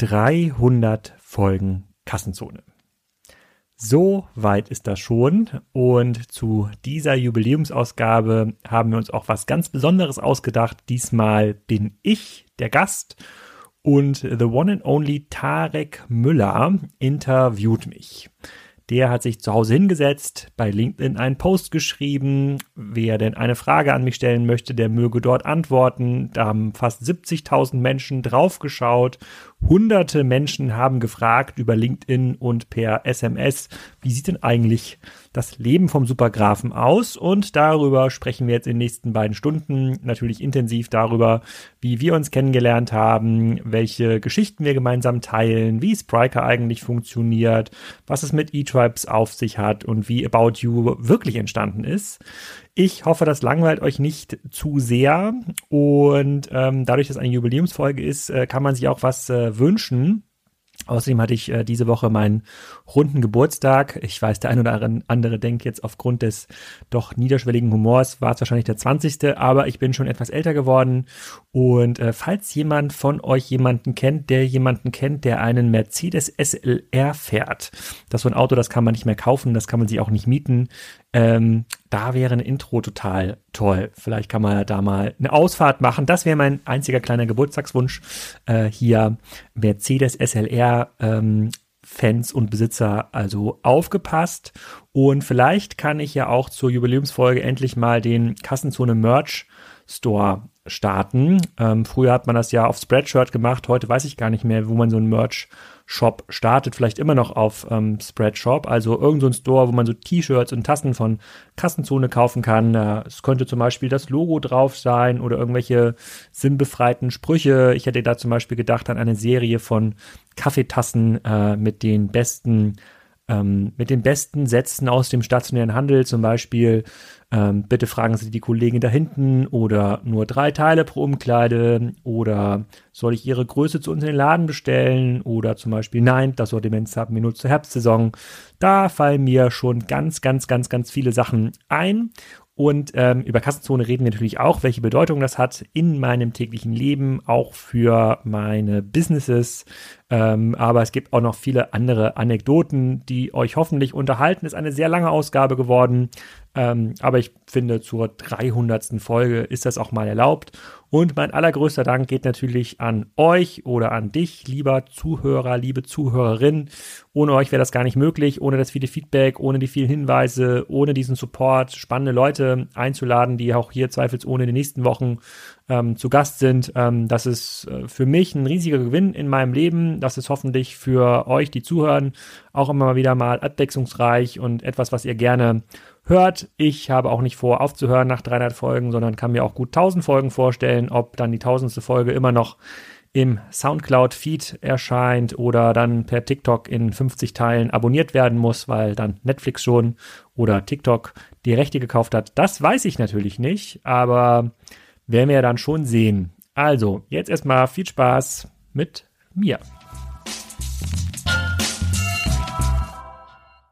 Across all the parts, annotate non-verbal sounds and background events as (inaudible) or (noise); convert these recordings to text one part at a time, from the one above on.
300 Folgen Kassenzone. So weit ist das schon und zu dieser Jubiläumsausgabe haben wir uns auch was ganz Besonderes ausgedacht. Diesmal bin ich der Gast und the one and only Tarek Müller interviewt mich. Der hat sich zu Hause hingesetzt, bei LinkedIn einen Post geschrieben. Wer denn eine Frage an mich stellen möchte, der möge dort antworten. Da haben fast 70.000 Menschen draufgeschaut. Hunderte Menschen haben gefragt über LinkedIn und per SMS, wie sieht denn eigentlich das Leben vom Supergrafen aus und darüber sprechen wir jetzt in den nächsten beiden Stunden natürlich intensiv darüber, wie wir uns kennengelernt haben, welche Geschichten wir gemeinsam teilen, wie Spriker eigentlich funktioniert, was es mit E-Tribes auf sich hat und wie About You wirklich entstanden ist. Ich hoffe, das langweilt euch nicht zu sehr und ähm, dadurch, dass eine Jubiläumsfolge ist, äh, kann man sich auch was äh, wünschen. Außerdem hatte ich äh, diese Woche meinen runden Geburtstag. Ich weiß, der ein oder andere denkt jetzt aufgrund des doch niederschwelligen Humors war es wahrscheinlich der 20. Aber ich bin schon etwas älter geworden. Und äh, falls jemand von euch jemanden kennt, der jemanden kennt, der einen Mercedes SLR fährt, das ist so ein Auto, das kann man nicht mehr kaufen, das kann man sich auch nicht mieten. Ähm, da wäre ein Intro total toll. Vielleicht kann man da mal eine Ausfahrt machen. Das wäre mein einziger kleiner Geburtstagswunsch. Äh, hier Mercedes SLR ähm, Fans und Besitzer also aufgepasst. Und vielleicht kann ich ja auch zur Jubiläumsfolge endlich mal den Kassenzone Merch Store starten. Ähm, früher hat man das ja auf Spreadshirt gemacht. Heute weiß ich gar nicht mehr, wo man so ein Merch Shop startet, vielleicht immer noch auf ähm, Spreadshop, also irgendein so Store, wo man so T-Shirts und Tassen von Kassenzone kaufen kann. Es könnte zum Beispiel das Logo drauf sein oder irgendwelche sinnbefreiten Sprüche. Ich hätte da zum Beispiel gedacht an eine Serie von Kaffeetassen äh, mit den besten ähm, mit den besten Sätzen aus dem stationären Handel, zum Beispiel ähm, bitte fragen Sie die Kollegin da hinten oder nur drei Teile pro Umkleide oder soll ich Ihre Größe zu uns in den Laden bestellen oder zum Beispiel nein, das Sortiment haben wir nur zur Herbstsaison. Da fallen mir schon ganz, ganz, ganz, ganz viele Sachen ein und ähm, über Kassenzone reden wir natürlich auch, welche Bedeutung das hat in meinem täglichen Leben, auch für meine Businesses. Ähm, aber es gibt auch noch viele andere Anekdoten, die euch hoffentlich unterhalten. Ist eine sehr lange Ausgabe geworden. Ähm, aber ich finde, zur 300. Folge ist das auch mal erlaubt. Und mein allergrößter Dank geht natürlich an euch oder an dich, lieber Zuhörer, liebe Zuhörerin. Ohne euch wäre das gar nicht möglich, ohne das viele Feedback, ohne die vielen Hinweise, ohne diesen Support, spannende Leute einzuladen, die auch hier zweifelsohne in den nächsten Wochen ähm, zu Gast sind. Ähm, das ist äh, für mich ein riesiger Gewinn in meinem Leben. Das ist hoffentlich für euch, die zuhören, auch immer wieder mal abwechslungsreich und etwas, was ihr gerne hört. Ich habe auch nicht vor, aufzuhören nach 300 Folgen, sondern kann mir auch gut 1000 Folgen vorstellen. Ob dann die tausendste Folge immer noch im Soundcloud-Feed erscheint oder dann per TikTok in 50 Teilen abonniert werden muss, weil dann Netflix schon oder TikTok die Rechte gekauft hat. Das weiß ich natürlich nicht, aber werden wir dann schon sehen. Also, jetzt erstmal viel Spaß mit mir.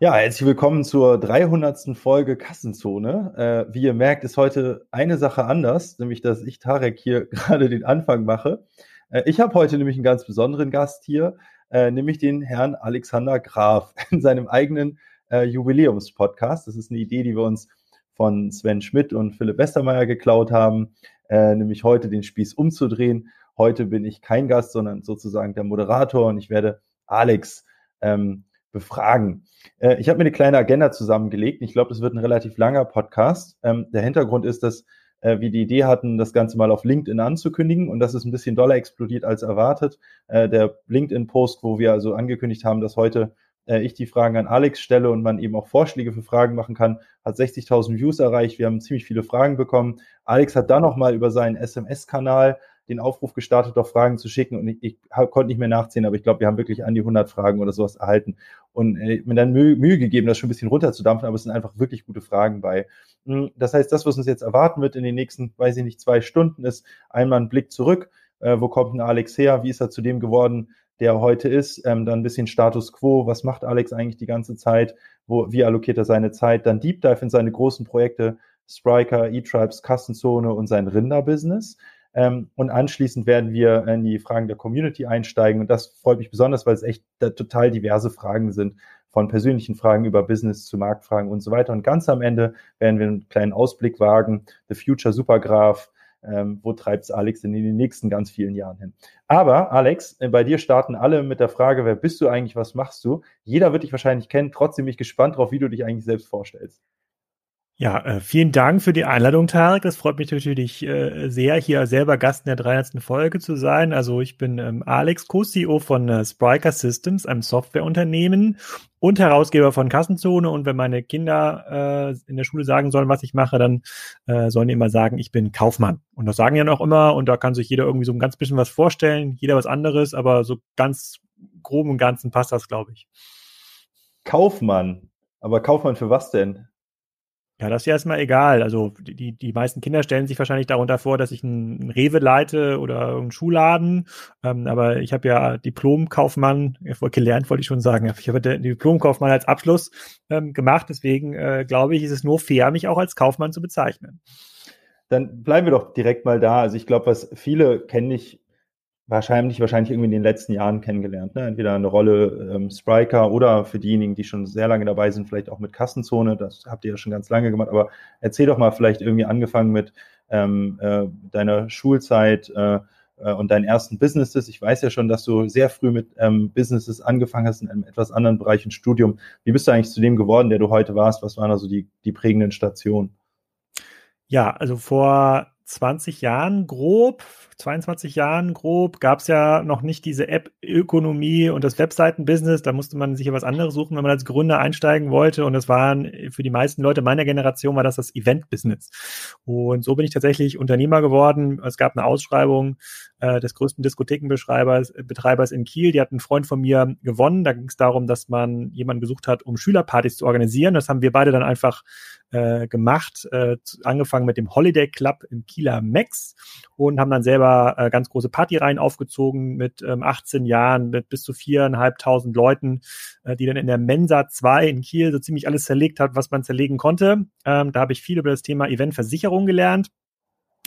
Ja, herzlich willkommen zur 300. Folge Kassenzone. Äh, wie ihr merkt, ist heute eine Sache anders, nämlich dass ich Tarek hier (laughs) gerade den Anfang mache. Äh, ich habe heute nämlich einen ganz besonderen Gast hier, äh, nämlich den Herrn Alexander Graf (laughs) in seinem eigenen äh, Jubiläumspodcast. Das ist eine Idee, die wir uns von Sven Schmidt und Philipp Westermeier geklaut haben, äh, nämlich heute den Spieß umzudrehen. Heute bin ich kein Gast, sondern sozusagen der Moderator und ich werde Alex ähm, befragen. Äh, ich habe mir eine kleine Agenda zusammengelegt. Ich glaube, das wird ein relativ langer Podcast. Ähm, der Hintergrund ist, dass äh, wir die Idee hatten, das Ganze mal auf LinkedIn anzukündigen und das ist ein bisschen doller explodiert als erwartet. Äh, der LinkedIn-Post, wo wir also angekündigt haben, dass heute äh, ich die Fragen an Alex stelle und man eben auch Vorschläge für Fragen machen kann, hat 60.000 Views erreicht. Wir haben ziemlich viele Fragen bekommen. Alex hat dann nochmal über seinen SMS-Kanal den Aufruf gestartet, doch Fragen zu schicken und ich, ich konnte nicht mehr nachziehen, aber ich glaube, wir haben wirklich an die 100 Fragen oder sowas erhalten und äh, mir dann Mühe, Mühe gegeben, das schon ein bisschen runterzudampfen, aber es sind einfach wirklich gute Fragen bei. Hm, das heißt, das, was uns jetzt erwarten wird in den nächsten, weiß ich nicht, zwei Stunden, ist einmal ein Blick zurück. Äh, wo kommt denn Alex her? Wie ist er zu dem geworden, der er heute ist? Ähm, dann ein bisschen Status Quo. Was macht Alex eigentlich die ganze Zeit? Wo, wie allokiert er seine Zeit? Dann Deep Dive in seine großen Projekte, Spriker, E-Tribes, Kassenzone und sein Rinderbusiness. Ähm, und anschließend werden wir in die Fragen der Community einsteigen. Und das freut mich besonders, weil es echt total diverse Fragen sind. Von persönlichen Fragen über Business zu Marktfragen und so weiter. Und ganz am Ende werden wir einen kleinen Ausblick wagen. The Future Supergraph. Ähm, wo treibt es Alex denn in den nächsten ganz vielen Jahren hin? Aber Alex, äh, bei dir starten alle mit der Frage, wer bist du eigentlich, was machst du? Jeder wird dich wahrscheinlich kennen, trotzdem bin ich gespannt darauf, wie du dich eigentlich selbst vorstellst. Ja, äh, vielen Dank für die Einladung, Tarek. Das freut mich natürlich äh, sehr, hier selber Gast in der 300. Folge zu sein. Also ich bin ähm, Alex, Co-CEO von äh, Spriker Systems, einem Softwareunternehmen und Herausgeber von Kassenzone. Und wenn meine Kinder äh, in der Schule sagen sollen, was ich mache, dann äh, sollen die immer sagen, ich bin Kaufmann. Und das sagen ja noch immer. Und da kann sich jeder irgendwie so ein ganz bisschen was vorstellen, jeder was anderes, aber so ganz grob und ganzen passt das, glaube ich. Kaufmann. Aber Kaufmann für was denn? Ja, das ist ja erstmal egal. Also die, die meisten Kinder stellen sich wahrscheinlich darunter vor, dass ich einen Rewe leite oder einen Schuhladen. Ähm, aber ich habe ja Diplomkaufmann, gelernt wollte ich schon sagen, ich habe den Diplomkaufmann als Abschluss ähm, gemacht. Deswegen äh, glaube ich, ist es nur fair, mich auch als Kaufmann zu bezeichnen. Dann bleiben wir doch direkt mal da. Also ich glaube, was viele kennen nicht wahrscheinlich, wahrscheinlich irgendwie in den letzten Jahren kennengelernt. Ne? Entweder eine Rolle ähm, Spriker oder für diejenigen, die schon sehr lange dabei sind, vielleicht auch mit Kassenzone. Das habt ihr ja schon ganz lange gemacht. Aber erzähl doch mal vielleicht irgendwie angefangen mit ähm, äh, deiner Schulzeit äh, äh, und deinen ersten Businesses. Ich weiß ja schon, dass du sehr früh mit ähm, Businesses angefangen hast in einem etwas anderen Bereich und Studium. Wie bist du eigentlich zu dem geworden, der du heute warst? Was waren also die, die prägenden Stationen? Ja, also vor 20 Jahren grob, 22 Jahren grob, gab es ja noch nicht diese App-Ökonomie und das Webseiten-Business. Da musste man sich ja was anderes suchen, wenn man als Gründer einsteigen wollte. Und das waren für die meisten Leute meiner Generation war das das Event-Business. Und so bin ich tatsächlich Unternehmer geworden. Es gab eine Ausschreibung äh, des größten Diskothekenbetreibers Betreibers in Kiel. Die hat einen Freund von mir gewonnen. Da ging es darum, dass man jemanden gesucht hat, um Schülerpartys zu organisieren. Das haben wir beide dann einfach äh, gemacht, äh, angefangen mit dem Holiday Club im Kieler Max und haben dann selber äh, ganz große Partyreihen aufgezogen mit ähm, 18 Jahren, mit bis zu viereinhalbtausend Leuten, äh, die dann in der Mensa 2 in Kiel so ziemlich alles zerlegt hat, was man zerlegen konnte. Ähm, da habe ich viel über das Thema Eventversicherung gelernt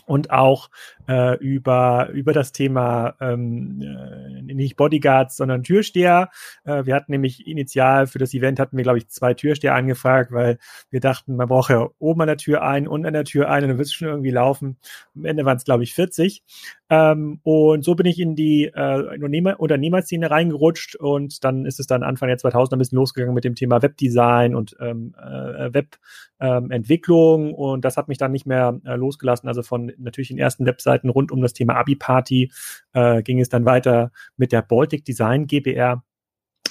und auch äh, über, über das Thema ähm, äh, nicht Bodyguards, sondern Türsteher. Äh, wir hatten nämlich initial für das Event hatten wir, glaube ich, zwei Türsteher angefragt, weil wir dachten, man braucht ja oben an der Tür einen und an der Tür einen, dann wird es schon irgendwie laufen. Am Ende waren es, glaube ich, 40. Ähm, und so bin ich in die äh, Unternehmer Unternehmerszene reingerutscht und dann ist es dann Anfang der 2000er ein bisschen losgegangen mit dem Thema Webdesign und ähm, äh, Webentwicklung ähm, und das hat mich dann nicht mehr äh, losgelassen. Also von natürlich den ersten Webseiten rund um das Thema Abi-Party äh, ging es dann weiter mit der Baltic Design GBR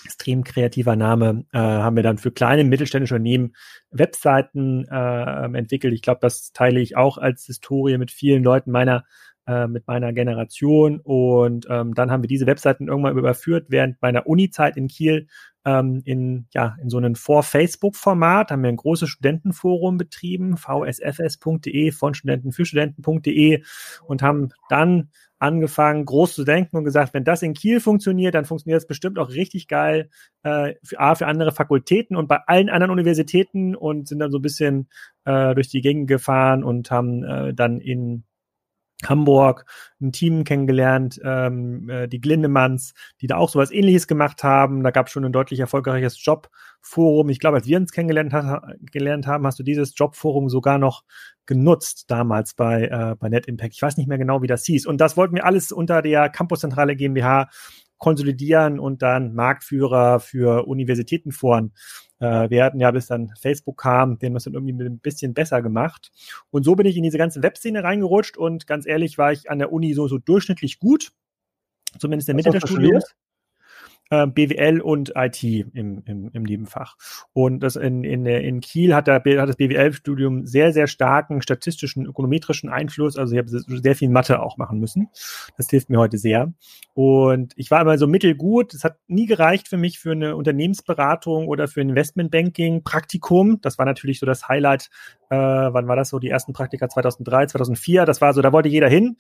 extrem kreativer Name, äh, haben wir dann für kleine mittelständische Unternehmen Webseiten äh, entwickelt. Ich glaube, das teile ich auch als Historie mit vielen Leuten meiner äh, mit meiner Generation. Und ähm, dann haben wir diese Webseiten irgendwann überführt während meiner Uni-Zeit in Kiel ähm, in, ja, in so einem Vor-Facebook-Format, haben wir ein großes Studentenforum betrieben, vsfs.de von Studenten für Studenten.de und haben dann angefangen, groß zu denken und gesagt, wenn das in Kiel funktioniert, dann funktioniert es bestimmt auch richtig geil äh, für, A, für andere Fakultäten und bei allen anderen Universitäten und sind dann so ein bisschen äh, durch die Gegend gefahren und haben äh, dann in Hamburg ein Team kennengelernt, ähm, äh, die Glindemanns, die da auch sowas ähnliches gemacht haben. Da gab es schon ein deutlich erfolgreiches Jobforum. Ich glaube, als wir uns kennengelernt ha gelernt haben, hast du dieses Jobforum sogar noch genutzt damals bei, äh, bei Net Impact. Ich weiß nicht mehr genau, wie das hieß. Und das wollten wir alles unter der Campuszentrale GmbH konsolidieren und dann Marktführer für Universitätenforen äh, wir hatten ja, bis dann Facebook kam, den haben wir es dann irgendwie ein bisschen besser gemacht. Und so bin ich in diese ganze Webszene reingerutscht und ganz ehrlich war ich an der Uni so, so durchschnittlich gut. Zumindest in der Mitte des Studiums äh, BWL und IT im, im, im Nebenfach. Und das in, in, in Kiel hat, der, hat das BWL-Studium sehr, sehr starken statistischen, ökonometrischen Einfluss. Also ich habe sehr viel Mathe auch machen müssen. Das hilft mir heute sehr. Und ich war immer so mittelgut. Es hat nie gereicht für mich für eine Unternehmensberatung oder für ein Investmentbanking Praktikum. Das war natürlich so das Highlight. Äh, wann war das so? Die ersten Praktika 2003, 2004. Das war so, da wollte jeder hin.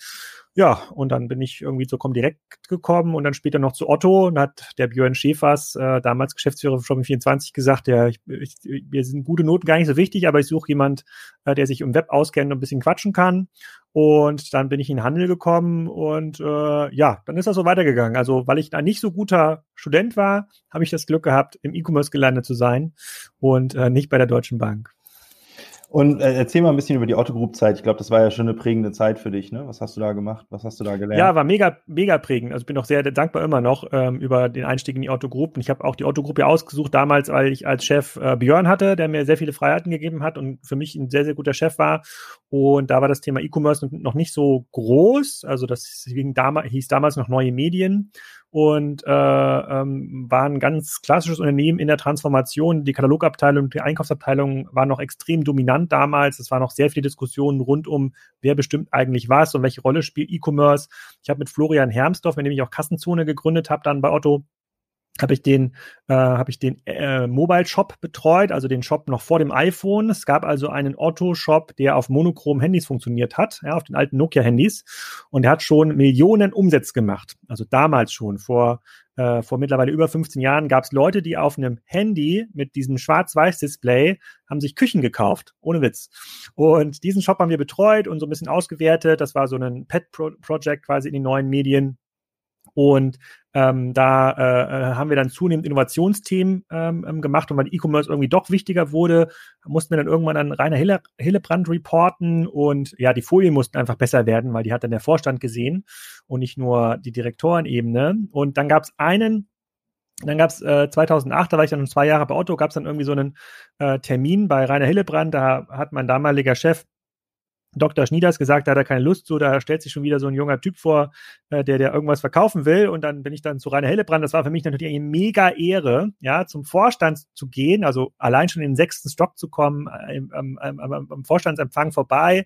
Ja, und dann bin ich irgendwie zu Comdirect gekommen und dann später noch zu Otto. Und hat der Björn Schäfers, äh, damals Geschäftsführer von Shopping24, gesagt, ja, ich, ich, mir sind gute Noten gar nicht so wichtig, aber ich suche jemand, äh, der sich im Web auskennt und ein bisschen quatschen kann. Und dann bin ich in den Handel gekommen und äh, ja, dann ist das so weitergegangen. Also weil ich ein nicht so guter Student war, habe ich das Glück gehabt, im E-Commerce gelandet zu sein und äh, nicht bei der Deutschen Bank. Und äh, erzähl mal ein bisschen über die Otto Group Zeit. Ich glaube, das war ja schon eine prägende Zeit für dich. Ne? Was hast du da gemacht? Was hast du da gelernt? Ja, war mega, mega prägend. Also bin auch sehr dankbar immer noch ähm, über den Einstieg in die Otto Group. Und ich habe auch die Otto Group ja ausgesucht damals, weil ich als Chef äh, Björn hatte, der mir sehr viele Freiheiten gegeben hat und für mich ein sehr, sehr guter Chef war. Und da war das Thema E-Commerce noch nicht so groß. Also das hieß damals noch neue Medien und äh, ähm, war ein ganz klassisches Unternehmen in der Transformation. Die Katalogabteilung die Einkaufsabteilung waren noch extrem dominant damals. Es waren noch sehr viele Diskussionen rund um, wer bestimmt eigentlich was und welche Rolle spielt E-Commerce. Ich habe mit Florian Hermsdorf, mit dem ich auch Kassenzone gegründet habe, dann bei Otto, habe ich den, äh, habe ich den äh, Mobile Shop betreut, also den Shop noch vor dem iPhone. Es gab also einen Otto Shop, der auf monochrom Handys funktioniert hat, ja, auf den alten Nokia Handys, und der hat schon Millionen Umsätze gemacht. Also damals schon vor äh, vor mittlerweile über 15 Jahren gab es Leute, die auf einem Handy mit diesem Schwarz-Weiß-Display haben sich Küchen gekauft, ohne Witz. Und diesen Shop haben wir betreut und so ein bisschen ausgewertet. Das war so ein Pet-Project quasi in den neuen Medien. Und ähm, da äh, äh, haben wir dann zunehmend Innovationsthemen ähm, ähm, gemacht. Und weil E-Commerce irgendwie doch wichtiger wurde, mussten wir dann irgendwann an Rainer Hille, Hillebrand reporten. Und ja, die Folien mussten einfach besser werden, weil die hat dann der Vorstand gesehen und nicht nur die Direktorenebene. Und dann gab es einen dann gab es äh, 2008, da war ich dann zwei Jahre bei Otto, gab es dann irgendwie so einen äh, Termin bei Rainer Hillebrand, da hat mein damaliger Chef Dr. Schnieders gesagt, da hat er keine Lust zu, da stellt sich schon wieder so ein junger Typ vor, äh, der, der irgendwas verkaufen will. Und dann bin ich dann zu Rainer Hellebrand. Das war für mich natürlich eine mega Ehre, ja, zum Vorstand zu gehen, also allein schon in den sechsten Stock zu kommen, äh, im, im, im, im Vorstandsempfang vorbei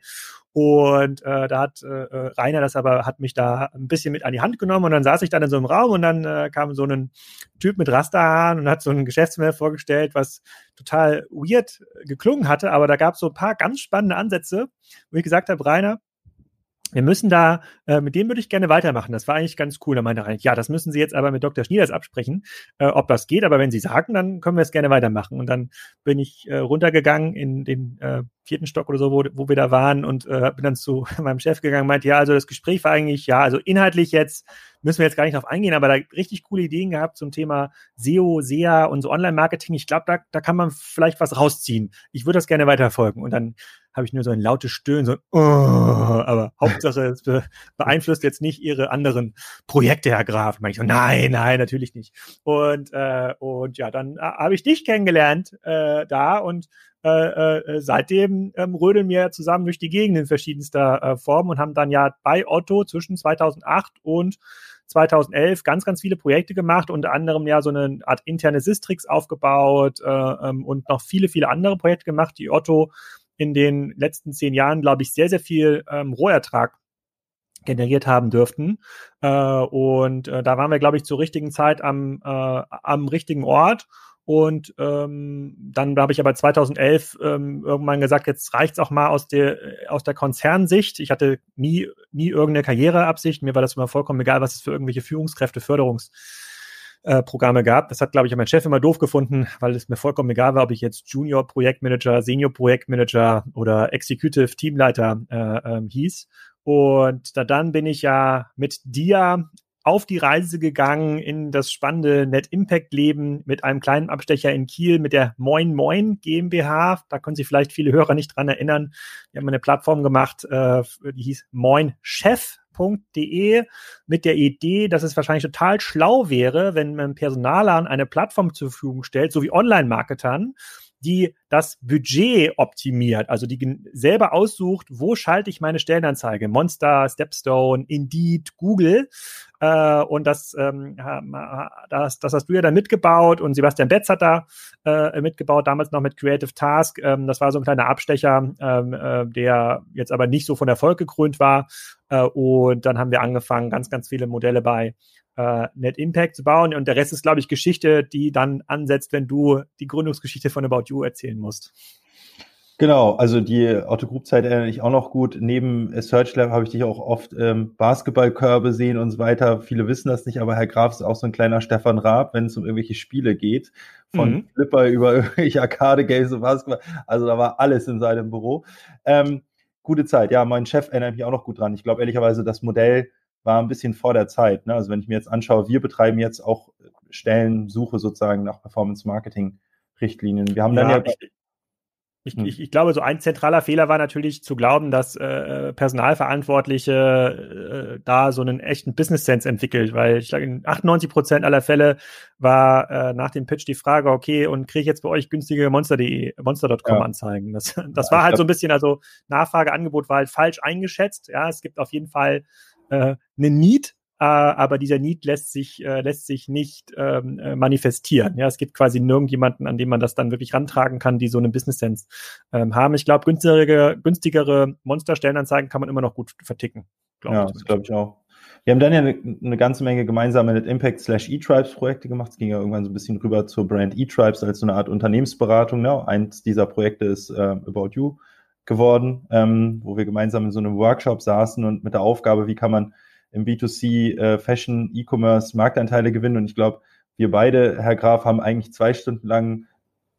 und äh, da hat äh, äh, Rainer das aber, hat mich da ein bisschen mit an die Hand genommen und dann saß ich dann in so einem Raum und dann äh, kam so ein Typ mit Rasterhaaren und hat so ein Geschäftsmodell vorgestellt, was total weird geklungen hatte, aber da gab es so ein paar ganz spannende Ansätze, wo ich gesagt habe, Rainer, wir müssen da, äh, mit dem würde ich gerne weitermachen. Das war eigentlich ganz cool. Da meinte er, ja, das müssen Sie jetzt aber mit Dr. Schnieders absprechen, äh, ob das geht. Aber wenn Sie sagen, dann können wir es gerne weitermachen. Und dann bin ich äh, runtergegangen in den äh, vierten Stock oder so, wo, wo wir da waren und äh, bin dann zu (laughs) meinem Chef gegangen, meinte, ja, also das Gespräch war eigentlich, ja, also inhaltlich jetzt müssen wir jetzt gar nicht drauf eingehen, aber da richtig coole Ideen gehabt zum Thema SEO, SEA und so Online-Marketing. Ich glaube, da, da kann man vielleicht was rausziehen. Ich würde das gerne weiterfolgen. Und dann habe ich nur so ein lautes Stöhnen, so, oh, aber Hauptsache, es beeinflusst jetzt nicht ihre anderen Projekte, Herr Graf. Und ich so, nein, nein, natürlich nicht. Und, äh, und ja, dann äh, habe ich dich kennengelernt äh, da und äh, äh, seitdem ähm, rödeln wir zusammen durch die Gegend in verschiedenster äh, Form und haben dann ja bei Otto zwischen 2008 und 2011 ganz, ganz viele Projekte gemacht, unter anderem ja so eine Art interne Sistrix aufgebaut äh, ähm, und noch viele, viele andere Projekte gemacht, die Otto in den letzten zehn Jahren, glaube ich, sehr, sehr viel ähm, Rohertrag generiert haben dürften. Äh, und äh, da waren wir, glaube ich, zur richtigen Zeit am, äh, am richtigen Ort und ähm, dann habe ich aber 2011 ähm, irgendwann gesagt, jetzt reicht's auch mal aus der aus der Konzernsicht. Ich hatte nie nie irgendeine Karriereabsicht. Mir war das immer vollkommen egal, was es für irgendwelche Führungskräfte Förderungs äh, Programme gab. Das hat, glaube ich, mein Chef immer doof gefunden, weil es mir vollkommen egal war, ob ich jetzt Junior Projektmanager, Senior Projektmanager oder Executive Teamleiter äh, ähm, hieß. Und da dann bin ich ja mit dir auf die Reise gegangen in das spannende Net Impact Leben mit einem kleinen Abstecher in Kiel mit der Moin Moin GmbH. Da können sich vielleicht viele Hörer nicht dran erinnern. Wir haben eine Plattform gemacht, äh, die hieß Moin Chef mit der Idee, dass es wahrscheinlich total schlau wäre, wenn man Personalern eine Plattform zur Verfügung stellt, so wie Online-Marketern, die das Budget optimiert, also die selber aussucht, wo schalte ich meine Stellenanzeige, Monster, Stepstone, Indeed, Google. Äh, und das, ähm, das, das hast du ja dann mitgebaut und Sebastian Betz hat da äh, mitgebaut, damals noch mit Creative Task. Ähm, das war so ein kleiner Abstecher, ähm, äh, der jetzt aber nicht so von Erfolg gekrönt war. Äh, und dann haben wir angefangen, ganz, ganz viele Modelle bei äh, Net Impact zu bauen. Und der Rest ist, glaube ich, Geschichte, die dann ansetzt, wenn du die Gründungsgeschichte von About You erzählen musst. Genau, also die Otto Group Zeit erinnere ich auch noch gut. Neben Search Lab habe ich dich auch oft ähm, Basketballkörbe sehen und so weiter. Viele wissen das nicht, aber Herr Graf ist auch so ein kleiner Stefan Raab, wenn es um irgendwelche Spiele geht. Von mhm. Flipper über (laughs) irgendwelche Arcade Games und Basketball. Also da war alles in seinem Büro. Ähm, gute Zeit. Ja, mein Chef erinnert mich auch noch gut dran. Ich glaube ehrlicherweise, das Modell war ein bisschen vor der Zeit. Ne? Also wenn ich mir jetzt anschaue, wir betreiben jetzt auch Stellensuche sozusagen nach Performance Marketing Richtlinien. Wir haben dann ja, ich, hm. ich, ich glaube, so ein zentraler Fehler war natürlich zu glauben, dass äh, Personalverantwortliche äh, da so einen echten Business Sense entwickelt, weil ich glaube, in 98 Prozent aller Fälle war äh, nach dem Pitch die Frage, okay, und kriege ich jetzt bei euch günstige Monster.de, Monster.com ja. Anzeigen? Das, (laughs) das ja, war halt glaub, so ein bisschen, also Nachfrage, Angebot war halt falsch eingeschätzt. Ja, es gibt auf jeden Fall äh, eine Need äh, aber dieser Need lässt sich, äh, lässt sich nicht ähm, äh, manifestieren. Ja, es gibt quasi nirgendjemanden, an dem man das dann wirklich rantragen kann, die so einen Business Sense ähm, haben. Ich glaube, günstigere, günstigere Monster-Stellenanzeigen kann man immer noch gut verticken. Glaub ja, das glaube ich auch. Wir haben dann ja eine, eine ganze Menge gemeinsame mit Impact slash E-Tribes Projekte gemacht. Es ging ja irgendwann so ein bisschen rüber zur Brand E-Tribes als so eine Art Unternehmensberatung. Ne? Eins dieser Projekte ist äh, About You geworden, ähm, wo wir gemeinsam in so einem Workshop saßen und mit der Aufgabe, wie kann man im B2C äh, Fashion, E-Commerce Marktanteile gewinnen. Und ich glaube, wir beide, Herr Graf, haben eigentlich zwei Stunden lang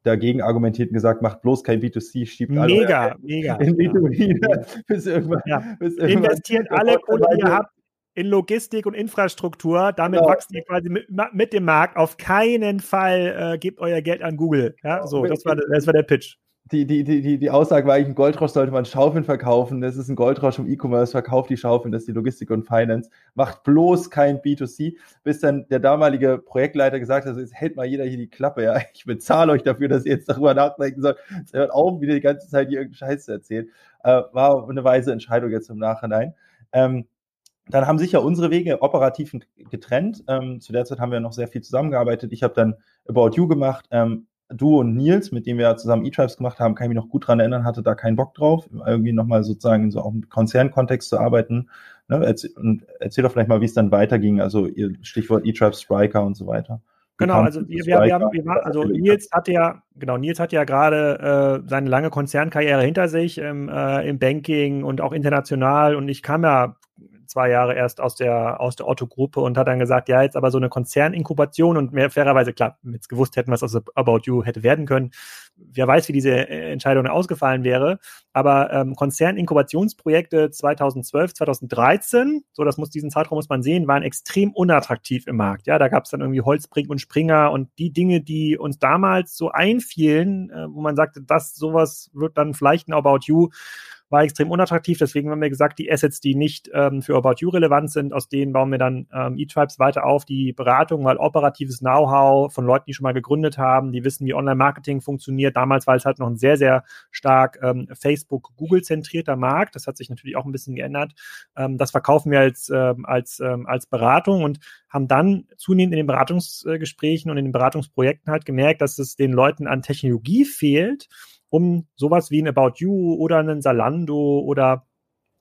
dagegen argumentiert und gesagt, macht bloß kein B2C, schiebt alle mega, mega, in B2B, ja. (laughs) bis irgendwann, ja. bis irgendwann Investiert alle Kohle, die ihr habt, in Logistik und Infrastruktur. Damit ja. wachst ihr quasi mit, mit, dem Markt. Auf keinen Fall äh, gebt euer Geld an Google. Ja, so, das war, das war der Pitch die, die, die, die Aussage war eigentlich, ein Goldrausch sollte man Schaufeln verkaufen. Das ist ein Goldrausch im E-Commerce, verkauft die Schaufeln, das ist die Logistik und Finance. Macht bloß kein B2C, bis dann der damalige Projektleiter gesagt hat, also jetzt hält mal jeder hier die Klappe, ja. Ich bezahle euch dafür, dass ihr jetzt darüber nachdenken sollt. Es hört auf, wieder die ganze Zeit hier irgendeinen Scheiß zu erzählen. Äh, war eine weise Entscheidung jetzt im Nachhinein. Ähm, dann haben sich ja unsere Wege operativ getrennt. Ähm, zu der Zeit haben wir noch sehr viel zusammengearbeitet. Ich habe dann About You gemacht. Ähm, du und Nils, mit dem wir zusammen E-Tribes gemacht haben, kann ich mich noch gut dran erinnern, hatte da keinen Bock drauf, irgendwie nochmal sozusagen in so auch im Konzernkontext zu arbeiten. Ne? Erzähl, und erzähl doch vielleicht mal, wie es dann weiterging, also ihr Stichwort E-Tribes, Spriker und so weiter. Genau, also wir, wir, wir, haben, wir waren, also Nils hatte ja, genau, Nils hat ja gerade äh, seine lange Konzernkarriere hinter sich im, äh, im Banking und auch international und ich kam ja zwei Jahre erst aus der, aus der Otto-Gruppe und hat dann gesagt, ja, jetzt aber so eine Konzerninkubation und mehr fairerweise, klar, jetzt gewusst hätten, was aus About You hätte werden können. Wer weiß, wie diese äh, Entscheidung ausgefallen wäre. Aber ähm, Konzerninkubationsprojekte 2012, 2013, so das muss diesen Zeitraum muss man sehen, waren extrem unattraktiv im Markt. Ja, da gab es dann irgendwie Holzbrink und Springer und die Dinge, die uns damals so einfielen, äh, wo man sagte, das sowas wird dann vielleicht ein About You war extrem unattraktiv. Deswegen haben wir gesagt, die Assets, die nicht ähm, für About You relevant sind, aus denen bauen wir dann ähm, E-Tribes weiter auf. Die Beratung, mal operatives Know-how von Leuten, die schon mal gegründet haben, die wissen, wie Online-Marketing funktioniert. Damals war es halt noch ein sehr, sehr stark ähm, Facebook-Google-zentrierter Markt. Das hat sich natürlich auch ein bisschen geändert. Ähm, das verkaufen wir als, ähm, als, ähm, als Beratung und haben dann zunehmend in den Beratungsgesprächen und in den Beratungsprojekten halt gemerkt, dass es den Leuten an Technologie fehlt um sowas wie ein About You oder einen Salando oder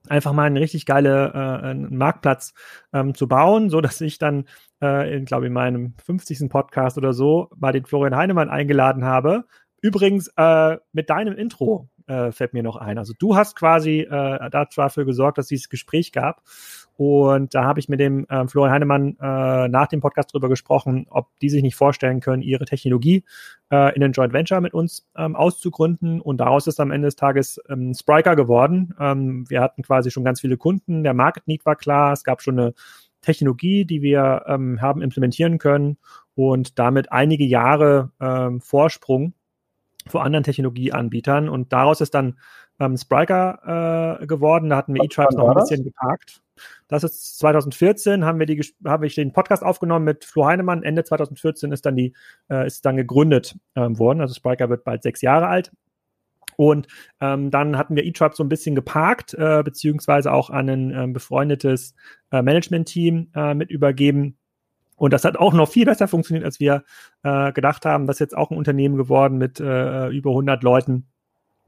einfach mal einen richtig geile äh, einen Marktplatz ähm, zu bauen, so dass ich dann, äh, glaube in meinem 50. Podcast oder so mal den Florian Heinemann eingeladen habe. Übrigens äh, mit deinem Intro äh, fällt mir noch ein. Also du hast quasi äh, dafür gesorgt, dass dieses Gespräch gab. Und da habe ich mit dem äh, Florian Heinemann äh, nach dem Podcast drüber gesprochen, ob die sich nicht vorstellen können, ihre Technologie äh, in ein Joint Venture mit uns ähm, auszugründen. Und daraus ist am Ende des Tages ähm, Spriker geworden. Ähm, wir hatten quasi schon ganz viele Kunden, der Market Need war klar, es gab schon eine Technologie, die wir ähm, haben implementieren können und damit einige Jahre ähm, Vorsprung vor anderen Technologieanbietern. Und daraus ist dann ähm, Spriker äh, geworden. Da hatten wir E-Tribes noch ein bisschen geparkt. Das ist 2014, haben wir die, habe ich den Podcast aufgenommen mit Flo Heinemann. Ende 2014 ist dann die, äh, ist dann gegründet ähm, worden. Also Spriker wird bald sechs Jahre alt. Und ähm, dann hatten wir E-Tribe so ein bisschen geparkt, äh, beziehungsweise auch an ein äh, befreundetes äh, Management-Team äh, mit übergeben. Und das hat auch noch viel besser funktioniert, als wir äh, gedacht haben. Das ist jetzt auch ein Unternehmen geworden mit äh, über 100 Leuten,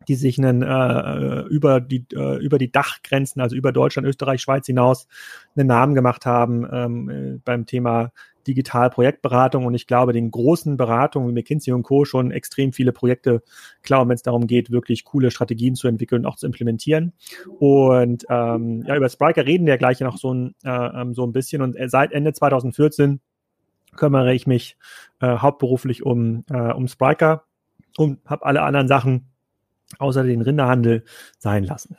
die sich einen, äh, über, die, äh, über die Dachgrenzen, also über Deutschland, Österreich, Schweiz hinaus, einen Namen gemacht haben ähm, äh, beim Thema Digital-Projektberatung. Und ich glaube, den großen Beratungen wie McKinsey und Co. schon extrem viele Projekte klauen, wenn es darum geht, wirklich coole Strategien zu entwickeln und auch zu implementieren. Und ähm, ja, über Spriker reden wir gleich noch so ein, äh, ähm, so ein bisschen. Und seit Ende 2014 kümmere ich mich äh, hauptberuflich um, äh, um Spriker und habe alle anderen Sachen außer den Rinderhandel sein lassen.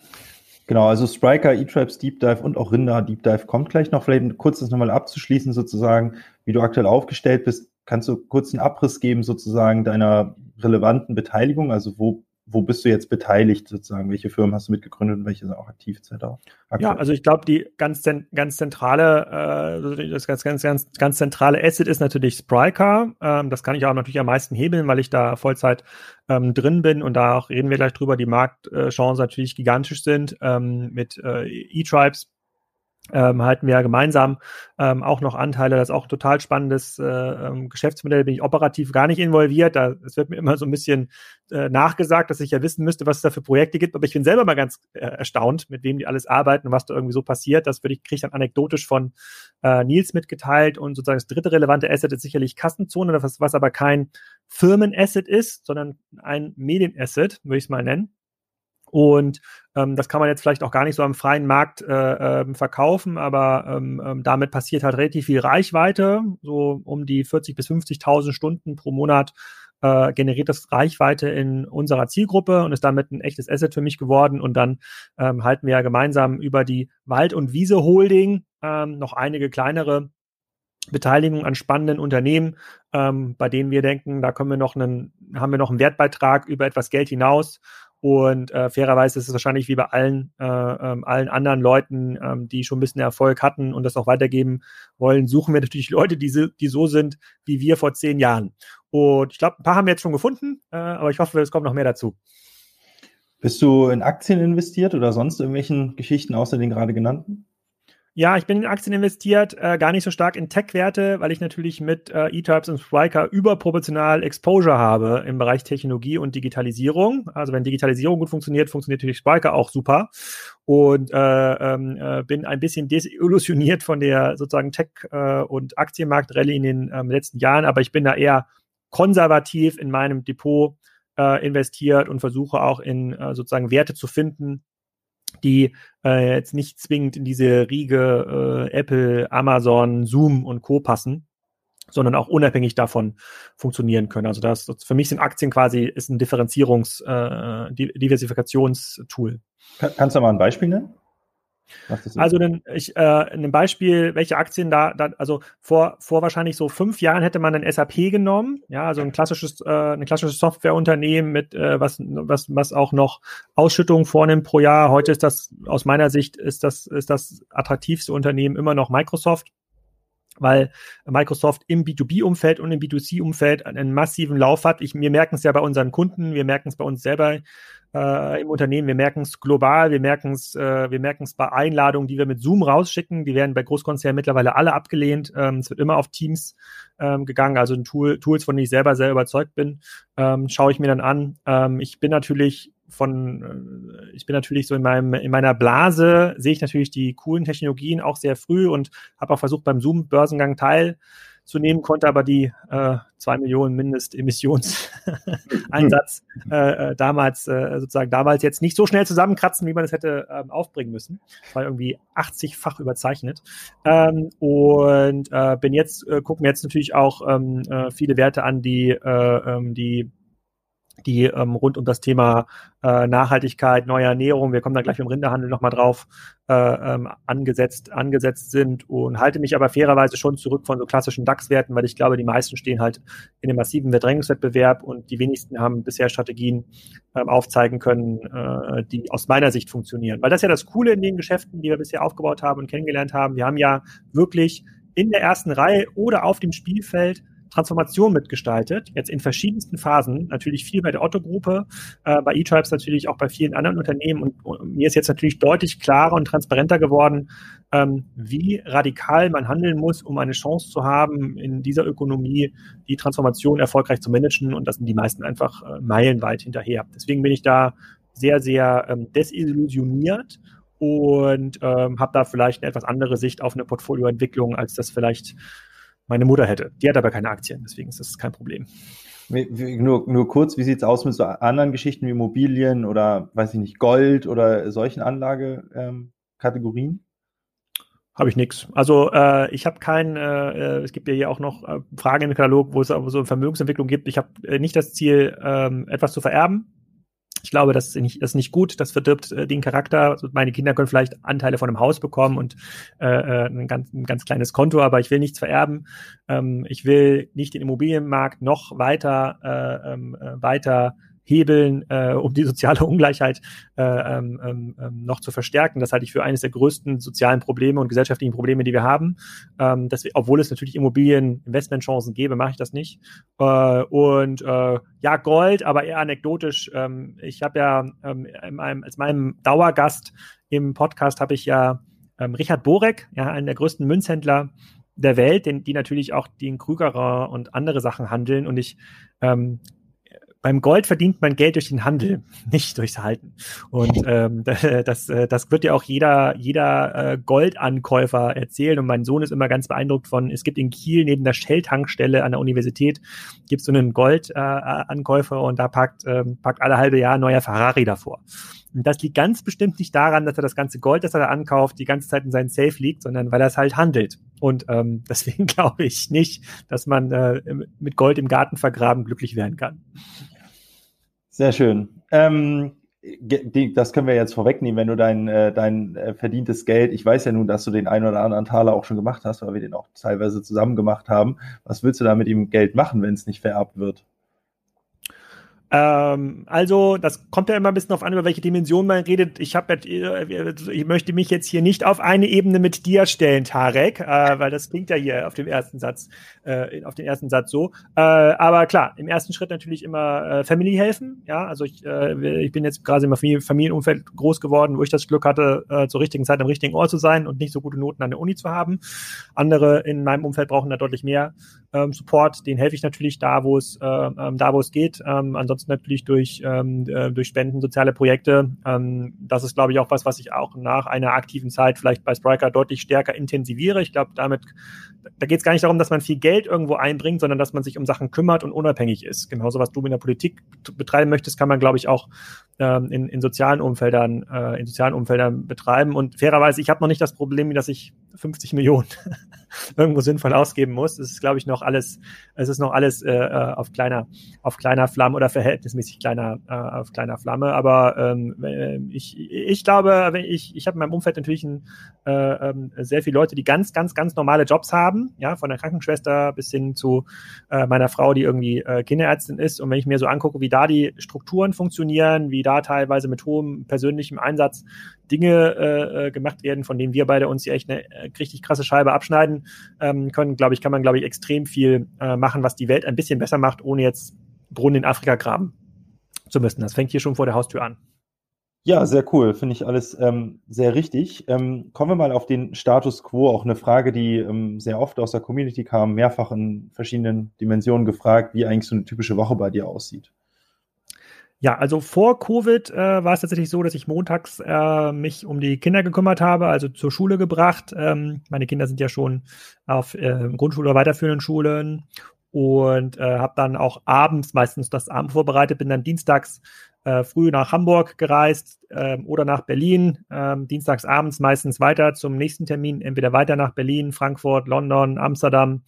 Genau, also Striker, E-Tribes Deep Dive und auch Rinder Deep Dive kommt gleich noch. Vielleicht kurz das nochmal abzuschließen, sozusagen, wie du aktuell aufgestellt bist. Kannst du kurz einen Abriss geben, sozusagen, deiner relevanten Beteiligung? Also wo wo bist du jetzt beteiligt sozusagen? Welche Firmen hast du mitgegründet und welche sind auch aktiv etc.? Ja, also ich glaube, die ganz, ganz zentrale, äh, das ganz, ganz, ganz, ganz zentrale Asset ist natürlich Spryker. Ähm, das kann ich auch natürlich am meisten hebeln, weil ich da Vollzeit ähm, drin bin und da auch reden wir gleich drüber, die Marktchancen natürlich gigantisch sind ähm, mit äh, E-Tribes ähm, halten wir ja gemeinsam ähm, auch noch Anteile. Das ist auch ein total spannendes äh, ähm, Geschäftsmodell. Bin ich operativ gar nicht involviert. Da, es wird mir immer so ein bisschen äh, nachgesagt, dass ich ja wissen müsste, was es da für Projekte gibt. Aber ich bin selber mal ganz äh, erstaunt, mit wem die alles arbeiten und was da irgendwie so passiert. Das würde ich, kriege dann anekdotisch von äh, Nils mitgeteilt. Und sozusagen das dritte relevante Asset ist sicherlich Kassenzone, was, was aber kein Firmenasset ist, sondern ein Medienasset, würde ich es mal nennen. Und ähm, das kann man jetzt vielleicht auch gar nicht so am freien Markt äh, äh, verkaufen, aber ähm, ähm, damit passiert halt relativ viel Reichweite, so um die 40 bis 50.000 Stunden pro Monat äh, generiert das Reichweite in unserer Zielgruppe und ist damit ein echtes Asset für mich geworden. Und dann ähm, halten wir ja gemeinsam über die Wald- und Wiese Holding ähm, noch einige kleinere Beteiligung an spannenden Unternehmen, ähm, bei denen wir denken, da können wir noch einen, haben wir noch einen Wertbeitrag über etwas Geld hinaus und äh, fairerweise ist es wahrscheinlich wie bei allen, äh, ähm, allen anderen Leuten, ähm, die schon ein bisschen Erfolg hatten und das auch weitergeben wollen, suchen wir natürlich Leute, die, so, die so sind wie wir vor zehn Jahren. Und ich glaube, ein paar haben wir jetzt schon gefunden, äh, aber ich hoffe, es kommt noch mehr dazu. Bist du in Aktien investiert oder sonst irgendwelchen Geschichten außer den gerade genannten? Ja, ich bin in Aktien investiert, äh, gar nicht so stark in Tech-Werte, weil ich natürlich mit äh, E-Types und Spriker überproportional Exposure habe im Bereich Technologie und Digitalisierung. Also wenn Digitalisierung gut funktioniert, funktioniert natürlich Spriker auch super. Und äh, ähm, äh, bin ein bisschen desillusioniert von der sozusagen Tech- äh, und Aktienmarkt-Rallye in den ähm, letzten Jahren, aber ich bin da eher konservativ in meinem Depot äh, investiert und versuche auch in äh, sozusagen Werte zu finden, die äh, jetzt nicht zwingend in diese Riege äh, Apple, Amazon, Zoom und Co. passen, sondern auch unabhängig davon funktionieren können. Also das, das für mich sind Aktien quasi ist ein Differenzierungs, äh, Diversifikationstool. Kannst du mal ein Beispiel nennen? Also ein, ich, äh, ein Beispiel, welche Aktien da, da, also vor, vor wahrscheinlich so fünf Jahren hätte man ein SAP genommen, ja, also ein klassisches, äh, ein klassisches Softwareunternehmen mit äh, was, was, was auch noch Ausschüttungen vornimmt pro Jahr. Heute ist das aus meiner Sicht ist das, ist das attraktivste Unternehmen immer noch Microsoft weil Microsoft im B2B-Umfeld und im B2C-Umfeld einen massiven Lauf hat. Ich, wir merken es ja bei unseren Kunden, wir merken es bei uns selber äh, im Unternehmen, wir merken es global, wir merken es äh, wir merken es bei Einladungen, die wir mit Zoom rausschicken. Die werden bei Großkonzernen mittlerweile alle abgelehnt. Ähm, es wird immer auf Teams ähm, gegangen, also Tool, Tools, von denen ich selber sehr überzeugt bin, ähm, schaue ich mir dann an. Ähm, ich bin natürlich von, äh, ich bin natürlich so in meinem, in meiner Blase, sehe ich natürlich die coolen Technologien auch sehr früh und habe auch versucht, beim Zoom-Börsengang teilzunehmen, konnte aber die äh, zwei Millionen Mindestemissions-Einsatz (laughs) äh, äh, damals äh, sozusagen damals jetzt nicht so schnell zusammenkratzen, wie man es hätte ähm, aufbringen müssen. War irgendwie 80-fach überzeichnet. Ähm, und äh, bin jetzt, äh, gucken jetzt natürlich auch ähm, äh, viele Werte an, die, äh, ähm, die die ähm, rund um das Thema äh, Nachhaltigkeit, neue Ernährung, wir kommen da gleich im Rinderhandel nochmal drauf, äh, ähm, angesetzt, angesetzt sind und halte mich aber fairerweise schon zurück von so klassischen DAX-Werten, weil ich glaube, die meisten stehen halt in einem massiven Verdrängungswettbewerb und die wenigsten haben bisher Strategien ähm, aufzeigen können, äh, die aus meiner Sicht funktionieren. Weil das ist ja das Coole in den Geschäften, die wir bisher aufgebaut haben und kennengelernt haben. Wir haben ja wirklich in der ersten Reihe oder auf dem Spielfeld Transformation mitgestaltet, jetzt in verschiedensten Phasen, natürlich viel bei der Otto-Gruppe, äh, bei eTribes natürlich auch bei vielen anderen Unternehmen. Und, und, mir ist jetzt natürlich deutlich klarer und transparenter geworden, ähm, wie radikal man handeln muss, um eine Chance zu haben, in dieser Ökonomie die Transformation erfolgreich zu managen. Und das sind die meisten einfach äh, meilenweit hinterher. Deswegen bin ich da sehr, sehr ähm, desillusioniert und ähm, habe da vielleicht eine etwas andere Sicht auf eine Portfolioentwicklung, als das vielleicht meine Mutter hätte. Die hat aber keine Aktien, deswegen ist das kein Problem. Nur, nur kurz, wie sieht's aus mit so anderen Geschichten wie Immobilien oder, weiß ich nicht, Gold oder solchen Anlagekategorien? Ähm, habe ich nichts. Also äh, ich habe kein, äh, es gibt ja hier auch noch äh, Fragen im Katalog, wo es so eine Vermögensentwicklung gibt. Ich habe äh, nicht das Ziel, ähm, etwas zu vererben. Ich glaube, das ist nicht, das ist nicht gut, das verdirbt äh, den Charakter. Also meine Kinder können vielleicht Anteile von einem Haus bekommen und äh, äh, ein, ganz, ein ganz kleines Konto, aber ich will nichts vererben. Ähm, ich will nicht den Immobilienmarkt noch weiter, äh, ähm, äh, weiter hebeln, äh, um die soziale (laughs) Ungleichheit äh, ähm, ähm, ähm, noch zu verstärken. Das halte ich für eines der größten sozialen Probleme und gesellschaftlichen Probleme, die wir haben. Ähm, dass wir, obwohl es natürlich Immobilien-Investmentchancen gäbe, mache ich das nicht. Äh, und äh, ja, Gold, aber eher anekdotisch. Ähm, ich habe ja ähm, in meinem, als meinem Dauergast im Podcast habe ich ja ähm, Richard Borek, ja, einen der größten Münzhändler der Welt, den, die natürlich auch den Krügerer und andere Sachen handeln. Und ich ähm, beim Gold verdient man Geld durch den Handel, (laughs) nicht durchs Halten. Und ähm, (laughs) das, äh, das wird ja auch jeder, jeder äh, Goldankäufer erzählen. Und mein Sohn ist immer ganz beeindruckt von, es gibt in Kiel neben der Shell-Tankstelle an der Universität, gibt es so einen Goldankäufer äh, und da packt, ähm, packt alle halbe Jahr ein neuer Ferrari davor. Und das liegt ganz bestimmt nicht daran, dass er das ganze Gold, das er da ankauft, die ganze Zeit in seinem Safe liegt, sondern weil er es halt handelt. Und ähm, (laughs) deswegen glaube ich nicht, dass man äh, mit Gold im Garten vergraben glücklich werden kann. Sehr schön. Ähm, das können wir jetzt vorwegnehmen, wenn du dein, äh, dein äh, verdientes Geld, ich weiß ja nun, dass du den einen oder anderen Taler auch schon gemacht hast, weil wir den auch teilweise zusammen gemacht haben. Was willst du da mit ihm Geld machen, wenn es nicht vererbt wird? Ähm, also, das kommt ja immer ein bisschen auf an, über welche Dimension man redet. Ich habe, äh, ich möchte mich jetzt hier nicht auf eine Ebene mit dir stellen, Tarek, äh, weil das klingt ja hier auf dem ersten Satz, äh, auf den ersten Satz so. Äh, aber klar, im ersten Schritt natürlich immer äh, Family helfen. Ja, also ich, äh, ich bin jetzt gerade im Familienumfeld groß geworden, wo ich das Glück hatte, äh, zur richtigen Zeit am richtigen Ort zu sein und nicht so gute Noten an der Uni zu haben. Andere in meinem Umfeld brauchen da deutlich mehr ähm, Support. Den helfe ich natürlich da, wo es, äh, ähm, da, wo es geht. Ähm, ansonsten ansonsten natürlich durch, ähm, äh, durch Spenden, soziale Projekte. Ähm, das ist, glaube ich, auch was, was ich auch nach einer aktiven Zeit vielleicht bei Spriker deutlich stärker intensiviere. Ich glaube, damit, da geht es gar nicht darum, dass man viel Geld irgendwo einbringt, sondern dass man sich um Sachen kümmert und unabhängig ist. Genauso, was du in der Politik betreiben möchtest, kann man, glaube ich, auch ähm, in, in sozialen Umfeldern, äh, in sozialen Umfeldern betreiben. Und fairerweise, ich habe noch nicht das Problem, dass ich 50 Millionen (laughs) (laughs) irgendwo sinnvoll ausgeben muss. Es ist, glaube ich, noch alles, es ist noch alles äh, äh, auf kleiner, auf kleiner Flamme oder verhältnismäßig kleiner, äh, auf kleiner Flamme. Aber ähm, äh, ich, ich glaube, ich, ich habe in meinem Umfeld natürlich ein, äh, äh, sehr viele Leute, die ganz, ganz, ganz normale Jobs haben, ja, von der Krankenschwester bis hin zu äh, meiner Frau, die irgendwie äh, Kinderärztin ist. Und wenn ich mir so angucke, wie da die Strukturen funktionieren, wie da teilweise mit hohem persönlichem Einsatz Dinge äh, äh gemacht werden, von denen wir beide uns hier echt eine äh, richtig krasse Scheibe abschneiden ähm, können, glaube ich, kann man, glaube ich, extrem viel äh, machen, was die Welt ein bisschen besser macht, ohne jetzt Brunnen in Afrika graben zu müssen. Das fängt hier schon vor der Haustür an. Ja, sehr cool. Finde ich alles ähm, sehr richtig. Ähm, kommen wir mal auf den Status quo. Auch eine Frage, die ähm, sehr oft aus der Community kam, mehrfach in verschiedenen Dimensionen gefragt, wie eigentlich so eine typische Woche bei dir aussieht. Ja, also vor Covid äh, war es tatsächlich so, dass ich montags äh, mich um die Kinder gekümmert habe, also zur Schule gebracht. Ähm, meine Kinder sind ja schon auf äh, Grundschule oder weiterführenden Schulen und äh, habe dann auch abends meistens das Abend vorbereitet, bin dann dienstags äh, früh nach Hamburg gereist äh, oder nach Berlin, äh, dienstags abends meistens weiter zum nächsten Termin, entweder weiter nach Berlin, Frankfurt, London, Amsterdam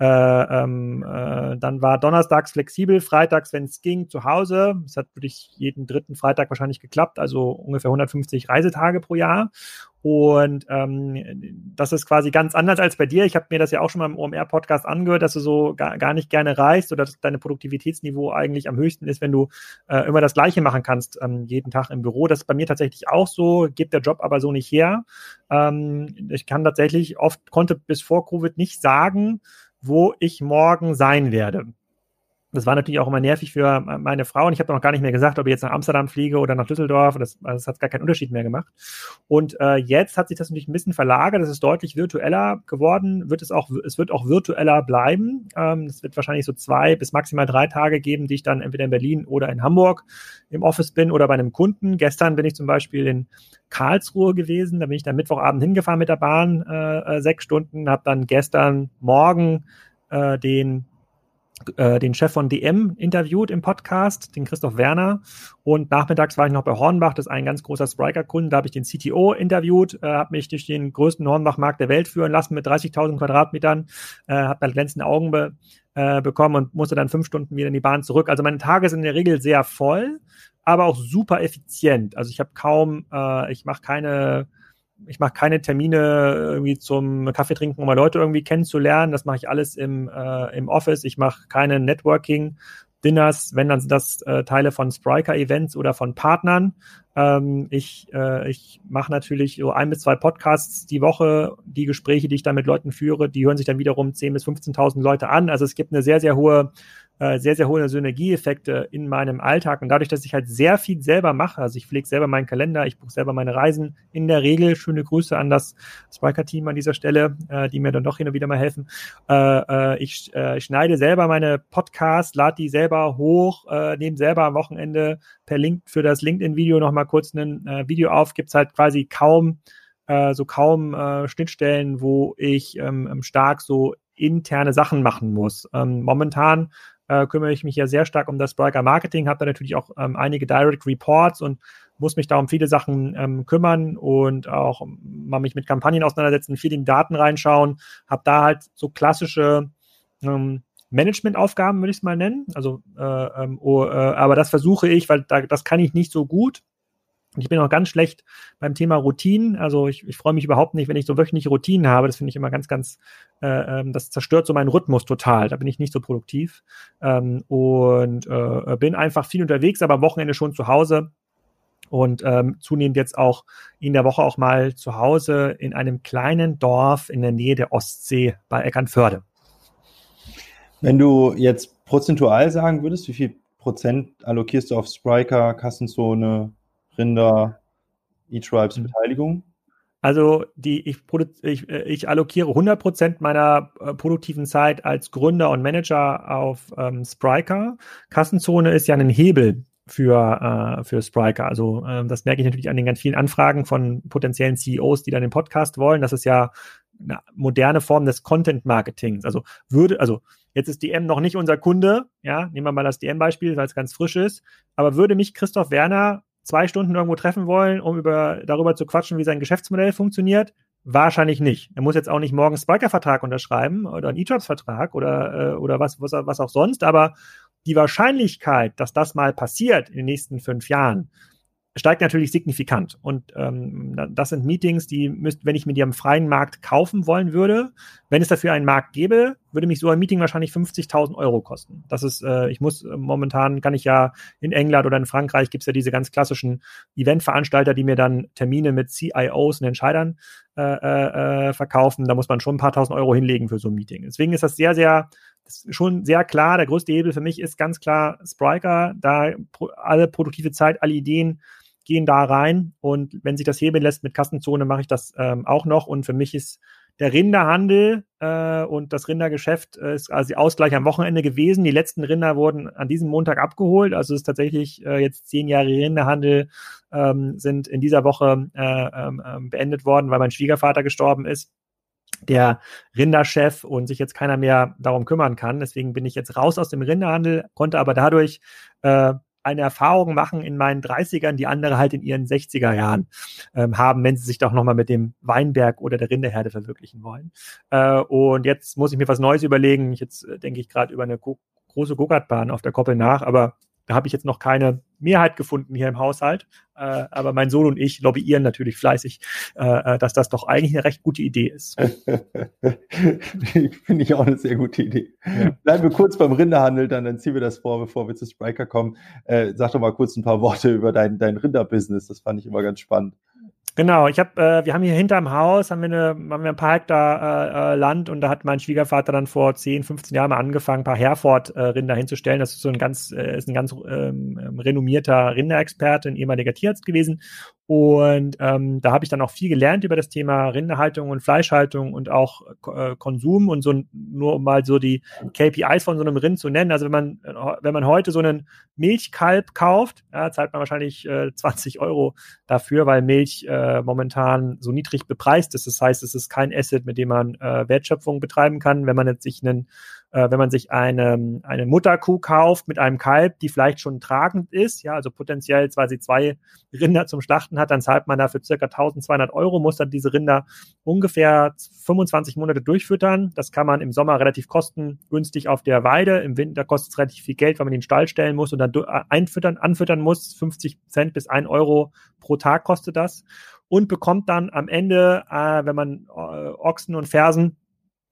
äh, ähm, äh, dann war donnerstags flexibel, freitags, wenn es ging, zu Hause. Es hat wirklich jeden dritten Freitag wahrscheinlich geklappt, also ungefähr 150 Reisetage pro Jahr. Und ähm, das ist quasi ganz anders als bei dir. Ich habe mir das ja auch schon mal im OMR-Podcast angehört, dass du so gar, gar nicht gerne reist oder dass dein Produktivitätsniveau eigentlich am höchsten ist, wenn du äh, immer das Gleiche machen kannst, ähm, jeden Tag im Büro. Das ist bei mir tatsächlich auch so, gibt der Job aber so nicht her. Ähm, ich kann tatsächlich oft, konnte bis vor Covid nicht sagen, wo ich morgen sein werde. Das war natürlich auch immer nervig für meine Frau und ich habe noch gar nicht mehr gesagt, ob ich jetzt nach Amsterdam fliege oder nach Düsseldorf. Das, das hat gar keinen Unterschied mehr gemacht. Und äh, jetzt hat sich das natürlich ein bisschen verlagert. Es ist deutlich virtueller geworden. Wird es auch, es wird auch virtueller bleiben. Ähm, es wird wahrscheinlich so zwei bis maximal drei Tage geben, die ich dann entweder in Berlin oder in Hamburg im Office bin oder bei einem Kunden. Gestern bin ich zum Beispiel in Karlsruhe gewesen. Da bin ich dann Mittwochabend hingefahren mit der Bahn, äh, äh sechs Stunden, habe dann gestern Morgen äh, den äh, den Chef von DM interviewt im Podcast, den Christoph Werner. Und nachmittags war ich noch bei Hornbach, das ist ein ganz großer Spriker-Kunde. Da habe ich den CTO interviewt, äh, habe mich durch den größten Hornbach-Markt der Welt führen lassen mit 30.000 Quadratmetern, äh, habe dann glänzende Augen be, äh, bekommen und musste dann fünf Stunden wieder in die Bahn zurück. Also meine Tage sind in der Regel sehr voll. aber auch super effizient. Also ich habe kaum, äh, ich mache keine ich mache keine Termine irgendwie zum Kaffee trinken, um mal Leute irgendwie kennenzulernen. Das mache ich alles im, äh, im Office. Ich mache keine Networking. Dinners, wenn dann das äh, Teile von Spriker-Events oder von Partnern. Ähm, ich äh, ich mache natürlich so ein bis zwei Podcasts die Woche. Die Gespräche, die ich dann mit Leuten führe, die hören sich dann wiederum 10.000 bis 15.000 Leute an. Also es gibt eine sehr, sehr hohe äh, sehr, sehr hohe Synergieeffekte in meinem Alltag. Und dadurch, dass ich halt sehr viel selber mache, also ich pflege selber meinen Kalender, ich buche selber meine Reisen in der Regel. Schöne Grüße an das Spiker-Team an dieser Stelle, äh, die mir dann doch hin und wieder mal helfen. Äh, äh, ich, äh, schneide selber meine Podcasts, lade die selber hoch, äh, nehme selber am Wochenende per Link für das LinkedIn-Video nochmal kurz ein äh, Video auf. Gibt's halt quasi kaum äh, so kaum äh, Schnittstellen, wo ich ähm, stark so interne Sachen machen muss. Ähm, momentan äh, kümmere ich mich ja sehr stark um das Spriker Marketing, habe da natürlich auch ähm, einige Direct Reports und muss mich da um viele Sachen ähm, kümmern und auch mal mich mit Kampagnen auseinandersetzen, viel in Daten reinschauen, habe da halt so klassische ähm, Managementaufgaben, würde ich es mal nennen. Also, äh, ähm, oh, äh, aber das versuche ich, weil da, das kann ich nicht so gut. Und ich bin auch ganz schlecht beim Thema Routinen. Also ich, ich freue mich überhaupt nicht, wenn ich so wöchentliche Routinen habe. Das finde ich immer ganz, ganz, äh, ähm, das zerstört so meinen Rhythmus total. Da bin ich nicht so produktiv. Ähm, und äh, bin einfach viel unterwegs, aber am Wochenende schon zu Hause. Und ähm, zunehmend jetzt auch in der Woche auch mal zu Hause in einem kleinen Dorf in der Nähe der Ostsee bei Eckernförde. Wenn du jetzt prozentual sagen würdest, wie viel Prozent allokierst du auf Spriker, Kassenzone, Rinder, E-Tribes mhm. Beteiligung? Also die, ich, ich, äh, ich allokiere 100% meiner äh, produktiven Zeit als Gründer und Manager auf ähm, Spriker. Kassenzone ist ja ein Hebel für, äh, für Spriker. Also äh, das merke ich natürlich an den ganz vielen Anfragen von potenziellen CEOs, die dann den Podcast wollen. Das ist ja eine moderne Form des Content Marketings. Also würde, also jetzt ist DM noch nicht unser Kunde, ja, nehmen wir mal das DM-Beispiel, weil es ganz frisch ist, aber würde mich Christoph Werner zwei Stunden irgendwo treffen wollen, um über, darüber zu quatschen, wie sein Geschäftsmodell funktioniert? Wahrscheinlich nicht. Er muss jetzt auch nicht morgen einen Spiker-Vertrag unterschreiben oder einen E-Jobs-Vertrag oder, äh, oder was, was, was auch sonst, aber die Wahrscheinlichkeit, dass das mal passiert in den nächsten fünf Jahren, steigt natürlich signifikant. Und ähm, das sind Meetings, die müsst, wenn ich mir die am freien Markt kaufen wollen würde, wenn es dafür einen Markt gäbe, würde mich so ein Meeting wahrscheinlich 50.000 Euro kosten. Das ist, äh, ich muss äh, momentan kann ich ja in England oder in Frankreich gibt's ja diese ganz klassischen Eventveranstalter, die mir dann Termine mit CIOs und Entscheidern äh, äh, äh, verkaufen. Da muss man schon ein paar tausend Euro hinlegen für so ein Meeting. Deswegen ist das sehr, sehr schon sehr klar. Der größte Hebel für mich ist ganz klar Spriker, da alle produktive Zeit, alle Ideen gehen da rein. Und wenn sich das hebeln lässt mit Kassenzone, mache ich das ähm, auch noch. Und für mich ist der Rinderhandel äh, und das Rindergeschäft äh, ist also Ausgleich am Wochenende gewesen. Die letzten Rinder wurden an diesem Montag abgeholt. Also ist tatsächlich äh, jetzt zehn Jahre Rinderhandel ähm, sind in dieser Woche äh, ähm, ähm beendet worden, weil mein Schwiegervater gestorben ist der Rinderchef und sich jetzt keiner mehr darum kümmern kann. Deswegen bin ich jetzt raus aus dem Rinderhandel, konnte aber dadurch äh, eine Erfahrung machen in meinen 30ern, die andere halt in ihren 60er Jahren ähm, haben, wenn sie sich doch nochmal mit dem Weinberg oder der Rinderherde verwirklichen wollen. Äh, und jetzt muss ich mir was Neues überlegen. Jetzt äh, denke ich gerade über eine große Go-Kart-Bahn auf der Koppel nach, aber da habe ich jetzt noch keine Mehrheit gefunden hier im Haushalt. Äh, aber mein Sohn und ich lobbyieren natürlich fleißig, äh, äh dass das doch eigentlich eine recht gute Idee ist. (laughs) Finde ich auch eine sehr gute Idee. Ja. Bleiben wir kurz beim Rinderhandel, dann, dann ziehen wir das vor, bevor wir zu Spriker kommen. Äh, sag doch mal kurz ein paar Worte über dein, dein Rinderbusiness. Das fand ich immer ganz spannend. Genau, ich habe, äh, wir haben hier hinterm Haus haben wir, eine, haben wir ein paar Hektar äh, äh, Land und da hat mein Schwiegervater dann vor 10, 15 Jahren mal angefangen, ein paar Herford-Rinder hinzustellen. Das ist so ein ganz, äh, ist ein ganz ähm, ähm renommierter Rinderexperte, ein ehemaliger Tierarzt gewesen. Und ähm, da habe ich dann auch viel gelernt über das Thema Rinderhaltung und Fleischhaltung und auch äh, Konsum und so nur um mal so die KPIs von so einem Rind zu nennen. Also wenn man wenn man heute so einen Milchkalb kauft, ja, zahlt man wahrscheinlich äh, 20 Euro dafür, weil Milch äh, momentan so niedrig bepreist ist. Das heißt, es ist kein Asset, mit dem man äh, Wertschöpfung betreiben kann. Wenn man jetzt sich einen äh, wenn man sich eine, eine Mutterkuh kauft mit einem Kalb, die vielleicht schon tragend ist, ja, also potenziell quasi zwei Rinder zum Schlachten hat, dann zahlt man dafür circa 1200 Euro, muss dann diese Rinder ungefähr 25 Monate durchfüttern. Das kann man im Sommer relativ kostengünstig auf der Weide. Im Winter kostet es relativ viel Geld, weil man den Stall stellen muss und dann äh, einfüttern, anfüttern muss. 50 Cent bis 1 Euro pro Tag kostet das. Und bekommt dann am Ende, äh, wenn man äh, Ochsen und Fersen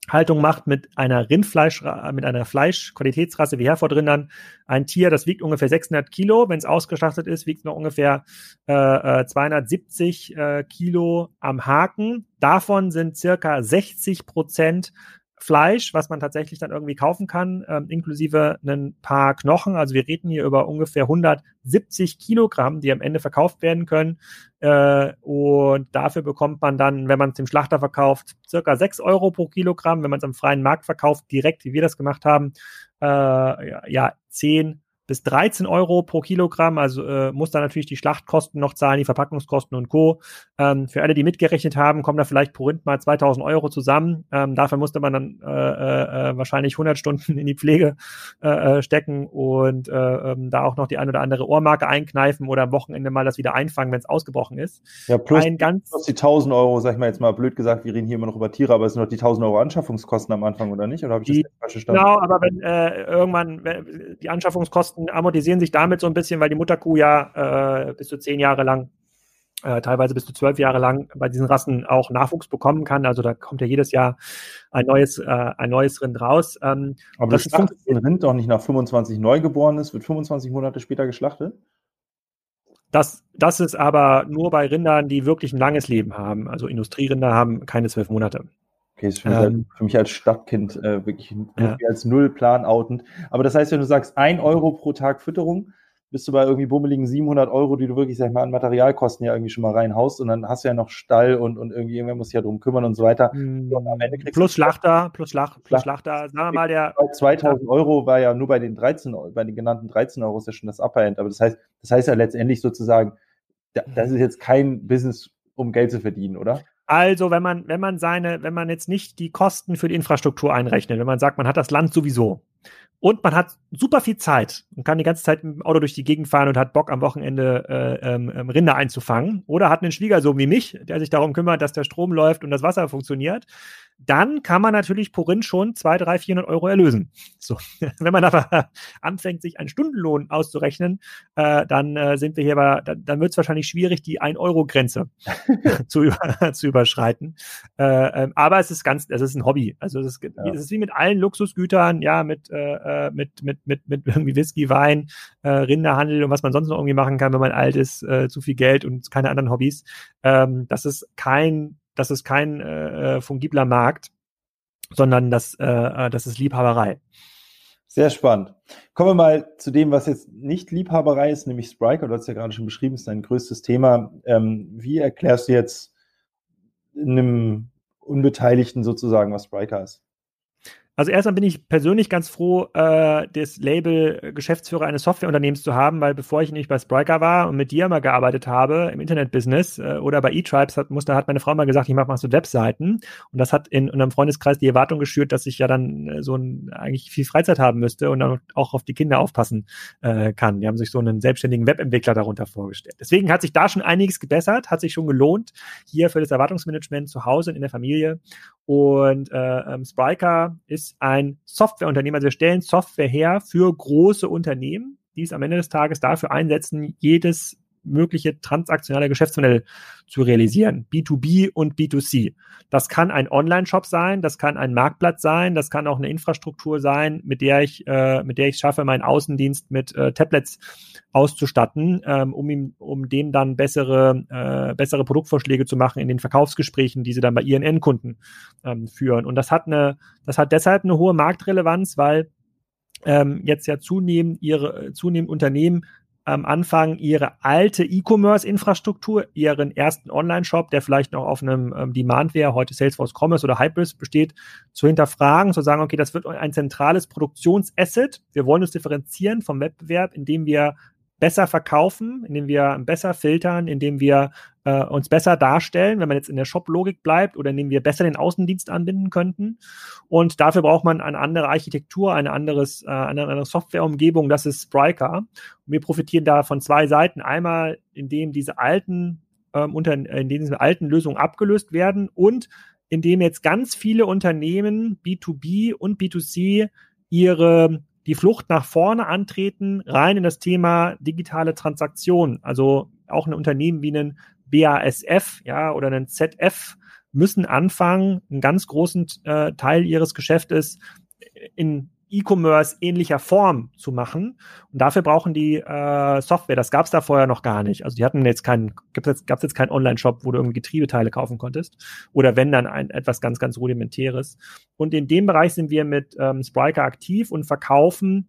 Haltung macht mit einer Rindfleisch, mit einer Fleischqualitätsrasse wie Herefordrindern ein Tier, das wiegt ungefähr 600 Kilo. Wenn es ausgestattet ist, wiegt es noch ungefähr äh, 270 äh, Kilo am Haken. Davon sind circa 60 Prozent Fleisch, was man tatsächlich dann irgendwie kaufen kann, ähm, inklusive ein paar Knochen. Also wir reden hier über ungefähr 170 Kilogramm, die am Ende verkauft werden können. Äh, und dafür bekommt man dann, wenn man es dem Schlachter verkauft, circa 6 Euro pro Kilogramm. Wenn man es am freien Markt verkauft, direkt, wie wir das gemacht haben, äh, ja, ja 10 bis 13 Euro pro Kilogramm. Also äh, muss da natürlich die Schlachtkosten noch zahlen, die Verpackungskosten und Co. Ähm, für alle, die mitgerechnet haben, kommen da vielleicht pro Rind mal 2000 Euro zusammen. Ähm, dafür musste man dann äh, äh, äh wahrscheinlich 100 Stunden (laughs) in die Pflege äh, äh, stecken und äh, ähm, da auch noch die ein oder andere Ohrmarke einkneifen oder am Wochenende mal das wieder einfangen, wenn es ausgebrochen ist. Ja, plus, Ein ganz, plus die 1000 Euro, sag ich mal jetzt mal blöd gesagt, wir reden hier immer noch über Tiere, aber es sind noch die 1000 Euro Anschaffungskosten am Anfang oder nicht? Oder habe ich die, das falsch verstanden? Genau, aber wenn äh, irgendwann wenn, die Anschaffungskosten Kosten amortisieren sich damit so ein bisschen, weil die Mutterkuh ja äh, bis zu zehn Jahre lang, äh, teilweise bis zu zwölf Jahre lang bei diesen Rassen auch Nachwuchs bekommen kann. Also da kommt ja jedes Jahr ein neues, äh, ein neues Rind raus. Ähm, Aber das ist ein Rind doch nicht nach 25 Neugeborenes, wird 25 Monate später geschlachtet? Das, das ist aber nur bei Rindern, die wirklich ein langes Leben haben. Also Industrierinder haben keine zwölf Monate. Okay, ist für mich, ähm, für mich als Stadtkind äh, wirklich ja. als Nullplan outend. Aber das heißt, wenn du sagst, ein Euro pro Tag Fütterung, bist du bei irgendwie bummeligen 700 Euro, die du wirklich, sag ich mal, an Materialkosten ja irgendwie schon mal reinhaust und dann hast du ja noch Stall und, und irgendwie irgendwer muss sich ja drum kümmern und so weiter. Mm, und plus Schlachter, plus, Schlach, plus Schlachter, sagen wir mal, der. 2000 Euro war ja nur bei den 13, bei den genannten 13 Euro ist ja schon das Upper End. Aber das heißt, das heißt ja letztendlich sozusagen, das ist jetzt kein Business, um Geld zu verdienen, oder? Also, wenn man, wenn man seine, wenn man jetzt nicht die Kosten für die Infrastruktur einrechnet, wenn man sagt, man hat das Land sowieso und man hat super viel Zeit und kann die ganze Zeit mit dem Auto durch die Gegend fahren und hat Bock am Wochenende äh, ähm, ähm Rinder einzufangen oder hat einen Schwiegersohn wie mich, der sich darum kümmert, dass der Strom läuft und das Wasser funktioniert, dann kann man natürlich pro Rind schon 200, 300, 400 Euro erlösen. So. (laughs) Wenn man aber anfängt, sich einen Stundenlohn auszurechnen, äh, dann äh, sind wir hier bei, dann, dann wird es wahrscheinlich schwierig, die 1-Euro-Grenze (laughs) zu, über, (laughs) zu überschreiten. Äh, ähm, aber es ist ganz, es ist ein Hobby. Also es ist, ja. es ist wie mit allen Luxusgütern, ja, mit, äh, äh, mit, mit, mit, mit irgendwie Whisky, Wein, äh, Rinderhandel und was man sonst noch irgendwie machen kann, wenn man alt ist, äh, zu viel Geld und keine anderen Hobbys. Ähm, das ist kein das ist kein äh, äh, fungibler Markt, sondern das, äh, äh, das ist Liebhaberei. Sehr spannend. Kommen wir mal zu dem, was jetzt nicht Liebhaberei ist, nämlich Spriker. Du hast ja gerade schon beschrieben, ist dein größtes Thema. Ähm, wie erklärst du jetzt einem Unbeteiligten sozusagen, was Spriker ist? Also erstmal bin ich persönlich ganz froh, äh, das Label Geschäftsführer eines Softwareunternehmens zu haben, weil bevor ich nicht bei Spriker war und mit dir mal gearbeitet habe im Internetbusiness äh, oder bei eTribes, hat, musste, hat meine Frau mal gesagt, ich mache mal so Webseiten. Und das hat in, in einem Freundeskreis die Erwartung geschürt, dass ich ja dann äh, so ein, eigentlich viel Freizeit haben müsste und dann auch auf die Kinder aufpassen äh, kann. Die haben sich so einen selbstständigen Webentwickler darunter vorgestellt. Deswegen hat sich da schon einiges gebessert, hat sich schon gelohnt, hier für das Erwartungsmanagement zu Hause und in der Familie. Und äh, ähm, Spriker ist ein Softwareunternehmen. Also wir stellen Software her für große Unternehmen, die es am Ende des Tages dafür einsetzen, jedes mögliche transaktionale Geschäftsmodell zu realisieren. B2B und B2C. Das kann ein Online-Shop sein, das kann ein Marktplatz sein, das kann auch eine Infrastruktur sein, mit der ich, äh, mit der ich schaffe, meinen Außendienst mit äh, Tablets auszustatten, ähm, um ihm, um dem dann bessere, äh, bessere Produktvorschläge zu machen in den Verkaufsgesprächen, die sie dann bei ihren Endkunden ähm, führen. Und das hat eine, das hat deshalb eine hohe Marktrelevanz, weil ähm, jetzt ja zunehmend ihre zunehmend Unternehmen am Anfang ihre alte E-Commerce-Infrastruktur, ihren ersten Online-Shop, der vielleicht noch auf einem ähm, Demandware, heute Salesforce Commerce oder Hybris besteht, zu hinterfragen, zu sagen, okay, das wird ein zentrales Produktionsasset. Wir wollen uns differenzieren vom Wettbewerb, indem wir besser verkaufen, indem wir besser filtern, indem wir äh, uns besser darstellen, wenn man jetzt in der Shop-Logik bleibt oder indem wir besser den Außendienst anbinden könnten. Und dafür braucht man eine andere Architektur, eine, anderes, äh, eine andere Softwareumgebung, das ist Spryker. Und wir profitieren da von zwei Seiten. Einmal, indem diese alten ähm, unter, in diese alten Lösungen abgelöst werden und indem jetzt ganz viele Unternehmen, B2B und B2C, ihre die Flucht nach vorne antreten, rein in das Thema digitale Transaktionen. Also auch ein Unternehmen wie ein BASF, ja, oder ein ZF müssen anfangen, einen ganz großen äh, Teil ihres Geschäftes in E-Commerce ähnlicher Form zu machen. Und dafür brauchen die äh, Software. Das gab es da vorher noch gar nicht. Also die hatten jetzt keinen, gab es jetzt, jetzt keinen Online-Shop, wo du irgendwie Getriebeteile kaufen konntest. Oder wenn dann ein etwas ganz, ganz rudimentäres. Und in dem Bereich sind wir mit ähm, Spriker aktiv und verkaufen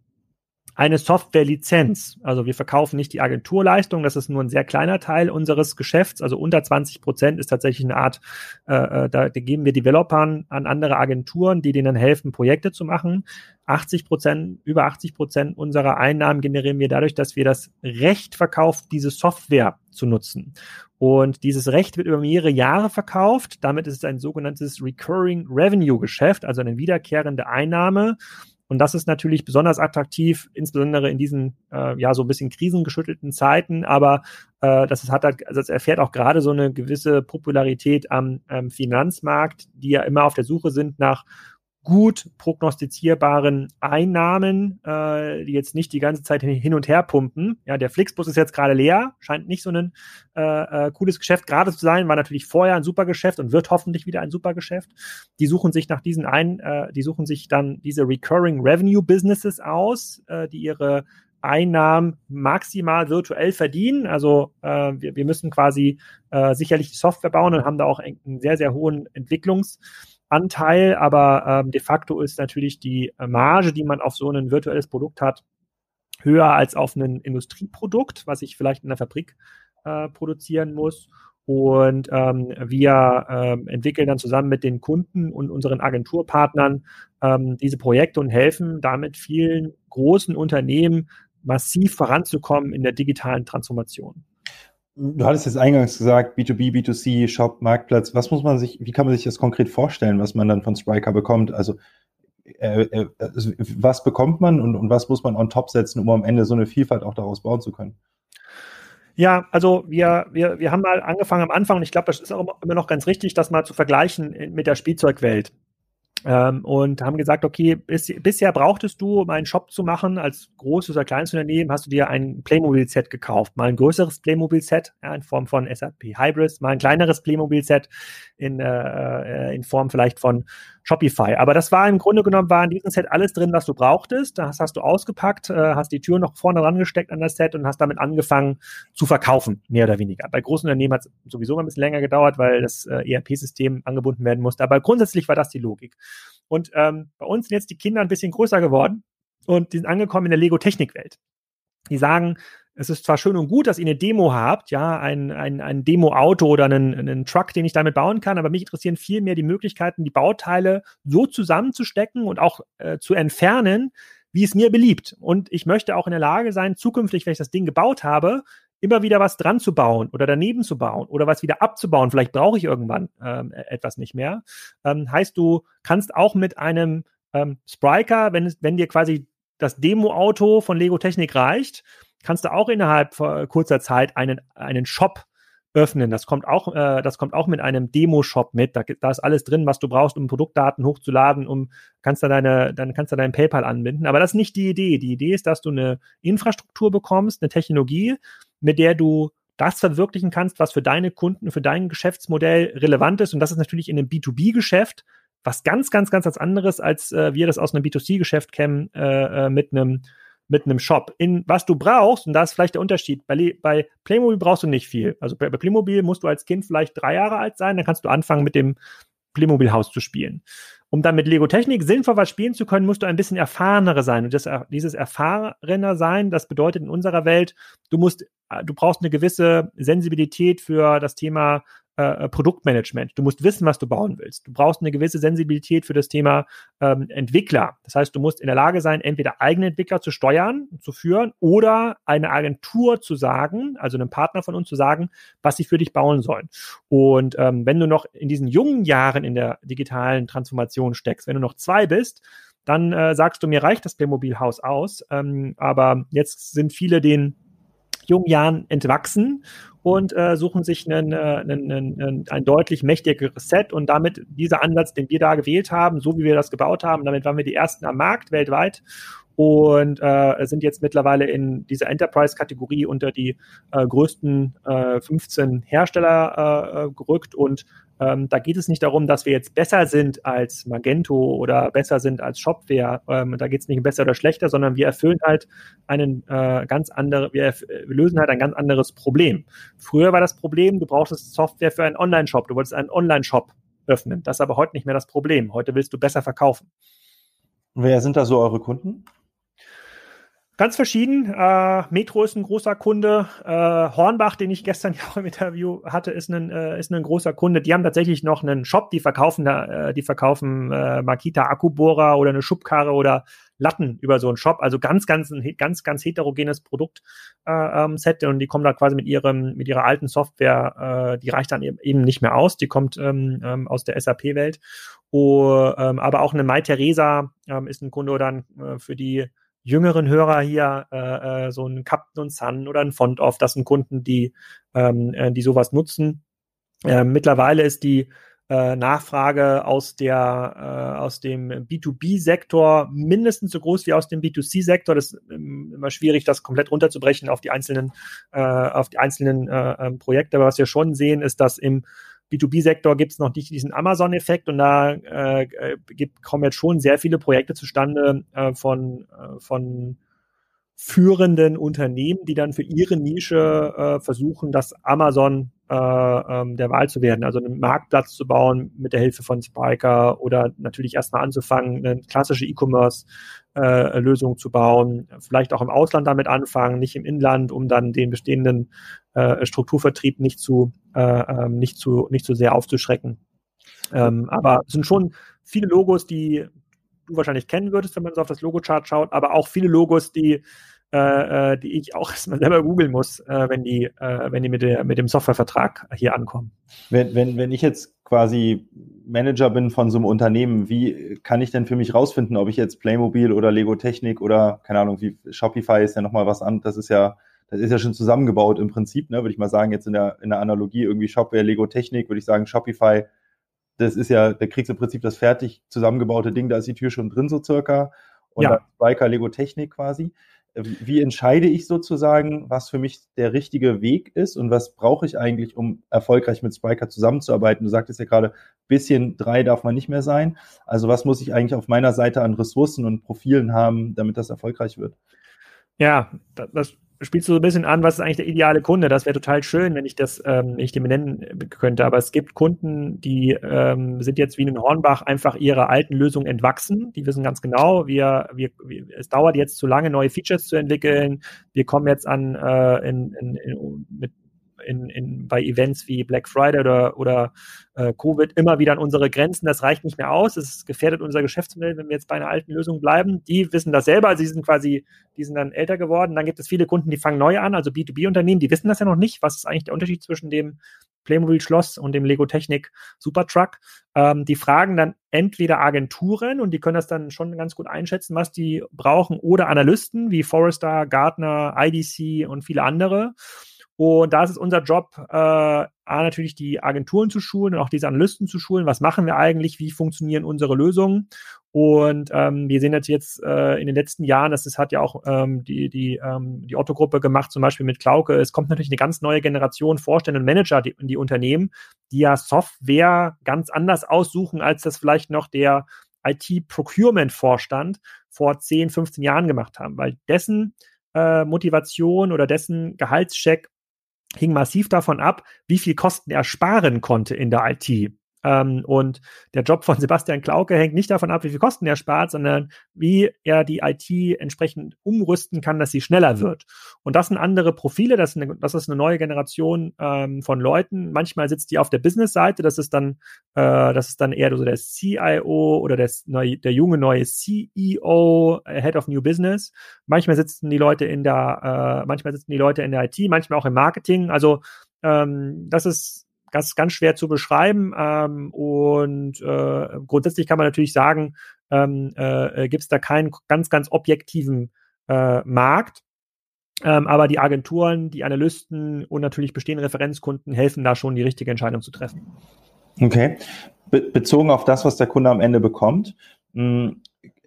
eine Softwarelizenz. Also wir verkaufen nicht die Agenturleistung, das ist nur ein sehr kleiner Teil unseres Geschäfts. Also unter 20 Prozent ist tatsächlich eine Art, äh, äh, da, geben wir Developern an andere Agenturen, die denen helfen, Projekte zu machen. 80 Prozent, über 80 Prozent unserer Einnahmen generieren wir dadurch, dass wir das Recht verkaufen, diese Software zu nutzen. Und dieses Recht wird über mehrere Jahre verkauft. Damit ist es ein sogenanntes Recurring Revenue Geschäft, also eine wiederkehrende Einnahme. Und das ist natürlich besonders attraktiv, insbesondere in diesen äh, ja so ein bisschen krisengeschüttelten Zeiten. Aber äh, das hat halt, also das erfährt auch gerade so eine gewisse Popularität am ähm, Finanzmarkt, die ja immer auf der Suche sind nach gut prognostizierbaren Einnahmen, äh, die jetzt nicht die ganze Zeit hin und her pumpen. Ja, der Flixbus ist jetzt gerade leer, scheint nicht so ein äh, äh, cooles Geschäft gerade zu sein, war natürlich vorher ein super Geschäft und wird hoffentlich wieder ein super Geschäft. Die suchen sich nach diesen ein, äh, die suchen sich dann diese Recurring Revenue Businesses aus, äh, die ihre Einnahmen maximal virtuell verdienen. Also äh, wir, wir müssen quasi äh, sicherlich Software bauen und haben da auch einen sehr, sehr hohen Entwicklungs- Anteil, aber ähm, de facto ist natürlich die äh, Marge, die man auf so ein virtuelles Produkt hat, höher als auf ein Industrieprodukt, was ich vielleicht in der Fabrik äh, produzieren muss. Und ähm, wir ähm, entwickeln dann zusammen mit den Kunden und unseren Agenturpartnern ähm, diese Projekte und helfen damit vielen großen Unternehmen massiv voranzukommen in der digitalen Transformation. Du hattest jetzt eingangs gesagt, B2B, B2C, Shop, Marktplatz. Was muss man sich, wie kann man sich das konkret vorstellen, was man dann von Spriker bekommt? Also, äh, äh, also, was bekommt man und, und was muss man on top setzen, um am Ende so eine Vielfalt auch daraus bauen zu können? Ja, also wir, wir, wir haben mal angefangen am Anfang und ich glaube, das ist auch immer noch ganz richtig, das mal zu vergleichen mit der Spielzeugwelt. Ähm, und haben gesagt, okay, bis, bisher brauchtest du, um einen Shop zu machen, als großes oder kleines Unternehmen, hast du dir ein Playmobil-Set gekauft. Mal ein größeres Playmobil-Set ja, in Form von SAP Hybris, mal ein kleineres Playmobil-Set in, äh, in Form vielleicht von Shopify. Aber das war im Grunde genommen, war in diesem Set alles drin, was du brauchtest. Das hast du ausgepackt, äh, hast die Tür noch vorne dran gesteckt an das Set und hast damit angefangen zu verkaufen, mehr oder weniger. Bei großen Unternehmen hat es sowieso ein bisschen länger gedauert, weil das äh, ERP-System angebunden werden musste. Aber grundsätzlich war das die Logik. Und ähm, bei uns sind jetzt die Kinder ein bisschen größer geworden und die sind angekommen in der Lego-Technik-Welt. Die sagen, es ist zwar schön und gut, dass ihr eine Demo habt, ja, ein, ein, ein Demo-Auto oder einen, einen Truck, den ich damit bauen kann, aber mich interessieren viel mehr die Möglichkeiten, die Bauteile so zusammenzustecken und auch äh, zu entfernen, wie es mir beliebt. Und ich möchte auch in der Lage sein, zukünftig, wenn ich das Ding gebaut habe, immer wieder was dran zu bauen oder daneben zu bauen oder was wieder abzubauen. Vielleicht brauche ich irgendwann ähm, e-, etwas nicht mehr. Ähm, heißt, du kannst auch mit einem ähm, Spriker, wenn, wenn dir quasi das Demo-Auto von Lego Technik reicht, kannst du auch innerhalb kurzer Zeit einen, einen Shop öffnen. Das kommt auch, äh, das kommt auch mit einem Demo-Shop mit. Da, da, ist alles drin, was du brauchst, um Produktdaten hochzuladen, um kannst du deine, dann kannst du dein PayPal anbinden. Aber das ist nicht die Idee. Die Idee ist, dass du eine Infrastruktur bekommst, eine Technologie, mit der du das verwirklichen kannst, was für deine Kunden, für dein Geschäftsmodell relevant ist. Und das ist natürlich in einem B2B-Geschäft was ganz, ganz, ganz was anderes, als äh, wir das aus einem B2C-Geschäft kennen, äh, äh, mit einem mit einem Shop. In was du brauchst, und da ist vielleicht der Unterschied, bei, bei Playmobil brauchst du nicht viel. Also bei, bei Playmobil musst du als Kind vielleicht drei Jahre alt sein, dann kannst du anfangen mit dem Playmobil-Haus zu spielen. Um dann mit Lego Technik sinnvoll was spielen zu können, musst du ein bisschen erfahrener sein. Und das, dieses erfahrener sein, das bedeutet in unserer Welt, du musst, du brauchst eine gewisse Sensibilität für das Thema äh, Produktmanagement. Du musst wissen, was du bauen willst. Du brauchst eine gewisse Sensibilität für das Thema ähm, Entwickler. Das heißt, du musst in der Lage sein, entweder eigene Entwickler zu steuern, zu führen oder eine Agentur zu sagen, also einem Partner von uns zu sagen, was sie für dich bauen sollen. Und ähm, wenn du noch in diesen jungen Jahren in der digitalen Transformation steckst, wenn du noch zwei bist, dann äh, sagst du, mir reicht das Playmobil-Haus aus. Ähm, aber jetzt sind viele den jungen Jahren entwachsen und äh, suchen sich einen, äh, einen, einen, ein deutlich mächtigeres Set. Und damit dieser Ansatz, den wir da gewählt haben, so wie wir das gebaut haben, damit waren wir die ersten am Markt weltweit und äh, sind jetzt mittlerweile in dieser Enterprise-Kategorie unter die äh, größten äh, 15 Hersteller äh, gerückt und ähm, da geht es nicht darum, dass wir jetzt besser sind als Magento oder besser sind als Shopware. Ähm, da geht es nicht besser oder schlechter, sondern wir erfüllen halt einen äh, ganz andere, wir, wir, lösen halt ein ganz anderes Problem. Früher war das Problem, du brauchtest Software für einen Online-Shop. Du wolltest einen Online-Shop öffnen. Das ist aber heute nicht mehr das Problem. Heute willst du besser verkaufen. Wer sind da so eure Kunden? Ganz verschieden. Äh, Metro ist ein großer Kunde. Äh, Hornbach, den ich gestern (laughs) ja auch im Interview hatte, ist ein, äh, ist ein großer Kunde. Die haben tatsächlich noch einen Shop, die verkaufen da, äh, die verkaufen äh, Makita Akkubohrer oder eine Schubkarre oder Latten über so einen Shop. Also ganz, ganz, ein ganz, ganz heterogenes Produkt äh, ähm, und die kommen da quasi mit ihrem, mit ihrer alten Software, äh, die reicht dann eben nicht mehr aus. Die kommt ähm, ähm, aus der SAP-Welt. Oh, ähm, aber auch eine Mai Theresa ähm, ist ein Kunde ein, äh, für die jüngeren Hörer hier äh, äh, so ein Captain und Sun oder ein Font off, das sind Kunden, die, ähm, äh, die sowas nutzen. Äh, mittlerweile ist die äh, Nachfrage aus der äh, aus dem B2B-Sektor mindestens so groß wie aus dem B2C-Sektor. Das ist ähm, immer schwierig, das komplett runterzubrechen auf die einzelnen äh, auf die einzelnen äh, ähm, Projekte. Aber was wir schon sehen, ist, dass im B2B-Sektor gibt es noch nicht diesen Amazon-Effekt und da äh, gibt, kommen jetzt schon sehr viele Projekte zustande äh, von, äh, von führenden Unternehmen, die dann für ihre Nische äh, versuchen, das Amazon ähm, der Wahl zu werden, also einen Marktplatz zu bauen mit der Hilfe von Spiker oder natürlich erstmal anzufangen, eine klassische E-Commerce-Lösung äh, zu bauen, vielleicht auch im Ausland damit anfangen, nicht im Inland, um dann den bestehenden äh, Strukturvertrieb nicht zu, äh, ähm, nicht zu, nicht zu sehr aufzuschrecken. Ähm, aber es sind schon viele Logos, die du wahrscheinlich kennen würdest, wenn man so auf das Logo-Chart schaut, aber auch viele Logos, die, äh, äh die ich auch (laughs) erstmal selber googeln muss, äh, wenn die, äh, wenn die mit, der, mit dem Softwarevertrag hier ankommen. Wenn, wenn, wenn ich jetzt quasi Manager bin von so einem Unternehmen, wie kann ich denn für mich rausfinden, ob ich jetzt Playmobil oder Lego Technik oder, keine Ahnung, wie Shopify ist ja nochmal was an, das ist ja, das ist ja schon zusammengebaut im Prinzip, ne, würde ich mal sagen, jetzt in der, in der Analogie irgendwie Shopware, Lego Technik, würde ich sagen, Shopify das ist ja, da kriegst du im Prinzip das fertig zusammengebaute Ding, da ist die Tür schon drin, so circa. Und ja. Spiker Lego Technik quasi. Wie entscheide ich sozusagen, was für mich der richtige Weg ist und was brauche ich eigentlich, um erfolgreich mit Spiker zusammenzuarbeiten? Du sagtest ja gerade, bisschen drei darf man nicht mehr sein. Also was muss ich eigentlich auf meiner Seite an Ressourcen und Profilen haben, damit das erfolgreich wird? Ja, das spielst du so ein bisschen an, was ist eigentlich der ideale Kunde? Das wäre total schön, wenn ich das, ähm, ich den benennen könnte. Aber es gibt Kunden, die ähm, sind jetzt wie in Hornbach einfach ihrer alten Lösung entwachsen. Die wissen ganz genau, wir, wir, wir, es dauert jetzt zu lange, neue Features zu entwickeln. Wir kommen jetzt an äh, in, in, in, mit in, in, bei Events wie Black Friday oder, oder äh, Covid immer wieder an unsere Grenzen. Das reicht nicht mehr aus. Es gefährdet unser Geschäftsmodell, wenn wir jetzt bei einer alten Lösung bleiben. Die wissen das selber. Sie sind quasi, die sind dann älter geworden. Dann gibt es viele Kunden, die fangen neu an, also B2B-Unternehmen, die wissen das ja noch nicht. Was ist eigentlich der Unterschied zwischen dem Playmobil Schloss und dem Lego Technik Supertruck. Ähm, die fragen dann entweder Agenturen und die können das dann schon ganz gut einschätzen, was die brauchen, oder Analysten wie Forrester, Gartner, IDC und viele andere. Und da ist es unser Job, äh, natürlich die Agenturen zu schulen und auch diese Analysten zu schulen. Was machen wir eigentlich? Wie funktionieren unsere Lösungen? Und ähm, wir sehen jetzt jetzt äh, in den letzten Jahren, das, das hat ja auch ähm, die, die, ähm, die Otto-Gruppe gemacht, zum Beispiel mit Klauke. Es kommt natürlich eine ganz neue Generation Vorstände und Manager die, in die Unternehmen, die ja Software ganz anders aussuchen, als das vielleicht noch der IT-Procurement-Vorstand vor 10, 15 Jahren gemacht haben, weil dessen äh, Motivation oder dessen Gehaltscheck hing massiv davon ab, wie viel Kosten er sparen konnte in der IT. Äh, Ähm, und der Job von (laughs) Sebastian Klauke hängt nicht davon ab, wie viel Kosten er spart, sondern wie er die IT entsprechend umrüsten kann, dass sie schneller wird. Und das sind andere Profile, das ist eine, das ist eine neue Generation ähm, von Leuten. Manchmal sitzt die auf der Business-Seite, das ist dann, äh, das ist dann eher so der CIO oder der, der junge neue CEO, äh, Head of New Business. Manchmal sitzen die Leute in der, äh, manchmal sitzen die Leute in der IT, manchmal auch im Marketing. Also ähm, das ist ganz, ganz schwer zu beschreiben. Ähm, und äh, grundsätzlich kann man natürlich sagen, ähm, äh, gibt es da keinen ganz, ganz objektiven äh, Markt. Ähm, aber die Agenturen, die Analysten und natürlich bestehende Referenzkunden helfen da schon, die richtige Entscheidung zu treffen. Okay. Be bezogen auf das, was der Kunde am Ende bekommt, hm,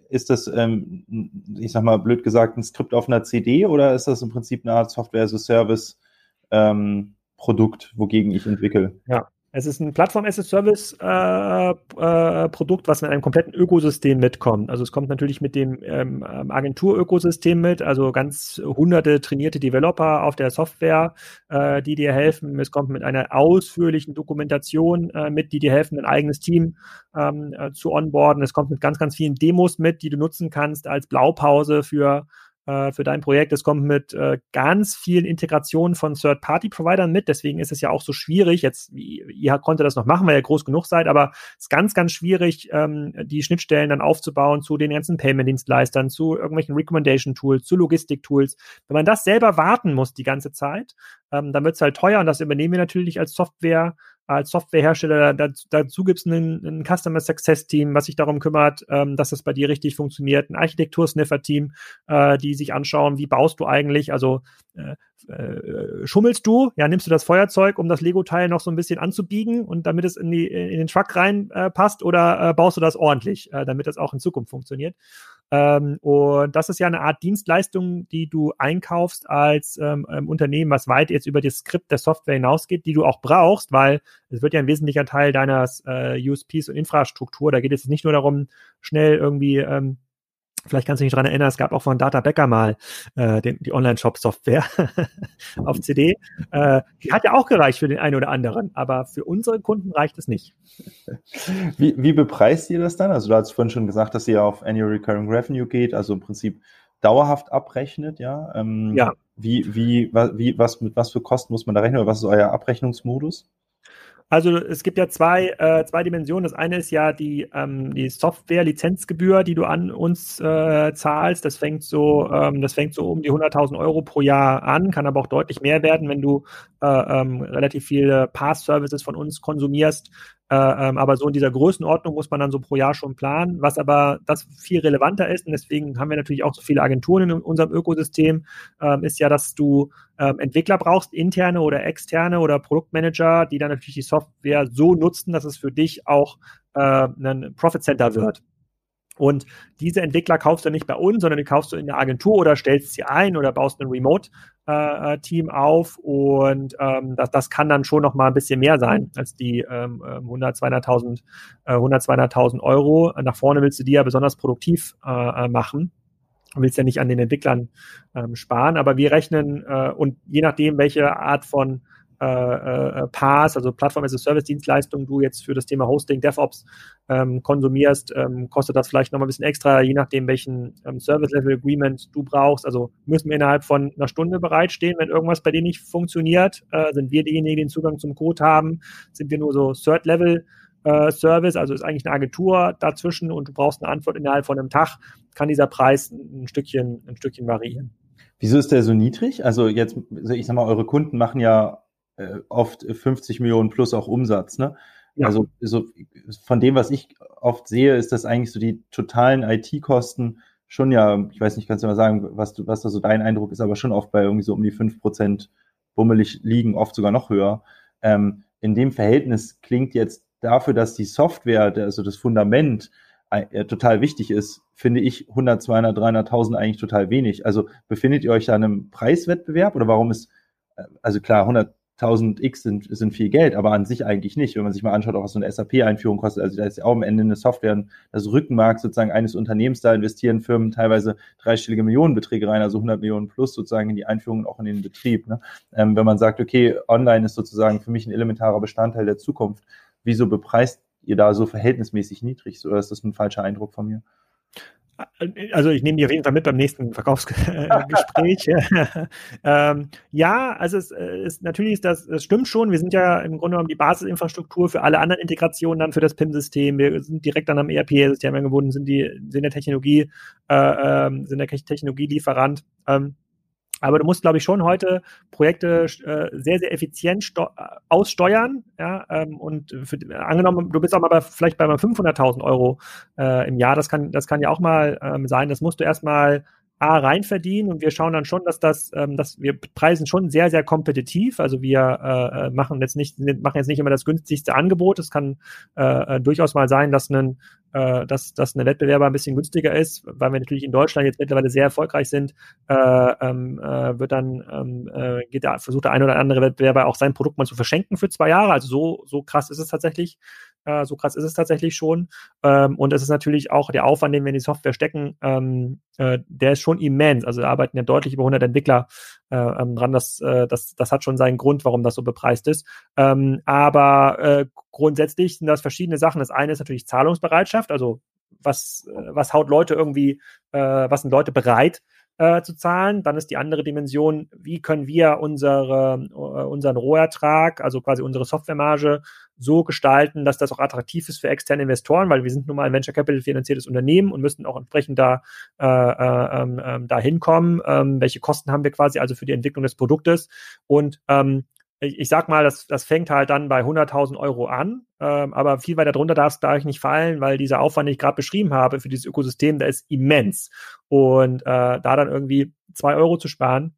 ist das, ähm, ich sag mal blöd gesagt, ein Skript auf einer CD oder ist das im Prinzip eine Art Software as a Service ähm, Produkt, wogegen ich entwickle? Ja, es ist ein Plattform-as-a-Service-Produkt, äh, äh, was mit einem kompletten Ökosystem mitkommt. Also es kommt natürlich mit dem ähm, ähm, Agentur-Ökosystem mit, also ganz hunderte trainierte Developer auf der Software, äh, die dir helfen. Es kommt mit einer ausführlichen Dokumentation äh, mit, die dir helfen, ein eigenes Team ähm, äh, zu onboarden. Es kommt mit ganz, ganz vielen Demos mit, die du nutzen kannst als Blaupause für äh, für dein Projekt. Es kommt mit äh, ganz vielen Integrationen von Third-Party-Providern mit. Deswegen ist es ja auch so schwierig. Jetzt, ihr konntet das noch machen, weil ihr groß genug seid, aber es ist ganz, ganz schwierig, ähm, die Schnittstellen dann aufzubauen zu den ganzen Payment-Dienstleistern, zu irgendwelchen Recommendation-Tools, zu Logistik-Tools. Wenn man das selber warten muss die ganze Zeit, ähm, dann wird es halt teuer und das übernehmen wir natürlich als Software als Softwarehersteller, dazu, dazu gibt es ein, Customer Success Team, was sich darum kümmert, ähm, dass das bei dir richtig funktioniert, ein Architektur-Sniffer-Team, äh, die sich anschauen, wie baust du eigentlich, also äh, äh, schummelst du, ja, nimmst du das Feuerzeug, um das Lego-Teil noch so ein bisschen anzubiegen und damit es in, die, in den Truck reinpasst oder äh, baust du das ordentlich, äh, damit das auch in Zukunft funktioniert? Ähm, und das ist ja eine Art Dienstleistung, die du einkaufst als ähm, ähm, Unternehmen, was weit jetzt über das Skript der Software hinausgeht, die du auch brauchst, weil es wird ja ein wesentlicher Teil deines äh, USPs und Infrastruktur. Da geht es nicht nur darum, schnell irgendwie ähm, Vielleicht kannst du dich daran erinnern, es gab auch von Data Becker mal äh, den, die Online-Shop-Software (laughs) auf CD. Äh, die hat ja auch gereicht für den einen oder anderen, aber für unsere Kunden reicht es nicht. (laughs) Wie, wie bepreist ihr das dann? Also du hast vorhin schon gesagt, dass ihr auf Annual Recurring Revenue geht, also im Prinzip dauerhaft abrechnet, ja? Ähm, ja. Wie, wie, wie, was, mit was für Kosten muss man da rechnen oder was ist euer Abrechnungsmodus? Also es gibt ja zwei, äh, zwei Dimensionen. Das eine ist ja die, ähm, die Software-Lizenzgebühr, die du an uns äh, zahlst. Das fängt so, ähm, das fängt so um die 100.000 Euro pro Jahr an, kann aber auch deutlich mehr werden, wenn du äh, ähm, relativ viele Pass-Services von uns konsumierst. Äh, ähm, aber so in dieser Größenordnung muss man dann so pro Jahr schon planen, was aber das viel relevanter ist. Und deswegen haben wir natürlich auch so viele Agenturen in unserem Ökosystem, ähm, ist ja, dass du ähm, Entwickler brauchst, interne oder externe oder Produktmanager, die dann natürlich die Software so nutzen, dass es für dich auch äh, ein Profit Center wird. Und diese Entwickler kaufst du nicht bei uns, sondern die kaufst du in der Agentur oder stellst sie ein oder baust ein Remote-Team äh, auf. Und ähm, das, das kann dann schon noch mal ein bisschen mehr sein als die ähm, 100, 200.000 äh, 100, 200.000 Euro. Nach vorne willst du die ja besonders produktiv äh, äh machen. Du willst ja nicht an den Entwicklern ähm, sparen, aber wir rechnen äh, und je nachdem, welche Art von äh, äh, PaaS, also Plattform as a Service Dienstleistung, du jetzt für das Thema Hosting, DevOps ähm, konsumierst, ähm, kostet das vielleicht nochmal ein bisschen extra, je nachdem, welchen ähm, Service Level Agreement du brauchst. Also müssen wir innerhalb von einer Stunde bereitstehen, wenn irgendwas bei dir nicht funktioniert, äh, sind wir diejenigen, die den Zugang zum Code haben, sind wir nur so Third Level äh, Service, also ist eigentlich eine Agentur dazwischen und du brauchst eine Antwort innerhalb von einem Tag, kann dieser Preis ein Stückchen, ein Stückchen variieren. Wieso ist der so niedrig? Also jetzt, ich sag mal, eure Kunden machen ja äh, oft 50 Millionen plus auch Umsatz. Ne? Ja. Also so, von dem, was ich oft sehe, ist das eigentlich so die totalen IT-Kosten schon ja, ich weiß nicht, kannst du mal sagen, was, du, was da so dein Eindruck ist, aber schon oft bei irgendwie so um die 5% bummelig liegen, oft sogar noch höher. Ähm, in dem Verhältnis klingt jetzt dafür, dass die Software, also das Fundament, äh, total wichtig ist, finde ich 100, 200, 300.000 eigentlich total wenig. Also befindet ihr euch da in einem Preiswettbewerb oder warum ist, äh, also klar, 100, 1000 X sind, sind viel Geld, aber an sich eigentlich nicht. Wenn man sich mal anschaut, auch was so eine SAP-Einführung kostet, also da ist ja auch am Ende eine Software, das Rückenmark sozusagen eines Unternehmens, da investieren Firmen teilweise dreistellige Millionenbeträge rein, also 100 Millionen plus sozusagen in die Einführung und auch in den Betrieb. Ne? Ähm, wenn man sagt, okay, online ist sozusagen für mich ein elementarer Bestandteil der Zukunft, wieso bepreist ihr da so verhältnismäßig niedrig? Oder ist das ein falscher Eindruck von mir? Also ich nehme die auf jeden Fall mit beim nächsten Verkaufsgespräch. (laughs) (laughs) (laughs) ähm, ja, also es ist natürlich ist das, es stimmt schon. Wir sind ja im Grunde genommen die Basisinfrastruktur für alle anderen Integrationen dann für das PIM-System. Wir sind direkt dann am ERP-System angebunden, sind die sind der Technologie, äh, ähm, sind der Technologielieferant. Ähm, aber du musst, glaube ich, schon heute Projekte äh, sehr, sehr effizient aussteuern. Ja, ähm, und für, angenommen, du bist auch mal bei, vielleicht bei mal 500.000 Euro äh, im Jahr. Das kann, das kann ja auch mal ähm, sein. Das musst du erstmal A rein verdienen und wir schauen dann schon, dass das, ähm, dass wir preisen schon sehr, sehr kompetitiv. Also wir äh, äh machen jetzt nicht, machen jetzt nicht immer das günstigste Angebot. Es kann äh, äh, durchaus mal sein, dass ein äh, dass, dass eine Wettbewerber ein bisschen günstiger ist, weil wir natürlich in Deutschland jetzt mittlerweile sehr erfolgreich sind, äh, ähm, äh, wird dann ähm, äh, geht der, versucht der eine oder andere Wettbewerber auch sein Produkt mal zu verschenken für zwei Jahre. Also so, so krass ist es tatsächlich. Äh, so krass ist es tatsächlich schon. Ähm, und es ist natürlich auch der Aufwand, den wir in die Software stecken, ähm, äh, der ist schon immens. Also da arbeiten ja deutlich über 100 Entwickler äh, ähm, dran. Das, äh, das, das hat schon seinen Grund, warum das so bepreist ist. Ähm, aber äh, grundsätzlich sind das verschiedene Sachen. Das eine ist natürlich Zahlungsbereitschaft, also was, äh, was haut Leute irgendwie, was sind Leute bereit, äh, zu zahlen. Dann ist die andere Dimension, wie können wir unsere, äh, unseren Rohertrag, also quasi unsere Softwaremarge, so gestalten, dass das auch attraktiv ist für externe Investoren, weil wir sind nun mal ein Venture Capital finanziertes Unternehmen und müssen auch entsprechend da, äh, äh, ähm da hinkommen. Ähm, welche Kosten haben wir quasi also für die Entwicklung des Produktes? Und ähm, ich, ich sag mal, das, das fängt halt dann bei 100.000 Euro an, ähm, aber viel weiter drunter darf es da nicht fallen, weil dieser Aufwand, den ich gerade beschrieben habe für dieses Ökosystem, der ist immens. Und äh, da dann irgendwie zwei Euro zu sparen,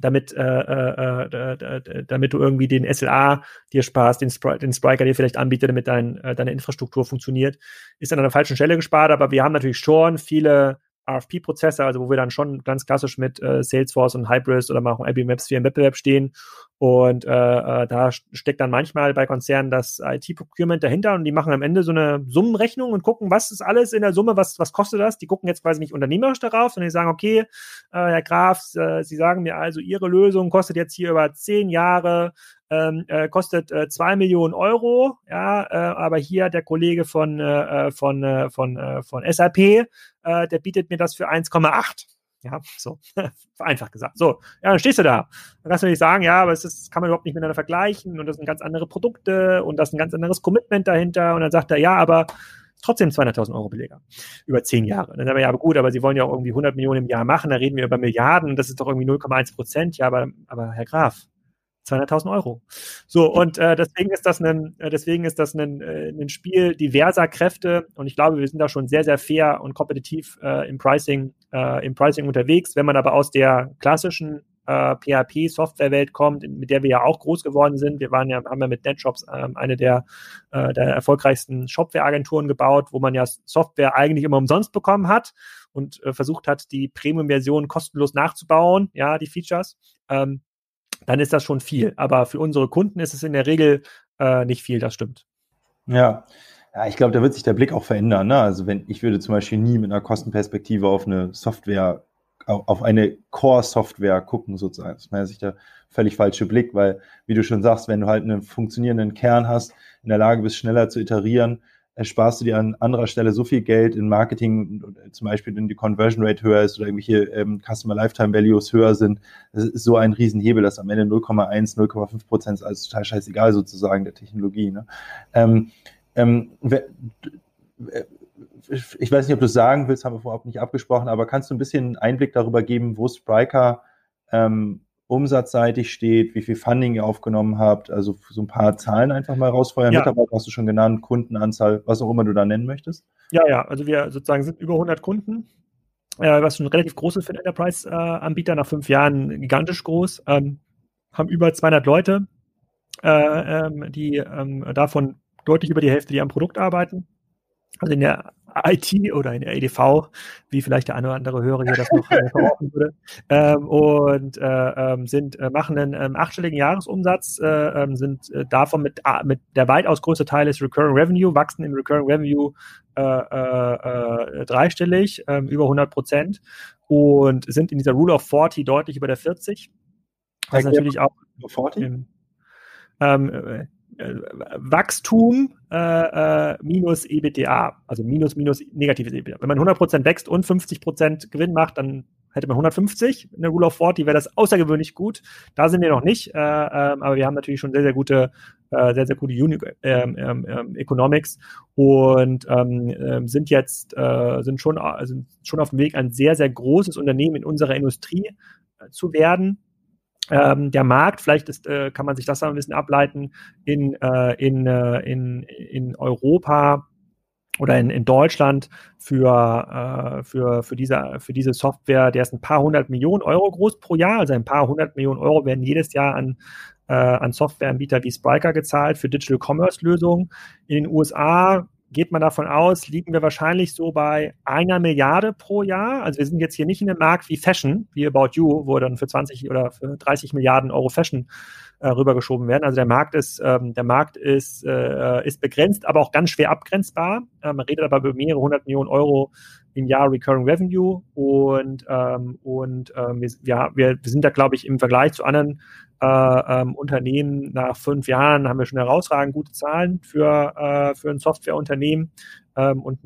damit, äh, äh, äh, damit du irgendwie den SLA dir sparst, den, Spry den Spriker dir vielleicht anbietet, damit dein, äh, deine Infrastruktur funktioniert, ist an einer falschen Stelle gespart. Aber wir haben natürlich schon viele RFP-Prozesse, also wo wir dann schon ganz klassisch mit äh, Salesforce und Hybris oder mal auch IBM Maps 4 im Wettbewerb stehen. Und äh, äh, da steckt dann manchmal bei Konzernen das IT-Procurement dahinter und die machen am Ende so eine Summenrechnung und gucken, was ist alles in der Summe, was, was kostet das? Die gucken jetzt quasi nicht unternehmerisch darauf, sondern die sagen, okay, äh, Herr Graf, äh, Sie sagen mir also, Ihre Lösung kostet jetzt hier über zehn Jahre ähm, äh, kostet äh, zwei Millionen Euro, ja, äh, aber hier der Kollege von äh, äh von äh, von äh, von SAP, äh, der bietet mir das für 1,8. Ja, so, (laughs) einfach gesagt. So, ja, dann stehst du da. Dann kannst du nicht sagen, ja, aber ist, kann man überhaupt nicht miteinander vergleichen und das sind ganz andere Produkte und das ist ein ganz anderes Commitment dahinter. Und dann sagt er, ja, aber trotzdem 200.000 Euro Beleger über zehn Jahre. Dann sagen wir, ja, aber gut, aber Sie wollen ja auch irgendwie 100 Millionen im Jahr machen, da reden wir über Milliarden, das ist doch irgendwie 0,1 Prozent. Ja, aber, aber Herr Graf, 200.000 Euro. So, und äh, deswegen ist das ein, äh, deswegen ist das ein, äh, ein Spiel diverser Kräfte und ich glaube, wir sind da schon sehr, sehr fair und kompetitiv äh, im Pricing, äh, im Pricing unterwegs. Wenn man aber aus der klassischen äh, PHP-Softwarewelt kommt, mit der wir ja auch groß geworden sind. Wir waren ja, haben ja mit NetShops ähm, eine der, äh, der erfolgreichsten Shopware-Agenturen gebaut, wo man ja Software eigentlich immer umsonst bekommen hat und äh, versucht hat, die Premium-Version kostenlos nachzubauen, ja, die Features. Ähm, dann ist das schon viel. Aber für unsere Kunden ist es in der Regel äh, nicht viel, das stimmt. Ja. Ja, ich glaube, da wird sich der Blick auch verändern. Ne? Also wenn ich würde zum Beispiel nie mit einer Kostenperspektive auf eine Software, auf eine Core-Software gucken, sozusagen. Das meiner Sicht der völlig falsche Blick, weil, wie du schon sagst, wenn du halt einen funktionierenden Kern hast, in der Lage bist, schneller zu iterieren, sparst du dir an anderer Stelle so viel Geld in Marketing, zum Beispiel wenn die Conversion Rate höher ist oder irgendwelche ähm, Customer Lifetime Values höher sind. Das ist so ein Riesenhebel, dass am Ende 0,1, 0,5 Prozent ist alles total scheißegal sozusagen der Technologie. Ne? Ähm, ähm, ich weiß nicht, ob du es sagen willst, haben wir vorab nicht abgesprochen, aber kannst du ein bisschen Einblick darüber geben, wo Spriker ähm, umsatzseitig steht, wie viel Funding ihr aufgenommen habt, also so ein paar Zahlen einfach mal rausfeuern. Ja. Mitarbeiter hast du schon genannt, Kundenanzahl, was auch immer du da nennen möchtest. Ja, ja, also wir sozusagen sind über 100 Kunden, äh, was schon relativ groß ist für einen Enterprise-Anbieter, nach fünf Jahren gigantisch groß, ähm, haben über 200 Leute, äh, ähm, die ähm, davon deutlich über die Hälfte, die am Produkt arbeiten. Also in der IT oder in der EDV, wie vielleicht der eine oder andere Hörer hier das noch äh, (laughs) verorten würde, ähm, und äh, ähm, sind äh, machen einen ähm, achtstelligen Jahresumsatz, äh, ähm, sind äh, davon mit, ah, mit der weitaus größte Teil ist Recurring Revenue, wachsen im Recurring Revenue dreistellig, äh, über 100 Prozent und sind in dieser Rule of 40 deutlich über der 40. Was natürlich auch 40? Im, ähm, äh, Wachstum äh, äh, minus EBITDA, also minus minus negatives EBITDA. Wenn man 100% wächst und 50% Gewinn macht, dann hätte man 150 in der Rule of 40, wäre das außergewöhnlich gut. Da sind wir noch nicht, äh, äh, aber wir haben natürlich schon sehr, sehr gute, äh, sehr, sehr gute Uni ähm, ähm, ähm, Economics und ähm, ähm, sind jetzt, äh, sind schon, also schon auf dem Weg, ein sehr, sehr großes Unternehmen in unserer Industrie äh, zu werden. Ähm, der Markt, vielleicht ist, äh, kann man sich das ein bisschen ableiten, in, äh, in, äh, in, in Europa oder in, in Deutschland für, äh, für, für, diese, für diese Software, der ist ein paar hundert Millionen Euro groß pro Jahr. Also ein paar hundert Millionen Euro werden jedes Jahr an, äh, an Softwareanbieter wie Spriker gezahlt für Digital Commerce Lösungen. In den USA geht man davon aus, liegen wir wahrscheinlich so bei einer Milliarde pro Jahr. Also wir sind jetzt hier nicht in einem Markt wie Fashion, wie About You, wo dann für 20 oder für 30 Milliarden Euro Fashion äh, rübergeschoben werden. Also der Markt ist, ähm, der Markt ist, äh, ist begrenzt, aber auch ganz schwer abgrenzbar. Äh, man redet aber über mehrere hundert Millionen Euro im Jahr Recurring Revenue und, ähm, und ähm, wir, ja, wir, wir sind da, glaube ich, im Vergleich zu anderen äh, ähm, Unternehmen nach fünf Jahren haben wir schon herausragend gute Zahlen für, äh, für ein Softwareunternehmen ähm, und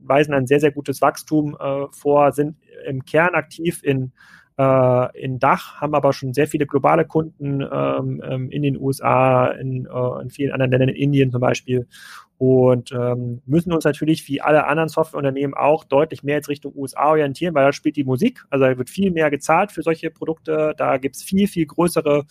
weisen ein sehr, sehr gutes Wachstum äh, vor, sind im Kern aktiv in äh, in Dach, haben aber schon sehr viele globale Kunden ähm, ähm in den USA, in, äh, in vielen anderen Ländern, in Indien zum Beispiel und ähm, müssen uns natürlich wie alle anderen Softwareunternehmen auch deutlich mehr jetzt Richtung USA orientieren, weil da spielt die Musik, also da wird viel mehr gezahlt für solche Produkte, da gibt es viel, viel größere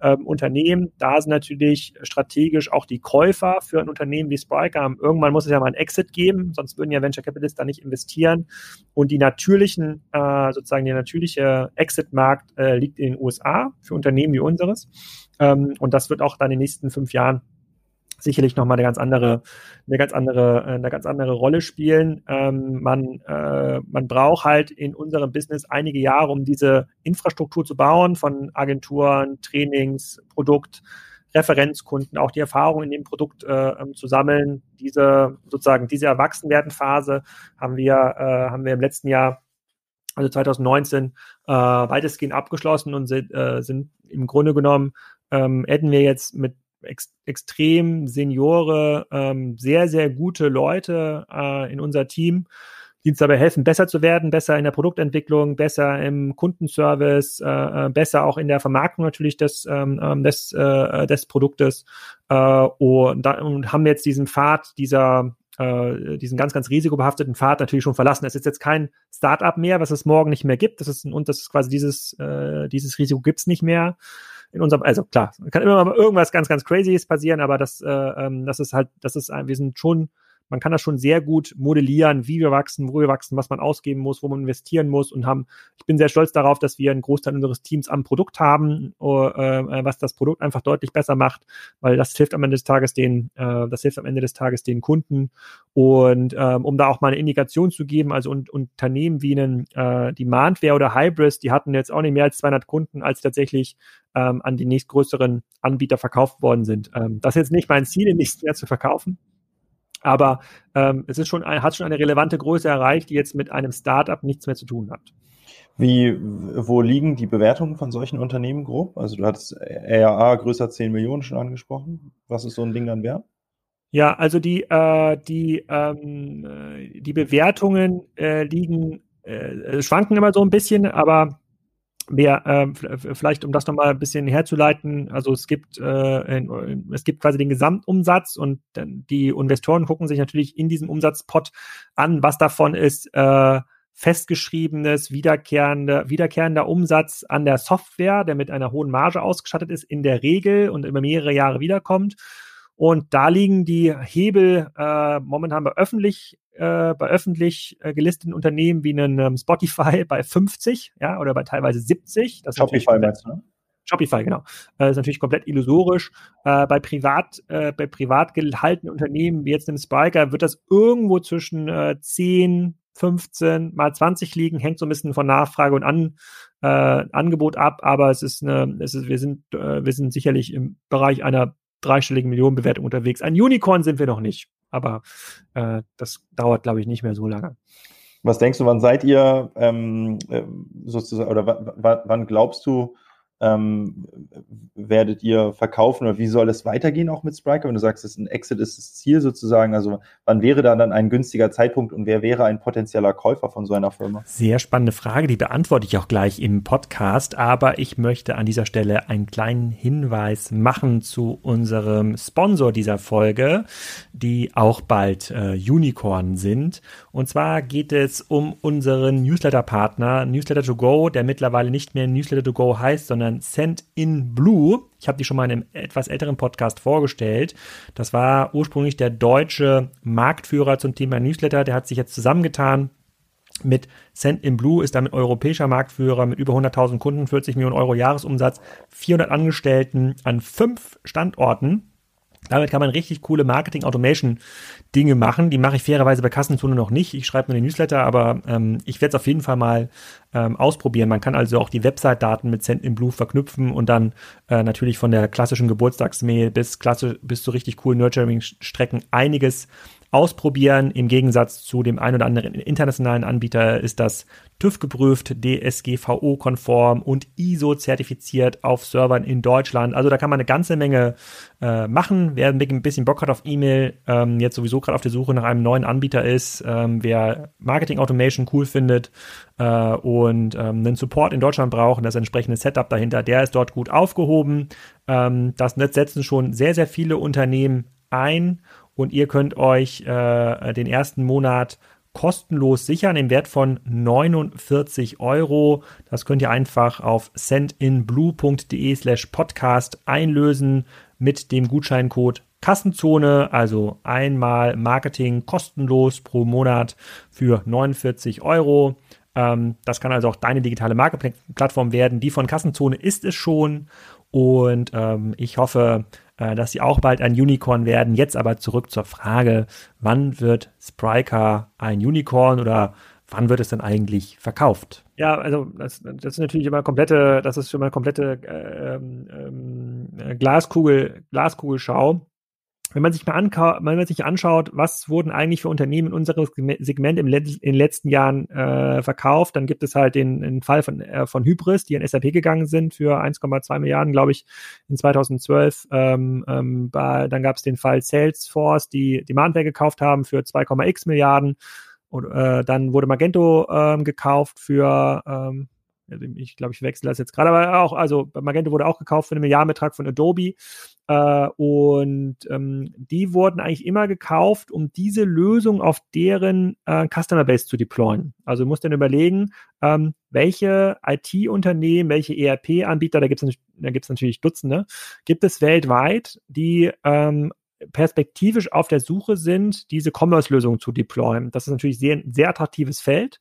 ähm, Unternehmen, da sind natürlich strategisch auch die Käufer für ein Unternehmen wie Spryker, irgendwann muss es ja mal einen Exit geben, sonst würden ja Venture Capitalists da nicht investieren. Und die natürlichen, äh, sozusagen der natürliche Exit-Markt äh, liegt in den USA für Unternehmen wie unseres. Ähm, und das wird auch dann in den nächsten fünf Jahren sicherlich nochmal eine ganz andere, eine ganz andere, äh, eine ganz andere Rolle spielen. Ähm, man, äh, man braucht halt in unserem Business einige Jahre, um diese Infrastruktur zu bauen von Agenturen, Trainings, Produkt, Referenzkunden, auch die Erfahrung in dem Produkt äh, ähm, zu sammeln. Diese sozusagen diese Erwachsenwerdenphase haben wir äh, haben wir im letzten Jahr also 2019 äh, weitestgehend abgeschlossen und sind, äh, sind im Grunde genommen ähm, hätten wir jetzt mit ex extrem Seniore, ähm, sehr, sehr gute Leute äh, in unser Team, die uns dabei helfen, besser zu werden, besser in der Produktentwicklung, besser im Kundenservice, äh, äh besser auch in der Vermarktung natürlich des, ähm, ähm, des, äh, des Produktes äh, und, da, und haben jetzt diesen Pfad dieser äh, diesen ganz, ganz risikobehafteten Pfad natürlich schon verlassen. Es ist jetzt kein Startup mehr, was es morgen nicht mehr gibt. Das ist, und das ist quasi dieses, äh, dieses Risiko gibt's nicht mehr in unserem, also klar, kann immer mal irgendwas ganz, ganz crazyes passieren, aber das, äh, ähm, das ist halt, das ist ein, wir sind schon man kann das schon sehr gut modellieren, wie wir wachsen, wo wir wachsen, was man ausgeben muss, wo man investieren muss und haben, ich bin sehr stolz darauf, dass wir einen Großteil unseres Teams am Produkt haben, uh, äh, was das Produkt einfach deutlich besser macht, weil das hilft am Ende des Tages den, äh, das hilft am Ende des Tages den Kunden und ähm, um da auch mal eine Indikation zu geben, also und, Unternehmen wie einen, äh, die Demandware oder Hybris, die hatten jetzt auch nicht mehr als 200 Kunden, als tatsächlich ähm, an die nächstgrößeren Anbieter verkauft worden sind. Ähm, das ist jetzt nicht mein Ziel, nichts mehr zu verkaufen. Aber ähm, es ist schon, hat schon eine relevante Größe erreicht, die jetzt mit einem Startup nichts mehr zu tun hat. Wie, wo liegen die Bewertungen von solchen Unternehmen grob? Also du hattest RAA größer 10 Millionen schon angesprochen. Was ist so ein Ding dann wert? Ja, also die, äh, die, ähm, äh, die Bewertungen äh, liegen, äh, schwanken immer so ein bisschen, aber mehr, äh, vielleicht um das nochmal ein bisschen herzuleiten, also es gibt, äh, es gibt quasi den Gesamtumsatz und die Investoren gucken sich natürlich in diesem Umsatzpot an, was davon ist äh, festgeschriebenes, wiederkehrender, wiederkehrender Umsatz an der Software, der mit einer hohen Marge ausgestattet ist, in der Regel und über mehrere Jahre wiederkommt. Und da liegen die Hebel äh, momentan bei öffentlich äh, bei öffentlich äh, gelisteten Unternehmen wie einem ähm, Spotify (laughs) bei 50, ja, oder bei teilweise 70. Das Shopify meinst du, ne? Shopify, genau. Das ist natürlich komplett illusorisch. Äh, bei privat, äh, bei privat gehaltenen Unternehmen wie jetzt einem Spiker wird das irgendwo zwischen äh, 10, 15 mal 20 liegen, hängt so ein bisschen von Nachfrage und An, äh, Angebot ab, aber es ist eine, es ist, wir sind, äh, wir sind sicherlich im Bereich einer dreistelligen Millionenbewertung unterwegs. Ein Unicorn sind wir noch nicht, aber äh, das dauert, glaube ich, nicht mehr so lange. Was denkst du, wann seid ihr ähm, äh, sozusagen, oder wann glaubst du, ähm, werdet ihr verkaufen oder wie soll es weitergehen auch mit Spriker? Wenn du sagst, ein Exit ist das Ziel sozusagen, also wann wäre da dann ein günstiger Zeitpunkt und wer wäre ein potenzieller Käufer von so einer Firma? Sehr spannende Frage, die beantworte ich auch gleich im Podcast, aber ich möchte an dieser Stelle einen kleinen Hinweis machen zu unserem Sponsor dieser Folge, die auch bald äh, Unicorn sind. Und zwar geht es um unseren Newsletter-Partner, Newsletter to Go, der mittlerweile nicht mehr Newsletter to Go heißt, sondern sondern Send in Blue. Ich habe die schon mal in einem etwas älteren Podcast vorgestellt. Das war ursprünglich der deutsche Marktführer zum Thema Newsletter. Der hat sich jetzt zusammengetan mit Send in Blue, ist damit europäischer Marktführer mit über 100.000 Kunden, 40 Millionen Euro Jahresumsatz, 400 Angestellten an fünf Standorten. Damit kann man richtig coole Marketing-Automation-Dinge machen. Die mache ich fairerweise bei Kassenzone noch nicht. Ich schreibe nur den Newsletter, aber ähm, ich werde es auf jeden Fall mal ähm, ausprobieren. Man kann also auch die Website-Daten mit Send in Blue verknüpfen und dann äh, natürlich von der klassischen Geburtstagsmail bis, bis zu richtig coolen Nurturing-Strecken einiges ausprobieren. Im Gegensatz zu dem ein oder anderen internationalen Anbieter ist das TÜV geprüft, DSGVO-konform und ISO-zertifiziert auf Servern in Deutschland. Also da kann man eine ganze Menge äh, machen. Wer ein bisschen Bock hat auf E-Mail, ähm, jetzt sowieso gerade auf der Suche nach einem neuen Anbieter ist, ähm, wer Marketing Automation cool findet äh, und ähm, einen Support in Deutschland braucht und das entsprechende Setup dahinter, der ist dort gut aufgehoben. Ähm, das setzen schon sehr, sehr viele Unternehmen ein und ihr könnt euch äh, den ersten Monat kostenlos sichern im Wert von 49 Euro. Das könnt ihr einfach auf sendinblue.de slash podcast einlösen mit dem Gutscheincode Kassenzone, also einmal Marketing kostenlos pro Monat für 49 Euro. Ähm, das kann also auch deine digitale Marketing-Plattform werden. Die von Kassenzone ist es schon. Und ähm, ich hoffe, dass sie auch bald ein Unicorn werden. Jetzt aber zurück zur Frage, wann wird Spryker ein Unicorn oder wann wird es denn eigentlich verkauft? Ja, also das, das ist natürlich immer komplette, das ist mal komplette äh, ähm, äh, Glaskugel, Glaskugelschau wenn man sich mal wenn man sich anschaut, was wurden eigentlich für Unternehmen in unserem Segment im in den letzten Jahren äh, verkauft, dann gibt es halt den, den Fall von, äh, von Hybris, die an SAP gegangen sind für 1,2 Milliarden, glaube ich, in 2012. Ähm, ähm, bei, dann gab es den Fall Salesforce, die Demandware gekauft haben für 2,x Milliarden. Und, äh, dann wurde Magento ähm, gekauft für ähm, ich glaube, ich wechsle das jetzt gerade, aber auch, also Magento wurde auch gekauft für einen Milliardenbetrag von Adobe. Äh, und ähm, die wurden eigentlich immer gekauft, um diese Lösung auf deren äh, Customer Base zu deployen. Also du musst dann überlegen, ähm, welche IT-Unternehmen, welche ERP-Anbieter, da gibt es natürlich Dutzende, gibt es weltweit, die ähm, perspektivisch auf der Suche sind, diese Commerce-Lösung zu deployen. Das ist natürlich sehr, sehr attraktives Feld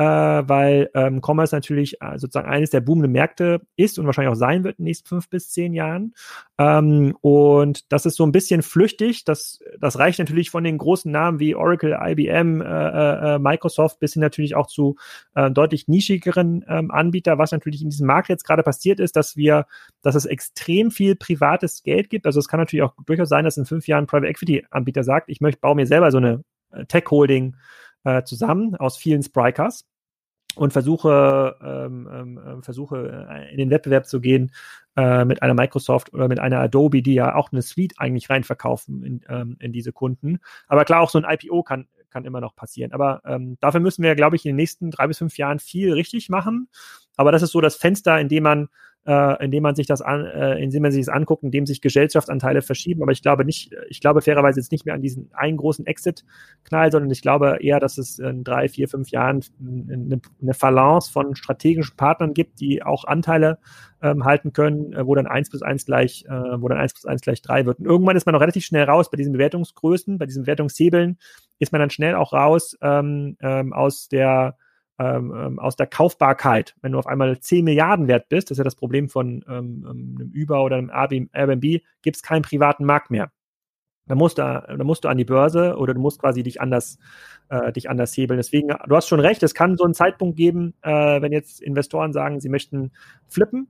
äh, weil ähm, Commerce natürlich äh, sozusagen eines der boomenden Märkte ist und wahrscheinlich auch sein wird in den nächsten fünf bis zehn Jahren. Ähm, und das ist so ein bisschen flüchtig. Das, das reicht natürlich von den großen Namen wie Oracle, IBM, äh, äh, äh, Microsoft bis hin natürlich auch zu äh, deutlich nischigeren ähm, Anbieter. Was natürlich in diesem Markt jetzt gerade passiert ist, dass wir, dass es extrem viel privates Geld gibt. Also es kann natürlich auch durchaus sein, dass in fünf Jahren Private Equity Anbieter sagt, ich möchte, baue mir selber so eine äh, Tech Holding äh, zusammen aus vielen Sprikers und versuche, ähm, ähm, ähm, versuche äh, in den Wettbewerb zu gehen äh, mit einer Microsoft oder mit einer Adobe, die ja auch eine Suite eigentlich reinverkaufen in, ähm, in diese Kunden. Aber klar, auch so ein IPO kann, kann immer noch passieren. Aber ähm, dafür müssen wir, glaube ich, in den nächsten drei bis fünf Jahren viel richtig machen. Aber das ist so das Fenster, in dem man äh, indem man sich das an, äh, indem man sich das anguckt, indem sich Gesellschaftsanteile verschieben. Aber ich glaube nicht, ich glaube fairerweise jetzt nicht mehr an diesen einen großen Exit-Knall, sondern ich glaube eher, dass es in drei, vier, fünf Jahren eine, eine Balance von strategischen Partnern gibt, die auch Anteile ähm, halten können, äh, wo dann eins plus eins gleich, äh, wo dann eins plus eins gleich drei wird. Und irgendwann ist man noch relativ schnell raus bei diesen Bewertungsgrößen, bei diesen Bewertungshebeln ist man dann schnell auch raus ähm, ähm, aus der ähm, ähm, aus der Kaufbarkeit. Wenn du auf einmal 10 Milliarden wert bist, das ist ja das Problem von ähm, ähm einem Uber oder einem Airbnb, gibt es keinen privaten Markt mehr. Da musst, du, da musst du an die Börse oder du musst quasi dich anders, äh, dich anders hebeln. Deswegen, du hast schon recht, es kann so einen Zeitpunkt geben, äh, wenn jetzt Investoren sagen, sie möchten flippen.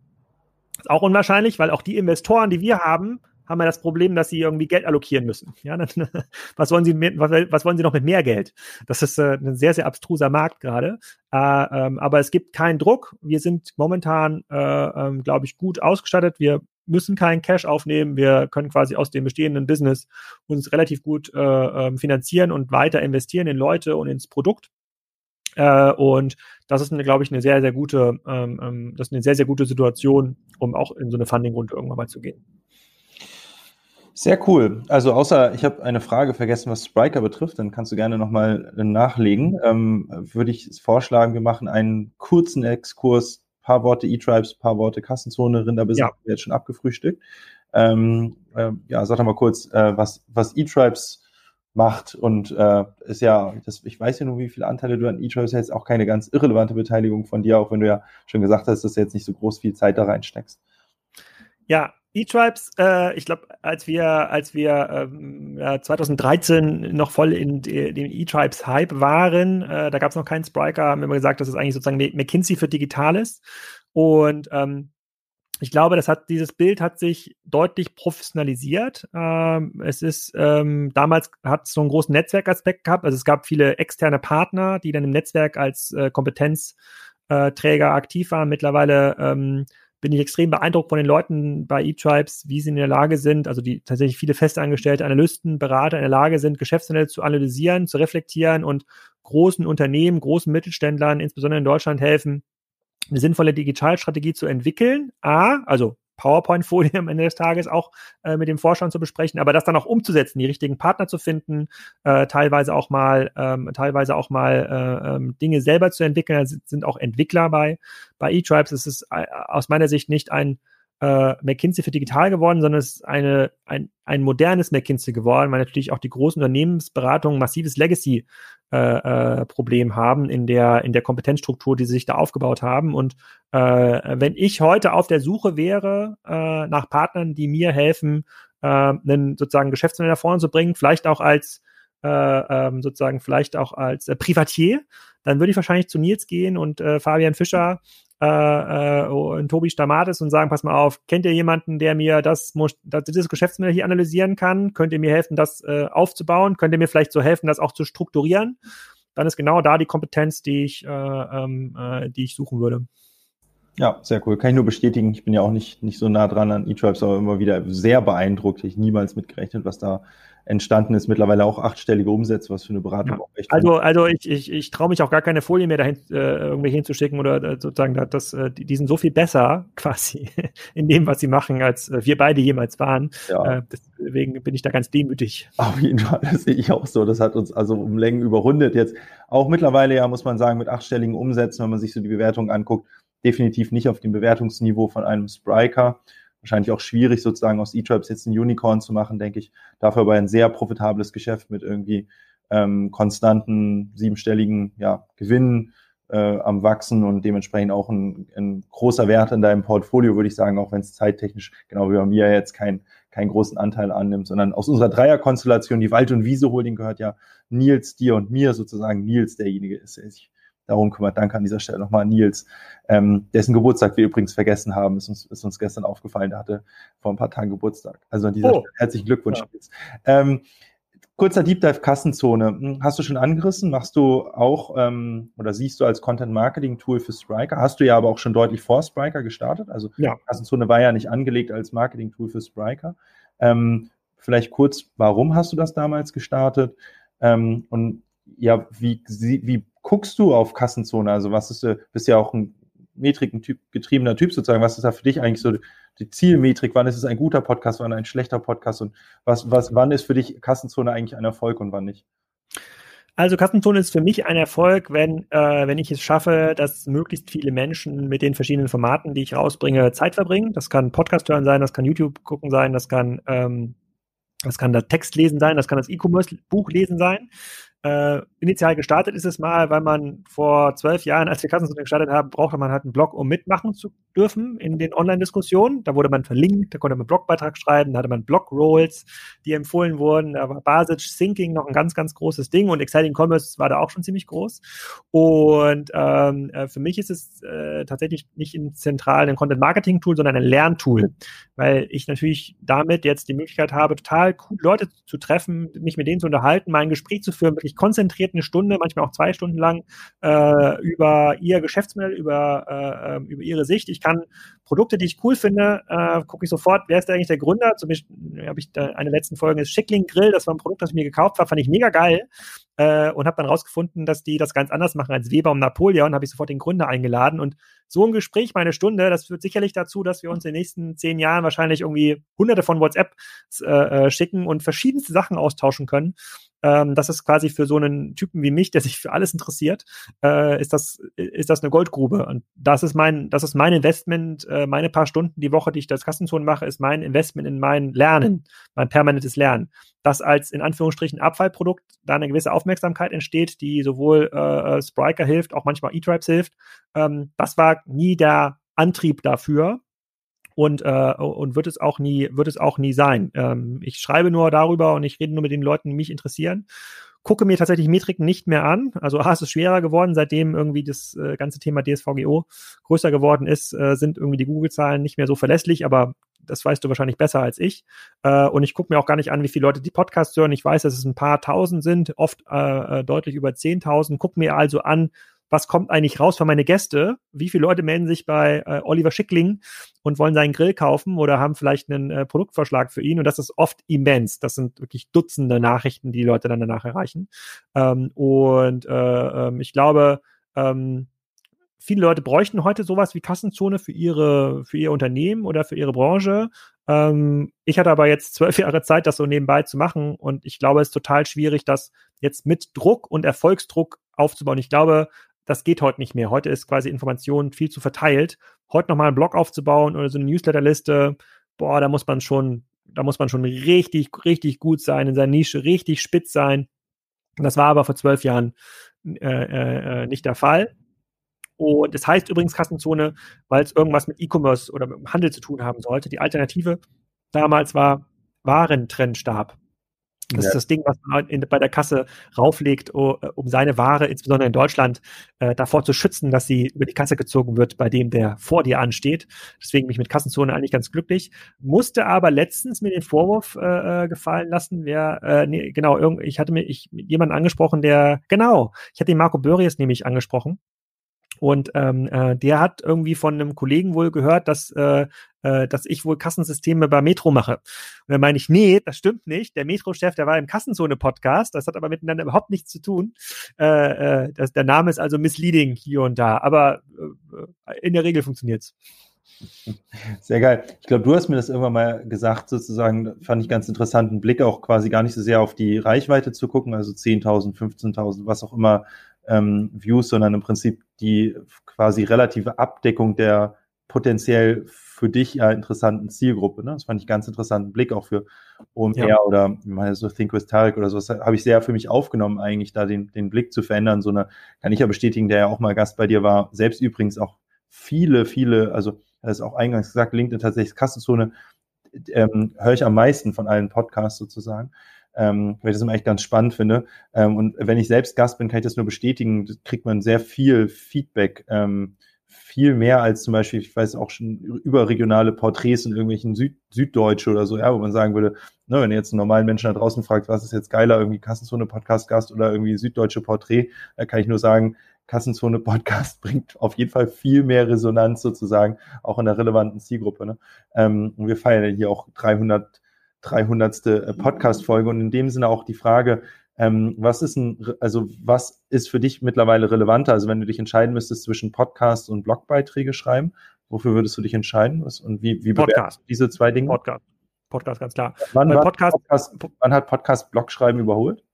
Ist auch unwahrscheinlich, weil auch die Investoren, die wir haben, haben wir das Problem, dass sie irgendwie Geld allokieren müssen. Ja, dann, (laughs) was wollen sie mit, was, was, wollen sie noch mit mehr Geld? Das ist äh, ein sehr, sehr abstruser Markt gerade. Äh, ähm, aber es gibt keinen Druck. Wir sind momentan, äh, ähm, glaube ich, gut ausgestattet. Wir müssen keinen Cash aufnehmen. Wir können quasi aus dem bestehenden Business uns relativ gut äh, ähm, finanzieren und weiter investieren in Leute und ins Produkt. Äh, und das ist, glaube ich, eine sehr, sehr gute, ähm, ähm, das ist eine sehr, sehr gute Situation, um auch in so eine Funding-Runde irgendwann mal zu gehen. Sehr cool. Also außer ich habe eine Frage vergessen, was Spriker betrifft, dann kannst du gerne nochmal nachlegen. Ähm, würde ich vorschlagen, wir machen einen kurzen Exkurs, paar Worte E-Tribes, paar Worte Kassenzone, Rinderbusiness, ja. jetzt schon abgefrühstückt. Ähm, äh, ja, sag doch mal kurz, äh, was, was E-Tribes macht und äh, ist ja, das, ich weiß ja nur, wie viele Anteile du an E-Tribes jetzt auch keine ganz irrelevante Beteiligung von dir, auch wenn du ja schon gesagt hast, dass du jetzt nicht so groß viel Zeit da reinsteckst. Ja, E-Tribes, äh, ich glaube, als wir, als wir ähm, ja, 2013 noch voll in de, dem E-Tribes-Hype waren, äh, da gab es noch keinen Spriker, haben wir immer gesagt, dass es eigentlich sozusagen McKinsey für Digitales. Und ähm, ich glaube, das hat dieses Bild hat sich deutlich professionalisiert. Ähm, es ist ähm, damals hat es so einen großen Netzwerkaspekt gehabt. Also es gab viele externe Partner, die dann im Netzwerk als äh, Kompetenzträger aktiv waren. Mittlerweile ähm, bin ich extrem beeindruckt von den Leuten bei E-Tribes, wie sie in der Lage sind, also die tatsächlich viele festangestellte Analysten, Berater in der Lage sind, Geschäftsmodelle zu analysieren, zu reflektieren und großen Unternehmen, großen Mittelständlern, insbesondere in Deutschland helfen, eine sinnvolle Digitalstrategie zu entwickeln. A, also PowerPoint-Folie am Ende des Tages auch äh, mit dem Vorstand zu besprechen, aber das dann auch umzusetzen, die richtigen Partner zu finden, äh, teilweise auch mal, ähm, teilweise auch mal äh, ähm, Dinge selber zu entwickeln. Da sind auch Entwickler bei. Bei eTribes ist es äh, aus meiner Sicht nicht ein äh, McKinsey für digital geworden, sondern es ist eine, ein, ein modernes McKinsey geworden, weil natürlich auch die großen Unternehmensberatungen massives Legacy äh, äh, Problem haben in der in der Kompetenzstruktur, die sie sich da aufgebaut haben. Und äh, wenn ich heute auf der Suche wäre äh, nach Partnern, die mir helfen, äh, einen sozusagen Geschäftsmodell nach vorne zu bringen, vielleicht auch als äh, ähm, sozusagen vielleicht auch als äh, Privatier, dann würde ich wahrscheinlich zu Nils gehen und äh, Fabian Fischer äh, äh, und Tobi Stamatis und sagen, pass mal auf, kennt ihr jemanden, der mir das, das dieses Geschäftsmodell hier analysieren kann? Könnt ihr mir helfen, das äh, aufzubauen? Könnt ihr mir vielleicht so helfen, das auch zu strukturieren? Dann ist genau da die Kompetenz, die ich, äh, ähm, äh, die ich suchen würde. Ja, sehr cool. Kann ich nur bestätigen. Ich bin ja auch nicht, nicht so nah dran an E-Tribes, aber immer wieder sehr beeindruckt. Ich niemals mitgerechnet, was da entstanden ist. Mittlerweile auch achtstellige Umsätze, was für eine Beratung ja. auch echt. Also, also ich, ich, ich traue mich auch gar keine Folie mehr dahin äh, irgendwie hinzuschicken oder äh, sozusagen, das, äh, die, die sind so viel besser (laughs) quasi in dem, was sie machen, als äh, wir beide jemals waren. Ja. Äh, deswegen bin ich da ganz demütig. Auf jeden Fall, das sehe ich auch so. Das hat uns also um Längen überrundet. Jetzt auch mittlerweile ja, muss man sagen, mit achtstelligen Umsätzen, wenn man sich so die Bewertung anguckt, definitiv nicht auf dem Bewertungsniveau von einem Spriker. Wahrscheinlich auch schwierig, sozusagen aus E-Tribes jetzt ein Unicorn zu machen, denke ich. Dafür aber ein sehr profitables Geschäft mit irgendwie ähm, konstanten, siebenstelligen ja, Gewinnen äh, am Wachsen und dementsprechend auch ein, ein großer Wert in deinem Portfolio, würde ich sagen, auch wenn es zeittechnisch, genau wie bei mir jetzt kein, keinen großen Anteil annimmt, sondern aus unserer Dreierkonstellation, die Wald- und Wiese-Holding gehört ja Nils, dir und mir sozusagen. Nils derjenige ist, der sich darum kümmert. Danke an dieser Stelle nochmal an Nils, ähm, dessen Geburtstag wir übrigens vergessen haben. Ist uns, ist uns gestern aufgefallen. Der hatte vor ein paar Tagen Geburtstag. Also an dieser oh. Stelle herzlichen Glückwunsch, ja. Nils. Ähm, kurzer Deep Dive Kassenzone. Hm, hast du schon angerissen? Machst du auch ähm, oder siehst du als Content Marketing Tool für Spriker? Hast du ja aber auch schon deutlich vor Spriker gestartet. Also ja. Kassenzone war ja nicht angelegt als Marketing Tool für Spriker. Ähm, vielleicht kurz, warum hast du das damals gestartet? Ähm, und ja, wie, wie guckst du auf Kassenzone? Also was ist, du bist ja auch ein Metriken-Typ, getriebener Typ sozusagen. Was ist da für dich eigentlich so die Zielmetrik? Wann ist es ein guter Podcast, wann ein schlechter Podcast? Und was, was, wann ist für dich Kassenzone eigentlich ein Erfolg und wann nicht? Also Kassenzone ist für mich ein Erfolg, wenn, äh, wenn ich es schaffe, dass möglichst viele Menschen mit den verschiedenen Formaten, die ich rausbringe, Zeit verbringen. Das kann Podcast hören sein, das kann YouTube gucken sein, das kann, ähm, das kann das Text lesen sein, das kann das E-Commerce-Buch lesen sein. Äh, initial gestartet ist es mal, weil man vor zwölf Jahren, als wir Kassenzone gestartet haben, brauchte man halt einen Blog, um mitmachen zu dürfen in den Online-Diskussionen. Da wurde man verlinkt, da konnte man einen Blogbeitrag schreiben, da hatte man Blog-Rolls, die empfohlen wurden. Da war Basic Syncing noch ein ganz, ganz großes Ding und Exciting Commerce war da auch schon ziemlich groß. Und ähm, äh, für mich ist es äh, tatsächlich nicht ein zentrales Content-Marketing-Tool, sondern ein Lerntool, weil ich natürlich damit jetzt die Möglichkeit habe, total cool Leute zu treffen, mich mit denen zu unterhalten, mal ein Gespräch zu führen, wirklich konzentriert eine Stunde, manchmal auch zwei Stunden lang, äh, über ihr Geschäftsmodell, über, äh, ähm, über ihre Sicht. Ich kann Produkte, die ich cool finde, äh, gucke ich sofort, wer ist eigentlich der Gründer? Zum Beispiel habe ich da eine letzten Folge ist Schickling Grill, das war ein Produkt, das ich mir gekauft habe, fand ich mega geil äh, und habe dann rausgefunden, dass die das ganz anders machen als Weber und Napoleon, habe ich sofort den Gründer eingeladen und so ein Gespräch, meine Stunde, das führt sicherlich dazu, dass wir uns in den nächsten zehn Jahren wahrscheinlich irgendwie hunderte von WhatsApp äh, äh, schicken und verschiedenste Sachen austauschen können. Ähm, das ist quasi für so einen Typen wie mich, der sich für alles interessiert, äh, ist das ist das eine Goldgrube. Und das ist mein das ist mein Investment, äh, meine paar Stunden die Woche, die ich das Kassenzone mache, ist mein Investment in mein Lernen, mein permanentes Lernen. Das als in Anführungsstrichen Abfallprodukt da eine gewisse Aufmerksamkeit entsteht, die sowohl äh, äh Spriker hilft, auch manchmal E-Tribes hilft. Ähm, das war nie der Antrieb dafür und, äh, und wird es auch nie, wird es auch nie sein. Ähm, ich schreibe nur darüber und ich rede nur mit den Leuten, die mich interessieren. Gucke mir tatsächlich Metriken nicht mehr an. Also A, es ist schwerer geworden, seitdem irgendwie das äh, ganze Thema DSVGO größer geworden ist, äh, sind irgendwie die Google-Zahlen nicht mehr so verlässlich, aber das weißt du wahrscheinlich besser als ich. Äh, und ich gucke mir auch gar nicht an, wie viele Leute die Podcasts hören. Ich weiß, dass es ein paar tausend sind, oft äh, äh deutlich über 10.000. Guck mir also an, was kommt eigentlich raus für meine Gäste? Wie viele Leute melden sich bei äh, Oliver Schickling und wollen seinen Grill kaufen oder haben vielleicht einen äh, Produktvorschlag für ihn? Und das ist oft immens. Das sind wirklich Dutzende Nachrichten, die, die Leute dann danach erreichen. Ähm, und äh, ähm, ich glaube, ähm, viele Leute bräuchten heute sowas wie Kassenzone für ihre, für ihr Unternehmen oder für ihre Branche. Ähm, ich hatte aber jetzt zwölf (laughs) Jahre Zeit, das so nebenbei zu machen und ich glaube, es ist total schwierig, das jetzt mit Druck und Erfolgsdruck aufzubauen. Ich glaube, das geht heute nicht mehr. Heute ist quasi Information viel zu verteilt. Heute nochmal einen Blog aufzubauen oder so eine Newsletterliste, boah, da muss man schon, da muss man schon richtig, richtig gut sein, in seiner Nische richtig spitz sein. Das war aber vor zwölf Jahren äh, äh, äh nicht der Fall. Und das heißt übrigens Kassenzone, weil es irgendwas mit E-Commerce oder mit dem Handel zu tun haben sollte. Die Alternative damals war Warentrennstab. Das ja. ist das Ding, was man in, bei der Kasse rauflegt, um seine Ware, insbesondere in Deutschland, äh, davor zu schützen, dass sie über die Kasse gezogen wird, bei dem der vor dir ansteht. Deswegen bin ich mit Kassenzone eigentlich ganz glücklich. Musste aber letztens mir den Vorwurf äh, äh gefallen lassen, wer, äh, nee, genau, irgend, ich hatte mir ich, jemanden angesprochen, der, genau, ich hatte den Marco Börries nämlich angesprochen. Und ähm, äh, der hat irgendwie von einem Kollegen wohl gehört, dass, äh, äh, dass ich wohl Kassensysteme bei Metro mache. Und dann meine ich, nee, das stimmt nicht. Der Metro-Chef, der war im Kassenzone-Podcast, das hat aber miteinander überhaupt nichts zu tun. Äh, äh, das, der Name ist also misleading hier und da, aber äh, in der Regel funktioniert's. Sehr geil. Ich glaube, du hast mir das irgendwann mal gesagt, sozusagen, fand ich ganz interessanten Blick auch quasi gar nicht so sehr auf die Reichweite zu gucken, also 10.000, 15.000, was auch immer ähm, Views, sondern im Prinzip die quasi relative Abdeckung der potenziell für dich ja interessanten Zielgruppe. Ne? Das fand ich ganz interessanten Blick auch für OMR ja. oder meine, so Think with Tarek oder so. Das habe ich sehr für mich aufgenommen, eigentlich da den, den Blick zu verändern. So eine, kann ich ja bestätigen, der ja auch mal Gast bei dir war, selbst übrigens auch viele, viele, also das ist auch eingangs gesagt, LinkedIn tatsächlich Kassenzone, ähm, höre ich am meisten von allen Podcasts sozusagen ähm, weil ich das immer echt ganz spannend finde. Ähm, und wenn ich selbst Gast bin, kann ich das nur bestätigen, kriegt man sehr viel Feedback, ähm, viel mehr als zum Beispiel, ich weiß auch schon überregionale Porträts in irgendwelchen Süd Süddeutsche oder so, ja, wo man sagen würde, ne, wenn ihr jetzt einen normalen Menschen da draußen fragt, was ist jetzt geiler, irgendwie Kassenzone Podcast Gast oder irgendwie süddeutsche Porträt, da kann ich nur sagen, Kassenzone Podcast (laughs) bringt auf jeden Fall viel mehr Resonanz sozusagen, auch in der relevanten Zielgruppe. Ne? Ähm, und wir feiern ja hier auch 300 300. Äh, Podcast-Folge und in dem Sinne auch die Frage, ähm, was ist ein, also was ist für dich mittlerweile relevanter? Also wenn du dich entscheiden müsstest zwischen Podcast und Blogbeiträge schreiben, wofür würdest du dich entscheiden? Und wie, wie Podcast. diese zwei Dinge? Podcast. Podcast, ganz klar. Wann, Podcast, Podcast, wann hat Podcast Blogschreiben überholt?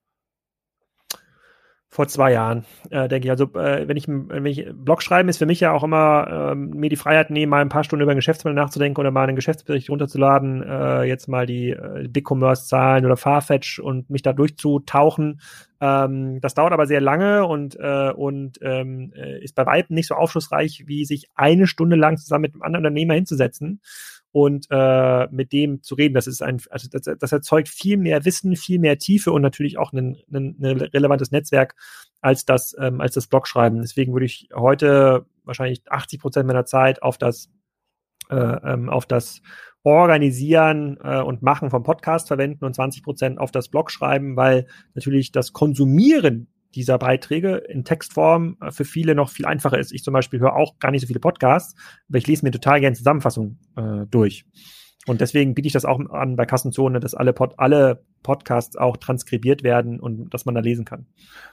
Vor zwei Jahren, äh, denke ich. Also äh, wenn ich wenn ich Blog schreiben ist für mich ja auch immer ähm, mir die Freiheit nehmen, mal ein paar Stunden über ein Geschäftsmodell nachzudenken oder mal einen Geschäftsbericht runterzuladen, äh, jetzt mal die äh, Big Commerce Zahlen oder Farfetch und mich da durchzutauchen. Ähm, das dauert aber sehr lange und äh, und ähm, äh, ist bei weitem nicht so aufschlussreich, wie sich eine Stunde lang zusammen mit einem anderen Unternehmer hinzusetzen und äh, mit dem zu reden. Das ist ein, also das, das erzeugt viel mehr Wissen, viel mehr Tiefe und natürlich auch ein, ein, ein relevantes Netzwerk als das, ähm, als das Blogschreiben. Deswegen würde ich heute wahrscheinlich 80 Prozent meiner Zeit auf das, äh, ähm, auf das Organisieren äh, und Machen vom Podcast verwenden und 20 Prozent auf das Blog schreiben, weil natürlich das Konsumieren dieser Beiträge in Textform äh, für viele noch viel einfacher ist. Ich zum Beispiel höre auch gar nicht so viele Podcasts, aber ich lese mir total gerne Zusammenfassungen äh, durch. Und deswegen biete ich das auch an bei Kassenzone, dass alle, Pod alle Podcasts auch transkribiert werden und dass man da lesen kann.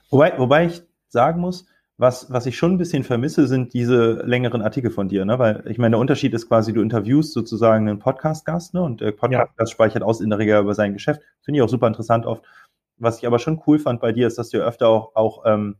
Wobei, wobei ich sagen muss, was, was ich schon ein bisschen vermisse, sind diese längeren Artikel von dir, ne? Weil ich meine, der Unterschied ist quasi, du interviewst sozusagen einen Podcast-Gast, ne? Und der Podcast-Gast ja. speichert aus in der Regel über sein Geschäft. Finde ich auch super interessant oft. Was ich aber schon cool fand bei dir, ist, dass du öfter auch, auch ähm,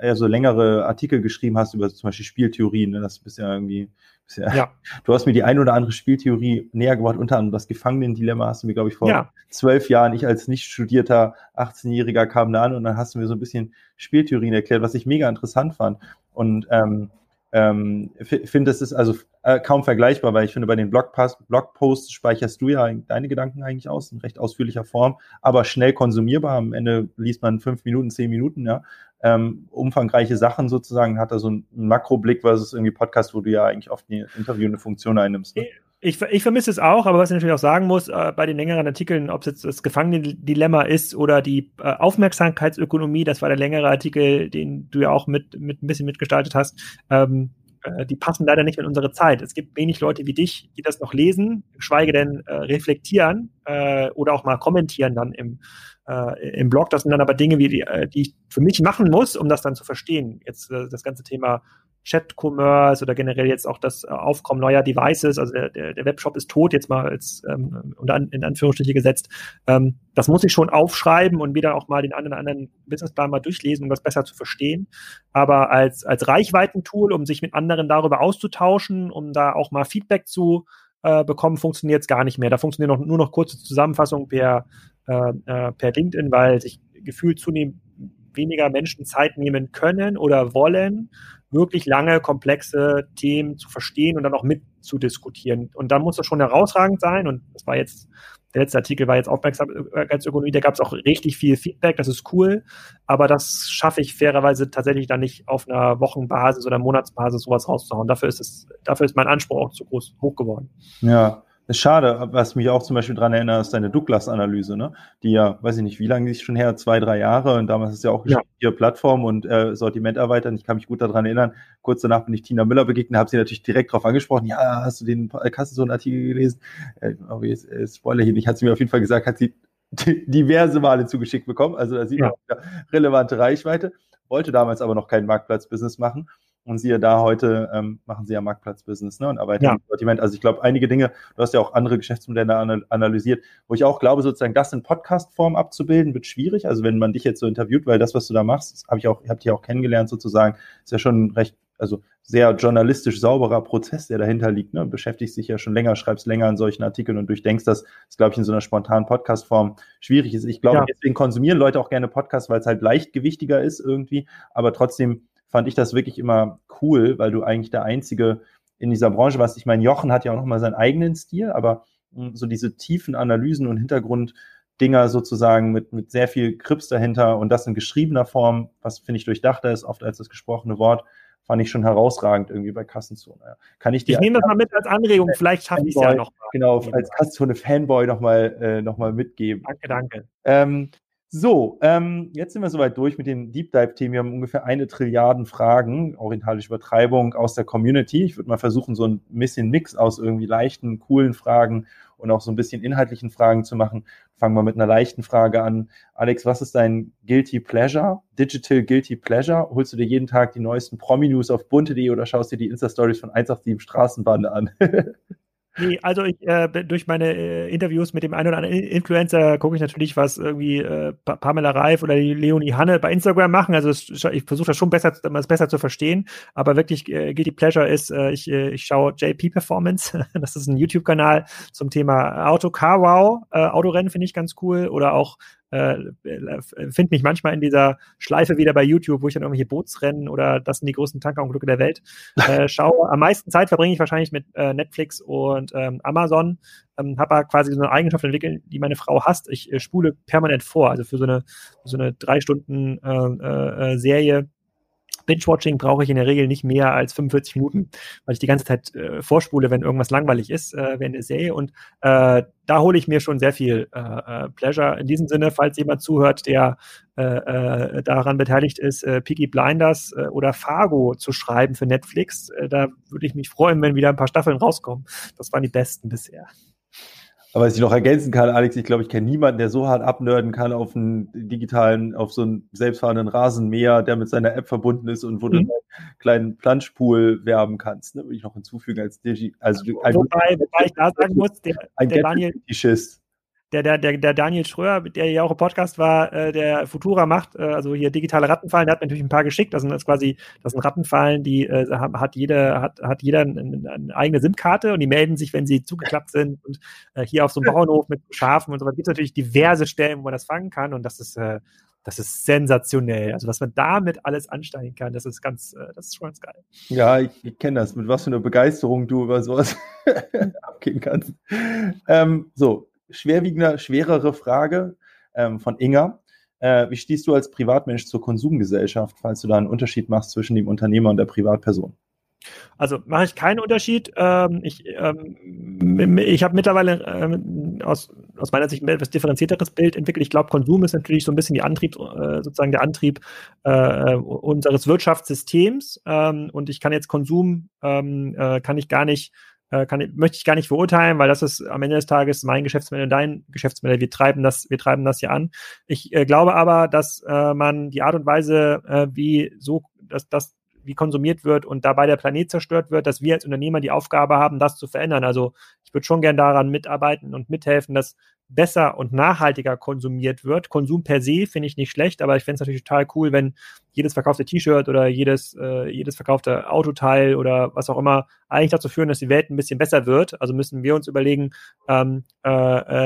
eher so längere Artikel geschrieben hast über zum Beispiel Spieltheorien. Ne? Das bist ja irgendwie, bist ja, ja. (laughs) du hast mir die ein oder andere Spieltheorie näher gebracht, unter anderem das Gefangenendilemma hast du mir, glaube ich, vor ja. zwölf Jahren, ich als nicht studierter 18-Jähriger kam da an und dann hast du mir so ein bisschen Spieltheorien erklärt, was ich mega interessant fand. Und ähm, ähm, finde, es ist also äh, kaum vergleichbar, weil ich finde, bei den Blogposts, speicherst du ja deine Gedanken eigentlich aus in recht ausführlicher Form, aber schnell konsumierbar. Am Ende liest man fünf Minuten, zehn Minuten, ja. Ähm, umfangreiche Sachen sozusagen, hat er so einen Makroblick versus irgendwie Podcast, wo du ja eigentlich oft eine Funktion einnimmst. Ne? Ich, ich vermisse es auch, aber was ich natürlich auch sagen muss, äh, bei den längeren Artikeln, ob es jetzt das Gefangenendilemma ist oder die äh, Aufmerksamkeitsökonomie, das war der längere Artikel, den du ja auch mit, mit ein bisschen mitgestaltet hast, ähm, äh, die passen leider nicht in unsere Zeit. Es gibt wenig Leute wie dich, die das noch lesen, geschweige denn äh, reflektieren äh, oder auch mal kommentieren dann im, äh, im Blog. Das sind dann aber Dinge, wie die, die ich für mich machen muss, um das dann zu verstehen. Jetzt das ganze Thema Chat-Commerce oder generell jetzt auch das äh, Aufkommen neuer Devices, also der, der, Webshop ist tot, jetzt mal als ähm, in Anführungsstriche gesetzt. Ähm, das muss ich schon aufschreiben und wieder auch mal den anderen, anderen Businessplan mal durchlesen, um das besser zu verstehen. Aber als, als Reichweitentool, um sich mit anderen darüber auszutauschen, um da auch mal Feedback zu äh, bekommen, funktioniert es gar nicht mehr. Da funktioniert noch, nur noch kurze Zusammenfassungen per, äh, äh, per LinkedIn, weil sich gefühlt zunehmend weniger Menschen Zeit nehmen können oder wollen, wirklich lange, komplexe Themen zu verstehen und dann auch mitzudiskutieren. Und da muss das schon herausragend sein. Und das war jetzt, der letzte Artikel war jetzt Aufmerksamkeitsökonomie, da gab es auch richtig viel Feedback, das ist cool. Aber das schaffe ich fairerweise tatsächlich dann nicht auf einer Wochenbasis oder Monatsbasis sowas rauszuhauen. Dafür ist es, dafür ist mein Anspruch auch zu groß hoch geworden. Ja, ist schade, was mich auch zum Beispiel daran erinnert, ist deine Douglas-Analyse, ne? Die ja, weiß ich nicht, wie lange ist schon her, zwei, drei Jahre und damals ist ja auch ja. hier Plattform und äh, Sortiment erweitern. Ich kann mich gut daran erinnern. Kurz danach bin ich Tina Müller begegnet, habe sie natürlich direkt darauf angesprochen. Ja, hast du den Kassensohn-Artikel gelesen? Äh, aber jetzt, äh, Spoiler hier nicht, hat sie mir auf jeden Fall gesagt, hat sie diverse Male zugeschickt bekommen. Also da sieht man ja. relevante Reichweite. Wollte damals aber noch kein Marktplatz-Business machen. Und siehe da, heute ähm, machen sie ja Marktplatzbusiness ne, und arbeiten ja. im Sortiment. Also ich glaube, einige Dinge, du hast ja auch andere Geschäftsmodelle analysiert, wo ich auch glaube, sozusagen das in Podcast-Form abzubilden, wird schwierig. Also wenn man dich jetzt so interviewt, weil das, was du da machst, habe ich auch, habt ihr auch kennengelernt sozusagen, ist ja schon recht, also sehr journalistisch sauberer Prozess, der dahinter liegt. Ne? Beschäftigst dich ja schon länger, schreibst länger an solchen Artikeln und durchdenkst das, ist, glaube ich, in so einer spontanen Podcast-Form schwierig ist. Ich glaube, ja. deswegen konsumieren Leute auch gerne Podcasts, weil es halt leichtgewichtiger ist irgendwie, aber trotzdem fand ich das wirklich immer cool, weil du eigentlich der Einzige in dieser Branche warst. Ich meine, Jochen hat ja auch nochmal seinen eigenen Stil, aber hm, so diese tiefen Analysen und Hintergrunddinger sozusagen mit, mit sehr viel Krips dahinter und das in geschriebener Form, was finde ich durchdachter ist, oft als das gesprochene Wort, fand ich schon herausragend irgendwie bei Kassenzone. Kann ich dir ich nehme das mal mit als Anregung, vielleicht schaffe ich es ja noch. Genau, als Kassenzone-Fanboy nochmal äh, noch mitgeben. Danke, danke. Ähm, so, ähm, jetzt sind wir soweit durch mit den Deep Dive-Themen. Wir haben ungefähr eine Trilliarden Fragen, orientalische Übertreibung aus der Community. Ich würde mal versuchen, so ein bisschen Mix aus irgendwie leichten, coolen Fragen und auch so ein bisschen inhaltlichen Fragen zu machen. Fangen wir mit einer leichten Frage an. Alex, was ist dein Guilty Pleasure? Digital Guilty Pleasure? Holst du dir jeden Tag die neuesten Promi-News auf bunte.de oder schaust dir die Insta-Stories von 187 Straßenbahn an? (laughs) Nee, also ich, äh, durch meine äh, Interviews mit dem einen oder anderen Influencer gucke ich natürlich, was irgendwie äh, Pamela Reif oder die Leonie Hanne bei Instagram machen. Also es, ich versuche das schon besser, das besser zu verstehen. Aber wirklich äh, Guilty Pleasure ist, äh, ich, äh, ich schaue JP Performance. (laughs) das ist ein YouTube-Kanal zum Thema Auto Car Wow. Äh, Autorennen finde ich ganz cool. Oder auch äh, äh finde mich manchmal in dieser Schleife wieder bei YouTube, wo ich dann irgendwelche Bootsrennen oder das sind die größten Tankerunglücke der Welt (laughs) äh, schaue. Am meisten Zeit verbringe ich wahrscheinlich mit äh, Netflix und ähm, Amazon. Ähm, habe aber quasi so eine Eigenschaft entwickelt, die meine Frau hasst. Ich äh, spule permanent vor. Also für so eine, so eine drei Stunden äh, äh, äh Serie Binge-Watching brauche ich in der Regel nicht mehr als 45 Minuten, weil ich die ganze Zeit äh, vorspule, wenn irgendwas langweilig ist äh, während der Serie. Und äh, da hole ich mir schon sehr viel äh, äh, Pleasure. In diesem Sinne, falls jemand zuhört, der äh, äh, daran beteiligt ist, äh, Peaky Blinders oder Fargo zu schreiben für Netflix, da würde ich mich freuen, wenn wieder ein paar Staffeln rauskommen. Das waren die besten bisher. Aber was ich noch ergänzen kann, Alex, ich glaube, ich kenne niemanden, der so hart abnörden kann auf einen digitalen, auf so einen selbstfahrenden Rasenmäher, der mit seiner App verbunden ist und wo mhm. du einen kleinen Planschpool werben kannst. Ne? Würde ich noch hinzufügen als Digi also ein wobei, wobei ich da sagen muss, der, der Daniel, der, der, der, der Daniel Schröer, der ja auch im Podcast war, äh, der Futura macht, äh, also hier digitale Rattenfallen, der hat mir natürlich ein paar geschickt. Das sind jetzt quasi, das sind Rattenfallen, die äh, hat jeder, hat, hat jeder eine, eine eigene SIM-Karte und die melden sich, wenn sie zugeklappt sind. Und äh, hier auf so einem Bauernhof mit Schafen und so weiter gibt es natürlich diverse Stellen, wo man das fangen kann. Und das ist, äh, das ist sensationell. Also was man damit alles ansteigen kann, das ist ganz, äh, das ist schon ganz geil. Ja, ich, ich kenne das, mit was für einer Begeisterung du über sowas (laughs) abgehen kannst. Ähm, so, schwerwiegender, schwerere Frage ähm, von Inga. Äh, wie stehst du als Privatmensch zur Konsumgesellschaft, falls du da einen Unterschied machst zwischen dem Unternehmer und der Privatperson? Also mache ich keinen Unterschied. Ähm, ich ähm, ich habe mittlerweile ähm, aus, aus meiner Sicht ein etwas differenzierteres Bild entwickelt. Ich glaube, Konsum ist natürlich so ein bisschen die Antrieb, äh, sozusagen der Antrieb äh, unseres Wirtschaftssystems. Ähm, und ich kann jetzt Konsum, ähm, äh, kann ich gar nicht kann, möchte ich gar nicht verurteilen, weil das ist am Ende des Tages mein Geschäftsmodell dein Geschäftsmodell. Wir treiben das, wir treiben das hier an. Ich äh, glaube aber, dass äh, man die Art und Weise, äh, wie so, dass das wie konsumiert wird und dabei der Planet zerstört wird, dass wir als Unternehmer die Aufgabe haben, das zu verändern. Also ich würde schon gern daran mitarbeiten und mithelfen, dass besser und nachhaltiger konsumiert wird. Konsum per se finde ich nicht schlecht, aber ich fände es natürlich total cool, wenn jedes verkaufte T-Shirt oder jedes, äh, jedes verkaufte Autoteil oder was auch immer eigentlich dazu führen, dass die Welt ein bisschen besser wird. Also müssen wir uns überlegen, ähm, äh,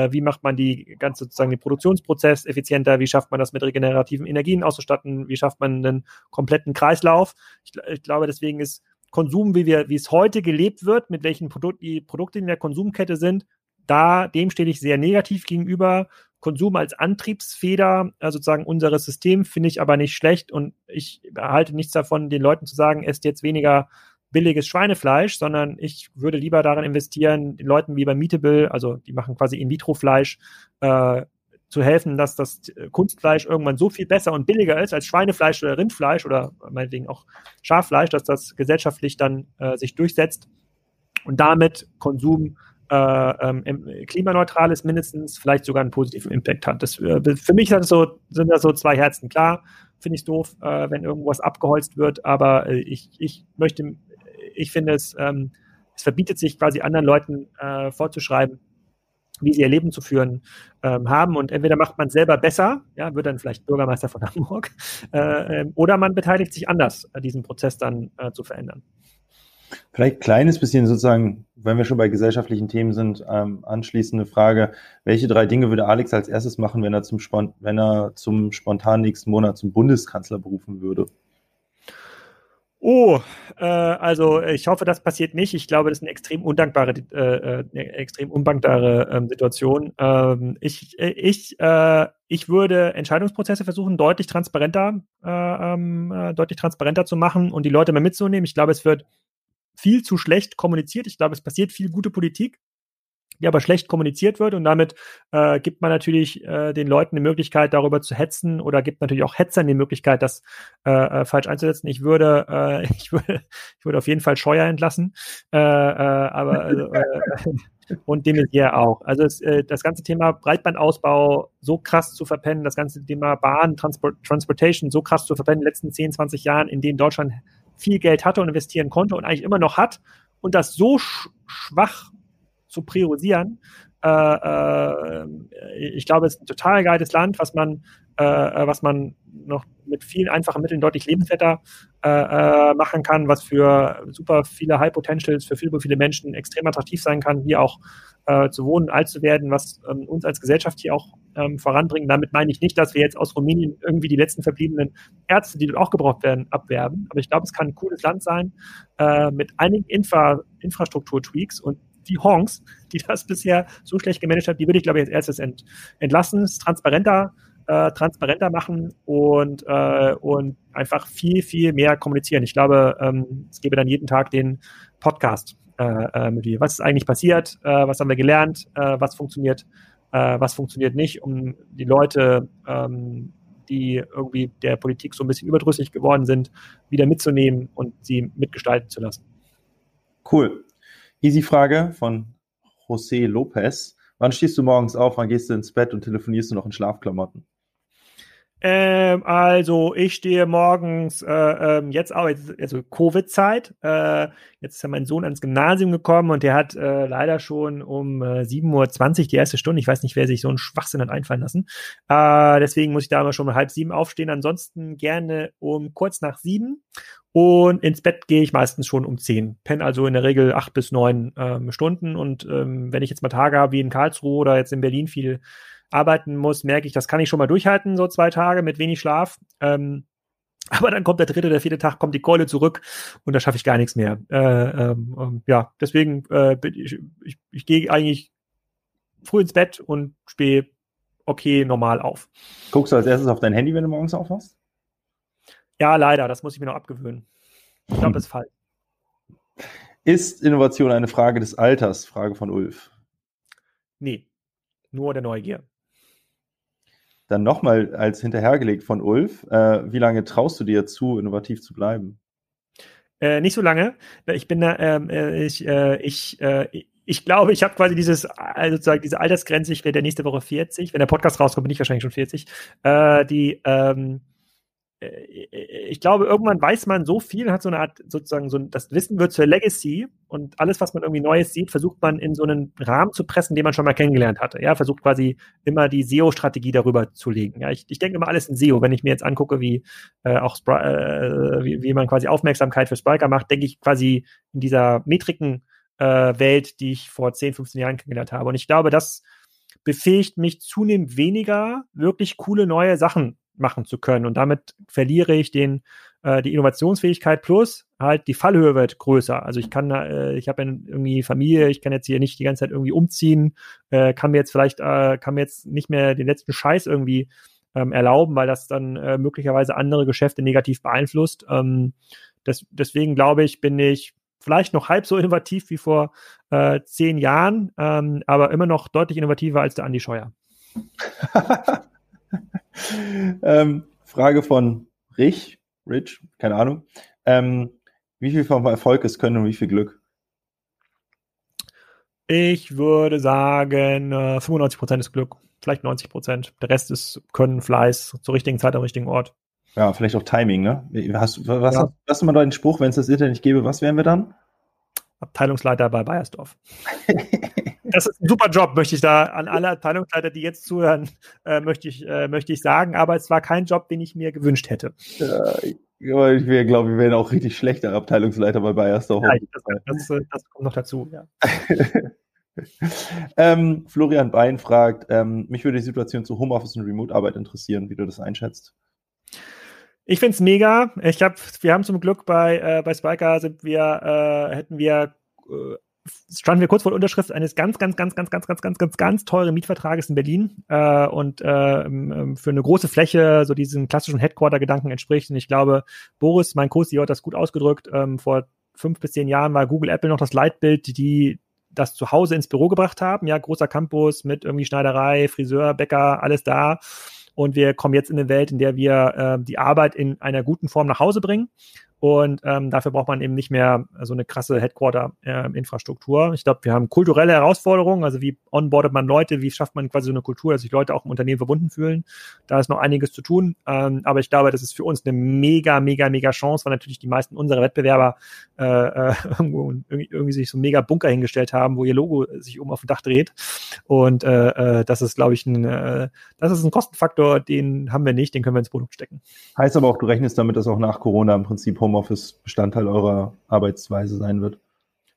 äh, wie macht man die ganze sozusagen den Produktionsprozess effizienter, wie schafft man das mit regenerativen Energien auszustatten, wie schafft man einen kompletten Kreislauf. Ich, ich glaube, deswegen ist Konsum, wie wir, wie es heute gelebt wird, mit welchen Produkt, die Produkte in der Konsumkette sind, da, dem stehe ich sehr negativ gegenüber. Konsum als Antriebsfeder, also sozusagen unseres Systems, finde ich aber nicht schlecht und ich halte nichts davon, den Leuten zu sagen, esst jetzt weniger billiges Schweinefleisch, sondern ich würde lieber daran investieren, den Leuten wie bei Meatable, also die machen quasi In-vitro-Fleisch, äh, zu helfen, dass das Kunstfleisch irgendwann so viel besser und billiger ist als Schweinefleisch oder Rindfleisch oder meinetwegen auch Schaffleisch, dass das gesellschaftlich dann äh, sich durchsetzt und damit Konsum äh, ähm, klimaneutral ist mindestens, vielleicht sogar einen positiven Impact hat. Das, äh, für mich das so, sind das so zwei Herzen. Klar, finde ich es doof, äh, wenn irgendwas abgeholzt wird, aber äh, ich, ich möchte, ich finde es, ähm, es verbietet sich quasi anderen Leuten äh, vorzuschreiben, wie sie ihr Leben zu führen ähm, haben. Und entweder macht man selber besser, ja, wird dann vielleicht Bürgermeister von (laughs) Hamburg, äh, ähm, oder man beteiligt sich anders, diesen Prozess dann zu verändern. Vielleicht kleines bisschen sozusagen, wenn wir schon bei gesellschaftlichen Themen sind, ähm, anschließende Frage. Welche drei Dinge würde Alex als erstes machen, wenn er zum, Spont wenn er zum spontan nächsten Monat zum Bundeskanzler berufen würde? Oh, äh, also ich hoffe, das passiert nicht. Ich glaube, das ist eine extrem undankbare, äh, äh eine extrem undankbare ähm, Situation. Ähm, ich, ich, äh, ich würde Entscheidungsprozesse versuchen, deutlich transparenter, äh, ähm, äh, deutlich transparenter zu machen und die Leute mal mitzunehmen. Ich glaube, es wird viel zu schlecht kommuniziert. Ich glaube, es passiert viel gute Politik, die aber schlecht kommuniziert wird und damit äh, gibt man natürlich äh, den Leuten die Möglichkeit, darüber zu hetzen oder gibt natürlich auch Hetzern die Möglichkeit, das äh, äh falsch einzusetzen. Ich würde, äh, (laughs) ich würde, ich würde auf jeden Fall Scheuer entlassen, äh, aber also, (laughs) und dem hier auch. Also es, das ganze Thema Breitbandausbau so krass zu verpennen, das ganze Thema Bahn, Transport, Transportation so krass zu verpennen in den letzten 10, 20 Jahren, in denen Deutschland viel Geld hatte und investieren konnte und eigentlich immer noch hat und das so sch schwach zu priorisieren. Äh, äh, ich glaube, es ist ein total geiles Land, was man, äh, äh was man noch mit vielen einfachen Mitteln deutlich lebenswerter äh, äh, machen kann, was für super viele High Potentials, für viele, viele Menschen extrem attraktiv sein kann, hier auch äh, zu wohnen, alt zu werden, was ähm, uns als Gesellschaft hier auch ähm, voranbringen. Damit meine ich nicht, dass wir jetzt aus Rumänien irgendwie die letzten verbliebenen Ärzte, die dort auch gebraucht werden, abwerben. Aber ich glaube, es kann ein cooles Land sein äh, mit einigen Infra Infrastruktur-Tweaks und die Honks, die das bisher so schlecht gemanagt hat, die würde ich, glaube ich, als erstes ent, entlassen, es transparenter, äh, transparenter machen und, äh, und einfach viel, viel mehr kommunizieren. Ich glaube, ähm, es gäbe dann jeden Tag den Podcast äh, äh mit dir. Was ist eigentlich passiert? Äh, was haben wir gelernt? Äh, was funktioniert? Was funktioniert nicht, um die Leute, ähm, die irgendwie der Politik so ein bisschen überdrüssig geworden sind, wieder mitzunehmen und sie mitgestalten zu lassen. Cool. Easy Frage von José Lopez. Wann stehst du morgens auf, wann gehst du ins Bett und telefonierst du noch in Schlafklamotten? Ähm, also ich stehe morgens äh, ähm, jetzt auch, also Covid-Zeit. Äh, jetzt ist ja mein Sohn ans Gymnasium gekommen und der hat äh, leider schon um äh, 7.20 Uhr die erste Stunde. Ich weiß nicht, wer sich so einen Schwachsinn hat einfallen lassen. Äh, deswegen muss ich da aber schon um halb sieben aufstehen. Ansonsten gerne um kurz nach sieben. Und ins Bett gehe ich meistens schon um zehn. Penne also in der Regel acht bis neun ähm, Stunden. Und ähm, wenn ich jetzt mal Tage habe wie in Karlsruhe oder jetzt in Berlin viel arbeiten muss, merke ich, das kann ich schon mal durchhalten, so zwei Tage mit wenig Schlaf. Ähm, aber dann kommt der dritte, der vierte Tag, kommt die Keule zurück und da schaffe ich gar nichts mehr. Äh, ähm, ähm, ja, deswegen äh, ich, ich, ich gehe eigentlich früh ins Bett und stehe okay normal auf. Guckst du als erstes auf dein Handy, wenn du morgens aufwachst? Ja, leider, das muss ich mir noch abgewöhnen. Ich glaube, das ist falsch. Ist Innovation eine Frage des Alters? Frage von Ulf. Nee, nur der Neugier. Dann nochmal als hinterhergelegt von Ulf. Äh, wie lange traust du dir zu, innovativ zu bleiben? Äh, nicht so lange. Ich bin da, ähm, äh, ich, äh, ich, äh, ich glaube, ich habe quasi dieses, also sozusagen diese Altersgrenze, ich werde nächste Woche 40. Wenn der Podcast rauskommt, bin ich wahrscheinlich schon 40. Äh, die, ähm, äh, ich glaube, irgendwann weiß man so viel, hat so eine Art, sozusagen, so das Wissen wird zur Legacy und alles, was man irgendwie Neues sieht, versucht man in so einen Rahmen zu pressen, den man schon mal kennengelernt hatte. Ja, versucht quasi immer die SEO-Strategie darüber zu legen. Ja, ich, ich denke immer alles in SEO. Wenn ich mir jetzt angucke, wie äh, auch äh, wie, wie man quasi Aufmerksamkeit für Spiker macht, denke ich quasi in dieser Metriken äh, Welt, die ich vor 10, 15 Jahren kennengelernt habe. Und ich glaube, das befähigt mich zunehmend weniger, wirklich coole neue Sachen machen zu können. Und damit verliere ich den, äh, die Innovationsfähigkeit plus halt die Fallhöhe wird größer. Also ich kann, äh, ich habe irgendwie Familie, ich kann jetzt hier nicht die ganze Zeit irgendwie umziehen, äh, kann mir jetzt vielleicht, äh, kann mir jetzt nicht mehr den letzten Scheiß irgendwie ähm, erlauben, weil das dann äh, möglicherweise andere Geschäfte negativ beeinflusst. Ähm, das, deswegen glaube ich, bin ich vielleicht noch halb so innovativ wie vor äh, zehn Jahren, ähm, aber immer noch deutlich innovativer als der Andi Scheuer. (laughs) ähm, Frage von Rich, Rich, keine Ahnung. Ähm, wie viel vom Erfolg ist Können und wie viel Glück? Ich würde sagen, äh, 95% ist Glück, vielleicht 90%. Der Rest ist Können, Fleiß, zur richtigen Zeit am richtigen Ort. Ja, vielleicht auch Timing, ne? Hast, was, ja. hast, du mal deinen Spruch, wenn es das Internet nicht gäbe, was wären wir dann? Abteilungsleiter bei Bayersdorf. (laughs) das ist ein super Job, möchte ich da an alle Abteilungsleiter, die jetzt zuhören, äh, möchte, ich, äh, möchte ich sagen. Aber es war kein Job, den ich mir gewünscht hätte. Ja, ich glaube, wir wären auch richtig schlechter Abteilungsleiter bei Bayersdorf. Ja, das, das, äh, das, kommt noch dazu, ja. (laughs) ähm, Florian Bein fragt, ähm, mich würde die Situation zu Homeoffice und Remote-Arbeit interessieren, wie du das einschätzt. Ich finde es mega. Ich habe, wir haben zum Glück bei äh, bei Spiker sind wir äh, hätten wir äh, standen wir kurz vor der Unterschrift eines ganz, ganz, ganz, ganz, ganz, ganz, ganz, ganz, ganz teuren Mietvertrages in Berlin äh, und äh, für eine große Fläche so diesen klassischen Headquarter-Gedanken entspricht. Und ich glaube, Boris, mein Co-CEO, hat das gut ausgedrückt. Ähm, vor fünf bis zehn Jahren war Google Apple noch das Leitbild, die das zu Hause ins Büro gebracht haben. Ja, großer Campus mit irgendwie Schneiderei, Friseur, Bäcker, alles da. Und wir kommen jetzt in eine Welt, in der wir äh, die Arbeit in einer guten Form nach Hause bringen Und ähm, dafür braucht man eben nicht mehr so eine krasse Headquarter-Infrastruktur. Äh, ich glaube, wir haben kulturelle Herausforderungen, also wie onboardet man Leute, wie schafft man quasi so eine Kultur, dass sich Leute auch im Unternehmen verbunden fühlen. Da ist noch einiges zu tun. Ähm, aber ich glaube, das ist für uns eine mega, mega, mega Chance, weil natürlich die meisten unserer Wettbewerber äh, äh, (laughs) irgendwie, irgendwie sich so mega Bunker hingestellt haben, wo ihr Logo sich oben auf dem Dach dreht. Und äh, äh, das ist, glaube ich, ein, äh, das ist ein Kostenfaktor, den haben wir nicht, den können wir ins Produkt stecken. Heißt aber auch, du rechnest damit, dass auch nach Corona im Prinzip Home Homeoffice Bestandteil eurer Arbeitsweise sein wird?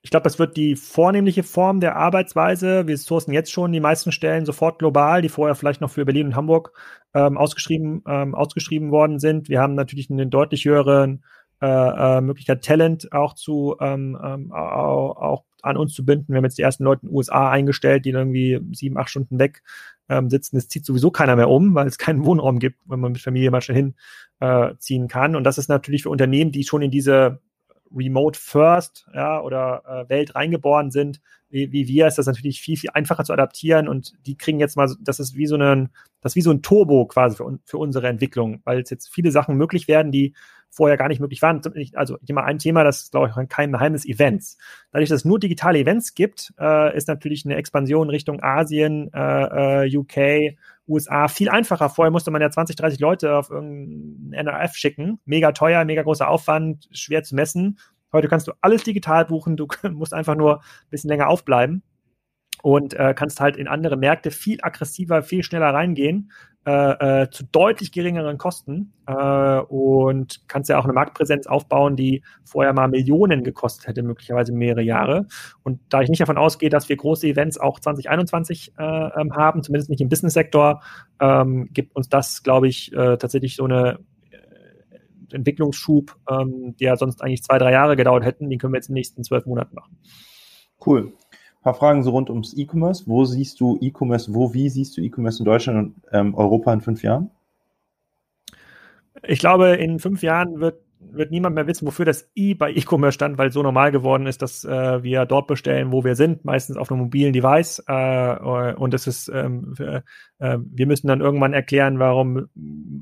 Ich glaube, das wird die vornehmliche Form der Arbeitsweise. Wir sourcen jetzt schon die meisten Stellen sofort global, die vorher vielleicht noch für Berlin und Hamburg ähm, ausgeschrieben, ähm, ausgeschrieben worden sind. Wir haben natürlich eine deutlich höhere äh, äh, Möglichkeit, Talent auch zu ähm, ähm, auch, auch an uns zu binden. Wir haben jetzt die ersten Leute in den USA eingestellt, die irgendwie sieben, acht Stunden weg ähm, sitzen. Es zieht sowieso keiner mehr um, weil es keinen Wohnraum gibt, wenn man mit Familie mal schnell hinziehen äh, kann. Und das ist natürlich für Unternehmen, die schon in diese Remote First ja, oder äh, Welt reingeboren sind, wie, wie wir, ist das natürlich viel, viel einfacher zu adaptieren und die kriegen jetzt mal, das ist wie so ein, das ist wie so ein Turbo quasi für, für unsere Entwicklung, weil es jetzt viele Sachen möglich werden, die vorher gar nicht möglich waren. Also immer ein Thema, das ist, glaube ich, kein Geheimnis, Events. Dadurch, dass es nur digitale Events gibt, äh, ist natürlich eine Expansion Richtung Asien, äh, äh, UK, USA viel einfacher. Vorher musste man ja 20, 30 Leute auf irgendein NRF schicken. Mega teuer, mega großer Aufwand, schwer zu messen. Heute kannst du alles digital buchen, du (laughs) musst einfach nur ein bisschen länger aufbleiben und äh, kannst halt in andere Märkte viel aggressiver, viel schneller reingehen, äh, äh, zu deutlich geringeren Kosten äh, und kannst ja auch eine Marktpräsenz aufbauen, die vorher mal Millionen gekostet hätte, möglicherweise mehrere Jahre. Und da ich nicht davon ausgehe, dass wir große Events auch 2021 äh, ähm, haben, zumindest nicht im Business-Sektor, ähm, gibt uns das, glaube ich, äh, tatsächlich so eine Entwicklungsschub, ähm, der sonst eigentlich zwei, drei Jahre gedauert hätten, den können wir jetzt in den nächsten zwölf Monaten machen. Cool paar Fragen so rund ums E-Commerce. Wo siehst du E-Commerce, wo, wie siehst du E-Commerce in Deutschland und ähm, Europa in fünf Jahren? Ich glaube, in fünf Jahren wird, wird niemand mehr wissen, wofür das I bei E-Commerce stand, weil es so normal geworden ist, dass äh, wir dort bestellen, wo wir sind, meistens auf einem mobilen Device. Äh, und es ist, ähm, für, äh, wir müssen dann irgendwann erklären, warum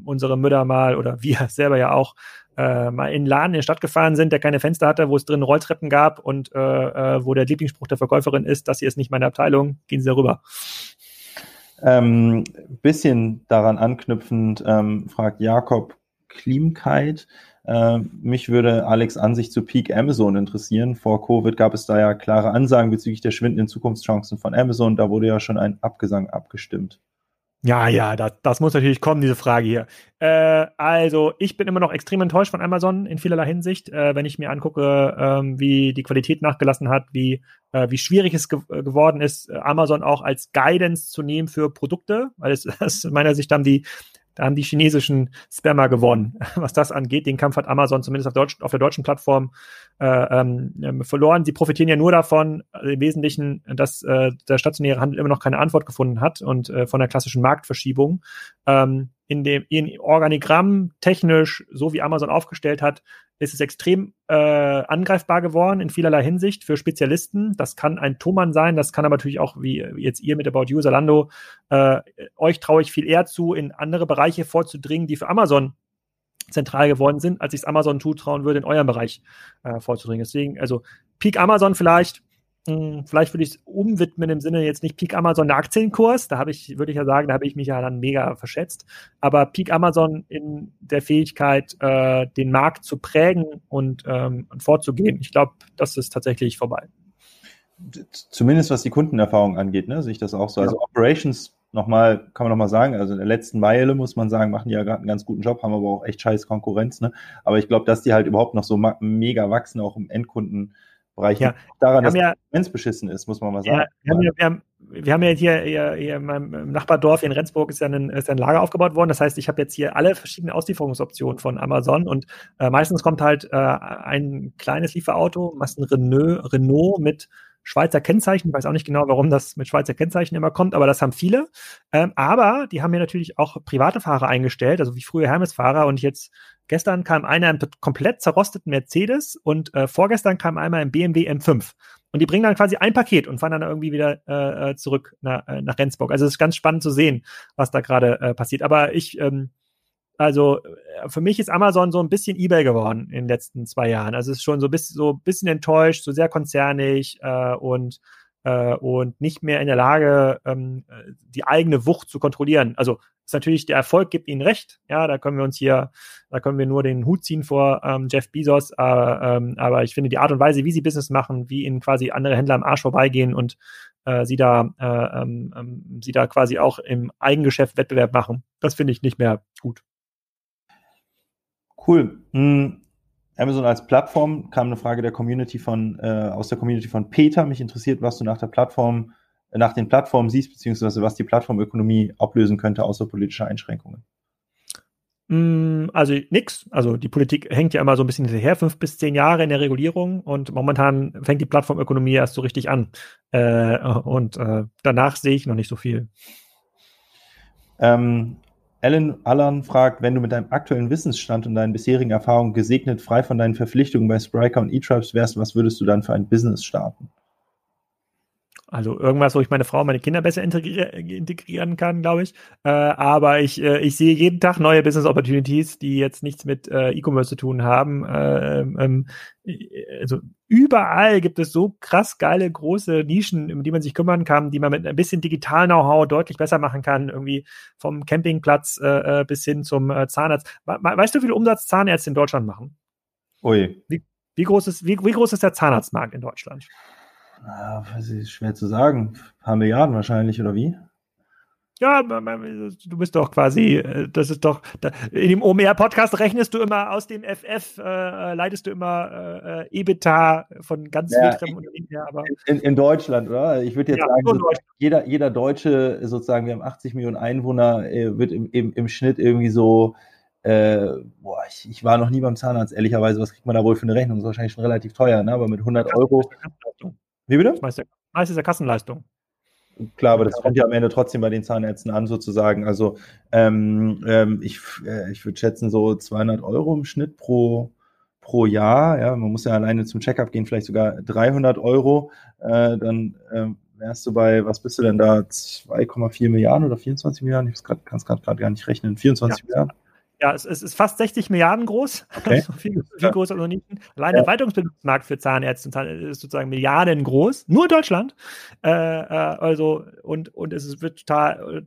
unsere Mütter mal oder (laughs) wir selber ja auch äh, mal in einen Laden in der Stadt gefahren sind, der keine Fenster hatte, wo es drin Rolltreppen gab und äh, äh, wo der Lieblingsspruch der Verkäuferin ist, das hier ist nicht meine Abteilung, gehen Sie darüber. Ähm, bisschen daran anknüpfend ähm, fragt Jakob Klimkeit. Äh, mich würde Alex Ansicht zu Peak Amazon interessieren. Vor Covid gab es da ja klare Ansagen bezüglich der schwindenden Zukunftschancen von Amazon. Da wurde ja schon ein Abgesang abgestimmt. Ja, ja, das, das muss natürlich kommen, diese Frage hier. Äh, also, ich bin immer noch extrem enttäuscht von Amazon in vielerlei Hinsicht, äh, wenn ich mir angucke, ähm, wie die Qualität nachgelassen hat, wie, äh, wie schwierig es ge geworden ist, Amazon auch als Guidance zu nehmen für Produkte, weil es (laughs) aus meiner Sicht haben die da haben die chinesischen Spammer gewonnen, (laughs) was das angeht. Den Kampf hat Amazon zumindest auf, Deutsch, auf der deutschen Plattform äh, ähm, ähm, verloren. Sie profitieren ja nur davon, also im Wesentlichen, dass äh, der stationäre Handel immer noch keine Antwort gefunden hat und äh, von der klassischen Marktverschiebung. Ähm, in dem in Organigramm technisch, so wie Amazon aufgestellt hat, ist es extrem äh, angreifbar geworden in vielerlei Hinsicht für Spezialisten. Das kann ein Thomann sein, das kann aber natürlich auch, wie jetzt ihr mit About You, Zalando, äh, euch traue ich viel eher zu, in andere Bereiche vorzudringen, die für Amazon zentral geworden sind, als ich es Amazon zutrauen würde, in eurem Bereich äh, vorzudringen. Deswegen, also Peak Amazon vielleicht, vielleicht würde ich es umwidmen im Sinne jetzt nicht Peak Amazon der Aktienkurs, da habe ich, würde ich ja sagen, da habe ich mich ja dann mega verschätzt, aber Peak Amazon in der Fähigkeit, äh, den Markt zu prägen und, ähm, vorzugehen. Ich glaube, das ist tatsächlich vorbei. Zumindest was die Kundenerfahrung angeht, ne, sehe ich das auch so. Also Operations nochmal, kann man nochmal sagen, also in der letzten Meile muss man sagen, machen die ja gerade einen ganz guten Job, haben aber auch echt scheiß Konkurrenz, ne? Aber ich glaube, dass die halt überhaupt noch so mega wachsen, auch im Endkunden Bereich ja. daran, dass ja, Konkurrenz beschissen ist, muss man mal sagen. Ja, wir, haben ja, wir, haben, ja hier, hier, hier in meinem Nachbardorf hier in Rendsburg ist ja ein, ist ein Lager aufgebaut worden. Das heißt, ich habe jetzt hier alle verschiedenen Auslieferungsoptionen von Amazon und äh, meistens kommt halt äh, ein kleines Lieferauto, meistens ein Renault, Renault mit Schweizer Kennzeichen. Ich weiß auch nicht genau, warum das mit Schweizer Kennzeichen immer kommt, aber das haben viele. Ähm, aber die haben mir natürlich auch private Fahrer eingestellt, also wie früher Hermes-Fahrer. Und jetzt gestern kam einer im komplett zerrosteten Mercedes und äh, vorgestern kam einmal im BMW M5. Und die bringen dann quasi ein Paket und fahren dann irgendwie wieder äh, äh zurück nach, äh, nach Rendsburg. Also es ist ganz spannend zu sehen, was da gerade äh, passiert. Aber ich ähm, also äh, für mich ist Amazon so ein bisschen eBay geworden in den letzten zwei Jahren. Also es ist schon so ein bisschen, so ein bisschen enttäuscht, so sehr konzernig äh, und äh, und nicht mehr in der Lage, ähm, die eigene Wucht zu kontrollieren. Also ist natürlich der Erfolg gibt ihnen recht. Ja, da können wir uns hier, da können wir nur den Hut ziehen vor ähm, Jeff Bezos. Äh, ähm, aber ich finde die Art und Weise, wie sie Business machen, wie ihnen quasi andere Händler am Arsch vorbeigehen und äh, sie da, äh, ähm, ähm, sie da quasi auch im Eigengeschäft Wettbewerb machen, das finde ich nicht mehr gut. Cool. Hm. Amazon als Plattform kam eine Frage der Community von äh, aus der Community von Peter. Mich interessiert, was du nach der Plattform nach den Plattformen siehst, beziehungsweise was die Plattformökonomie ablösen könnte, außer politischer Einschränkungen? Mm, also nix. Also die Politik hängt ja immer so ein bisschen hinterher, fünf bis zehn Jahre in der Regulierung und momentan fängt die Plattformökonomie erst so richtig an. Äh, und äh, danach sehe ich noch nicht so viel. Ähm, Alan Allan fragt, wenn du mit deinem aktuellen Wissensstand und deinen bisherigen Erfahrungen gesegnet frei von deinen Verpflichtungen bei Spriker und E-Tribes wärst, was würdest du dann für ein Business starten? Also irgendwas, wo ich meine Frau und meine Kinder besser integrieren kann, glaube ich. Äh, aber ich, äh, ich sehe jeden Tag neue Business Opportunities, die jetzt nichts mit äh, E-Commerce zu tun haben. Äh, ähm, also überall gibt es so krass geile große Nischen, um die man sich kümmern kann, die man mit ein bisschen digital Know-how deutlich besser machen kann. Irgendwie vom Campingplatz äh, äh bis hin zum Zahnarzt. Weißt du, wie viel Umsatz Zahnärzte in Deutschland machen? Ui. Wie, wie, groß ist, wie, wie groß ist der Zahnarztmarkt in Deutschland? Na, weiß ich, schwer zu sagen. Ein paar Milliarden wahrscheinlich, oder wie? Ja, du bist doch quasi, äh, das ist doch, in dem OMR-Podcast rechnest du immer aus dem FF, äh, leitest du immer äh, äh EBITDA von ganz ja, vielen Unternehmen her. Aber in, in, Deutschland, oder? Ich würde jetzt ja, sagen, so jeder, jeder Deutsche, sozusagen, wir haben 80 Millionen Einwohner, äh, wird im, im, im Schnitt irgendwie so, äh, boah, ich, ich, war noch nie beim Zahnarzt, ehrlicherweise, was kriegt man da wohl für eine Rechnung? Das ist wahrscheinlich schon relativ teuer, ne? aber mit 100 Euro. Wie bitte? Meist ist ja Kassenleistung. Klar, aber das kommt ja am Ende trotzdem bei den Zahnärzten an, sozusagen. Also ähm, ähm, ich, äh, ich würde schätzen, so 200 Euro im Schnitt pro, pro Jahr. Ja, man muss ja alleine zum Checkup gehen, vielleicht sogar 300 Euro. Äh, dann äh, wärst du bei, was bist du denn da, 2,4 Milliarden oder 24 Milliarden? Ich kann es gerade gar nicht rechnen. 24 ja. Milliarden? Ja, es, es, ist fast 60 Milliarden groß. Okay. (laughs) Also viel, viel größer als Unternehmen. Allein ja. der Weiterbildungsmarkt für Zahnärzte ist sozusagen Milliarden groß. Nur Deutschland. Äh, äh, also, und, und es wird total,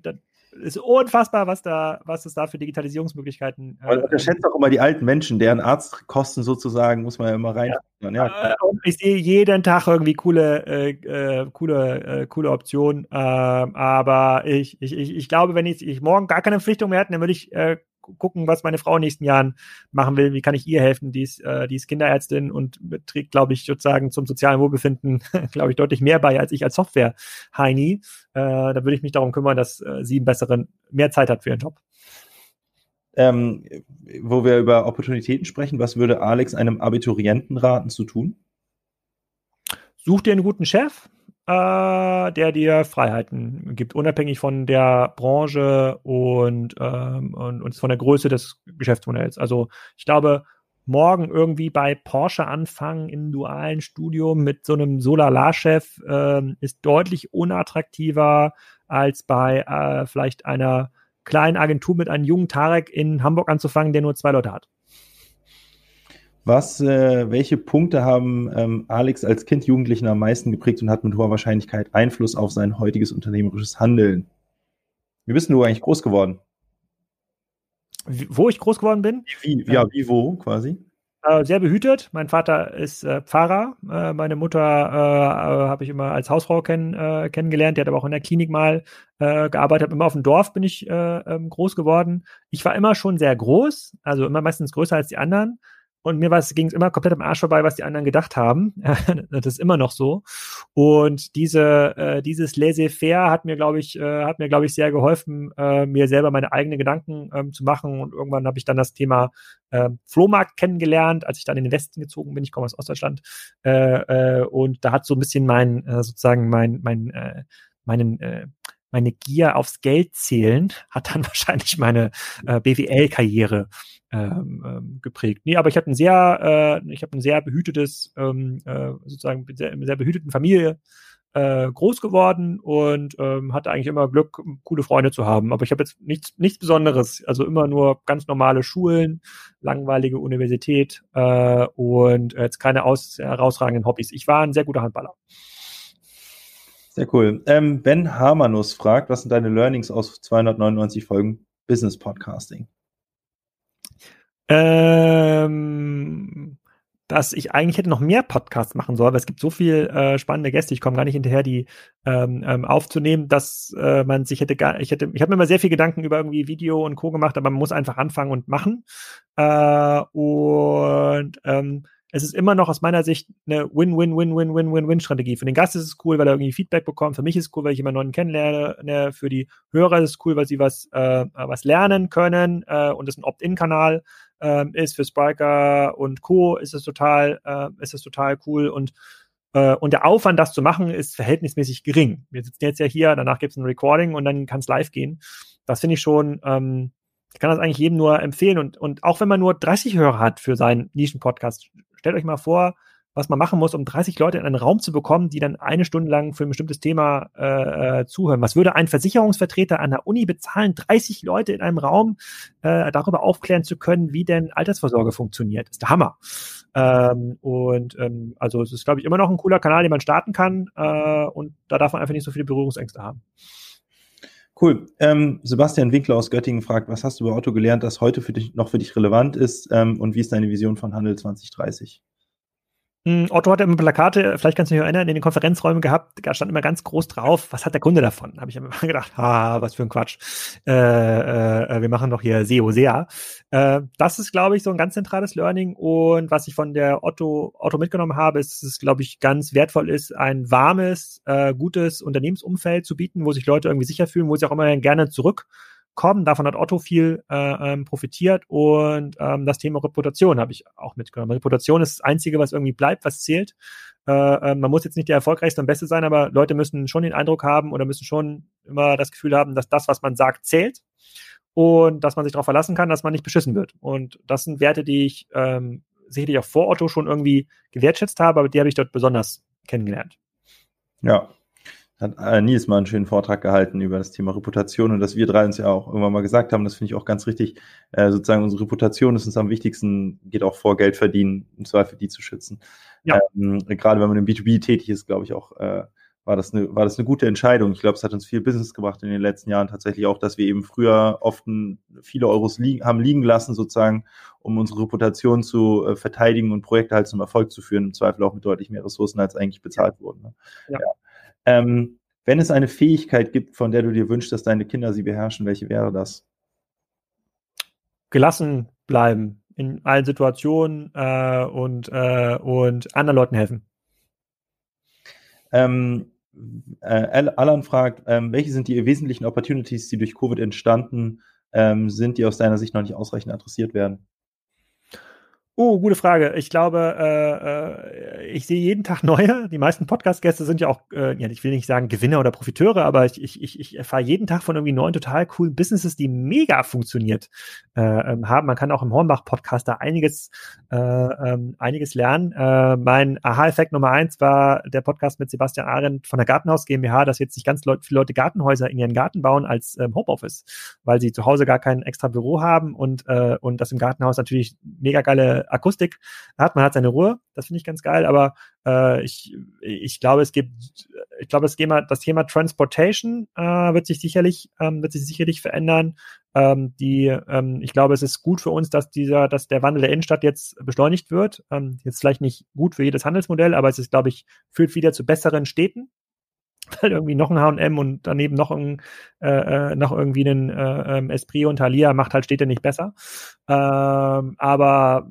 ist unfassbar, was da, was es da für Digitalisierungsmöglichkeiten. Äh, Man unterschätzt auch immer die alten Menschen, deren Arztkosten sozusagen, muss man ja immer rein. Ja. Ja, ich sehe jeden Tag irgendwie coole, äh, äh coole, äh, coole Optionen. Äh, aber ich, ich, ich, ich glaube, wenn ich, ich morgen gar keine Pflichtung mehr hätte, dann würde ich äh, gucken, was meine Frau in den nächsten Jahren machen will. Wie kann ich ihr helfen? Die ist, äh, die ist Kinderärztin und trägt, glaube ich, sozusagen zum sozialen Wohlbefinden, (laughs) glaube ich, deutlich mehr bei als ich als Software-Heini. Äh, da würde ich mich darum kümmern, dass äh, sie einen besseren, mehr Zeit hat für ihren Job. Ähm, wo wir über Opportunitäten sprechen, was würde Alex einem Abiturienten raten zu tun? Such dir einen guten Chef, äh, der dir Freiheiten gibt, unabhängig von der Branche und, ähm, und, und von der Größe des Geschäftsmodells. Also ich glaube, morgen irgendwie bei Porsche anfangen im dualen Studium mit so einem Solar-chef äh, ist deutlich unattraktiver als bei äh, vielleicht einer kleinen Agentur mit einem jungen Tarek in Hamburg anzufangen, der nur zwei Leute hat. Was, äh, welche Punkte haben ähm, Alex als Kind, Jugendlichen am meisten geprägt und hat mit hoher Wahrscheinlichkeit Einfluss auf sein heutiges unternehmerisches Handeln? Wie bist du eigentlich groß geworden? Wie, wo ich groß geworden bin? Wie, ja, wie wo quasi? Äh, sehr behütet. Mein Vater ist äh, Pfarrer. Äh, meine Mutter äh, habe ich immer als Hausfrau kenn, kennengelernt. Die hat aber auch in der Klinik mal gearbeitet. Immer auf dem Dorf bin ich ähm, groß geworden. Ich war immer schon sehr groß, also immer meistens größer als die anderen. Und mir ging es immer komplett am Arsch vorbei, was die anderen gedacht haben. (laughs) das ist immer noch so. Und diese, äh, dieses Laissez-faire hat mir, glaube ich, äh, hat mir, glaube ich, sehr geholfen, äh, mir selber meine eigenen Gedanken ähm, zu machen. Und irgendwann habe ich dann das Thema äh, Flohmarkt kennengelernt, als ich dann in den Westen gezogen bin. Ich komme aus Ostdeutschland. Äh, äh, und da hat so ein bisschen mein, äh, sozusagen mein, mein, äh, meinen äh, meine Gier aufs Geld zählen hat dann (laughs) wahrscheinlich meine äh, BWL-Karriere ähm, ähm, geprägt. Nee, aber ich hatte ein sehr, äh, ich habe ein sehr behütetes, ähm, äh, sozusagen sehr, sehr behüteten Familie. äh, groß geworden und ähm, hatte eigentlich immer Glück, coole Freunde zu haben. Aber ich habe jetzt nichts, nichts Besonderes. Also immer nur ganz normale Schulen, langweilige Universität äh, und jetzt keine aus, herausragenden Hobbys. Ich war ein sehr guter Handballer. Sehr cool. Ähm, ben Hamanus fragt, was sind deine Learnings aus 299 Folgen Business Podcasting? Ähm, dass ich eigentlich hätte noch mehr Podcasts machen sollen, weil es gibt so viel äh, spannende Gäste, ich komme gar nicht hinterher, die ähm, ähm, aufzunehmen, dass äh, man sich hätte gar, ich hätte, ich habe mir immer sehr viel Gedanken über irgendwie Video und Co. gemacht, aber man muss einfach anfangen und machen. Äh, und ähm, es ist immer noch aus meiner Sicht eine Win-Win-Win-Win-Win-Win-Win-Strategie. Für den Gast ist es cool, weil er irgendwie Feedback bekommt. Für mich ist es cool, weil ich jemanden neuen kennenlerne. Ne, für die Hörer ist es cool, weil sie was, äh, was lernen können äh, und es ein Opt-in-Kanal äh, ist. Für Spriker und Co. ist es total, äh, ist es total cool und äh, und der Aufwand, das zu machen, ist verhältnismäßig gering. Wir sitzen jetzt ja hier, danach gibt es ein Recording und dann kann es live gehen. Das finde ich schon, ähm, ich kann das eigentlich jedem nur empfehlen. Und, und auch wenn man nur 30 Hörer hat für seinen Nischen-Podcast, stellt euch mal vor, was man machen muss, um 30 Leute in einen Raum zu bekommen, die dann eine Stunde lang für ein bestimmtes Thema äh, äh zuhören. Was würde ein Versicherungsvertreter an der Uni bezahlen, 30 Leute in einem Raum äh, darüber aufklären zu können, wie denn Altersvorsorge funktioniert? Das ist der Hammer. Ähm, und ähm, also es ist, glaube ich, immer noch ein cooler Kanal, den man starten kann. Äh, und da darf man einfach nicht so viele Berührungsängste haben. Cool. Ähm, Sebastian Winkler aus Göttingen fragt, was hast du über Otto gelernt, das heute für dich noch für dich relevant ist ähm, und wie ist deine Vision von Handel 2030? Hm, Otto hat immer Plakate, vielleicht kannst du dich erinnern, in den Konferenzräumen gehabt, da stand immer ganz groß drauf, was hat der Kunde davon? Da habe ich immer (laughs) gedacht, ah, was für ein Quatsch. Äh, äh, wir machen doch hier SEO, SEA. Äh, das ist, glaube ich, so ein ganz zentrales Learning. Und was ich von der Otto, Otto mitgenommen habe, ist, dass es, glaube ich, ganz wertvoll ist, ein warmes, äh, gutes Unternehmensumfeld zu bieten, wo sich Leute irgendwie sicher fühlen, wo sie auch immer gerne zurück kommen. Davon hat Otto viel äh, ähm, profitiert und ähm, das Thema Reputation habe ich auch mitgenommen. Reputation ist das Einzige, was irgendwie bleibt, was zählt. Äh, äh, man muss jetzt nicht der erfolgreichste und beste sein, aber Leute müssen schon den Eindruck haben oder müssen schon immer das Gefühl haben, dass das, was man sagt, zählt und dass man sich darauf verlassen kann, dass man nicht beschissen wird. Und das sind Werte, die ich ähm, sicherlich auch vor Otto schon irgendwie gewertschätzt habe, aber die habe ich dort besonders kennengelernt. Ja, hat äh, Nils mal einen schönen Vortrag gehalten über das Thema Reputation und dass wir drei uns ja auch irgendwann mal gesagt haben, das finde ich auch ganz richtig, äh, sozusagen unsere Reputation ist uns am wichtigsten, geht auch vor Geld verdienen, im Zweifel die zu schützen. Ja. Ähm, gerade wenn man im B2B tätig ist, glaube ich auch, äh, war das eine, war das eine gute Entscheidung. Ich glaube, es hat uns viel Business gebracht in den letzten Jahren tatsächlich auch, dass wir eben früher oft ein, viele Euros liegen, haben liegen lassen, sozusagen, um unsere Reputation zu äh, verteidigen und Projekte halt zum Erfolg zu führen, im Zweifel auch mit deutlich mehr Ressourcen, als eigentlich bezahlt wurden. Ne? Ja. ja. Ähm, wenn es eine Fähigkeit gibt, von der du dir wünschst, dass deine Kinder sie beherrschen, welche wäre das? Gelassen bleiben in allen Situationen äh, und, äh, und anderen Leuten helfen. Ähm, äh, Alan fragt, ähm, welche sind die wesentlichen Opportunities, die durch Covid entstanden ähm, sind, die aus deiner Sicht noch nicht ausreichend adressiert werden? Oh, gute Frage. Ich glaube, äh, äh, ich sehe jeden Tag neue. Die meisten Podcast-Gäste sind ja auch, äh, ja, ich will nicht sagen Gewinner oder Profiteure, aber ich, ich, ich, ich erfahre jeden Tag von irgendwie neuen, total coolen Businesses, die mega funktioniert äh, ähm, haben. Man kann auch im Hornbach-Podcast da einiges, äh, ähm, einiges lernen. Äh, mein Aha-Effekt Nummer eins war der Podcast mit Sebastian Arendt von der Gartenhaus GmbH, dass jetzt nicht ganz Leut viele Leute Gartenhäuser in ihren Garten bauen als ähm, Homeoffice, weil sie zu Hause gar kein extra Büro haben und, äh, und das im Gartenhaus natürlich mega geile Akustik hat. Man hat seine Ruhe, das finde ich ganz geil, aber äh, ich, ich glaube, es gibt, ich glaube, das Thema, das Thema Transportation äh, wird sich sicherlich, ähm, wird sich sicherlich verändern. Ähm, die, ähm, ich glaube, es ist gut für uns, dass dieser, dass der Wandel der Innenstadt jetzt beschleunigt wird. Ähm, jetzt vielleicht nicht gut für jedes Handelsmodell, aber es ist, glaube ich, führt wieder zu besseren Städten weil (laughs) irgendwie noch ein H&M und daneben noch ein äh, äh, noch irgendwie einen äh, ähm, Esprit und Thalia macht halt Städte nicht besser. Ähm, aber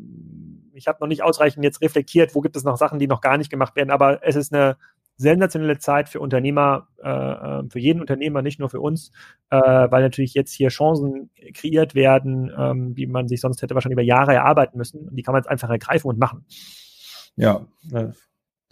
ich habe noch nicht ausreichend jetzt reflektiert, wo gibt es noch Sachen, die noch gar nicht gemacht werden. Aber es ist eine sensationelle Zeit für Unternehmer, äh, äh für jeden Unternehmer, nicht nur für uns, äh, weil natürlich jetzt hier Chancen kreiert werden, ähm, die man sich sonst hätte wahrscheinlich über Jahre erarbeiten müssen. Und die kann man jetzt einfach ergreifen und machen. Ja,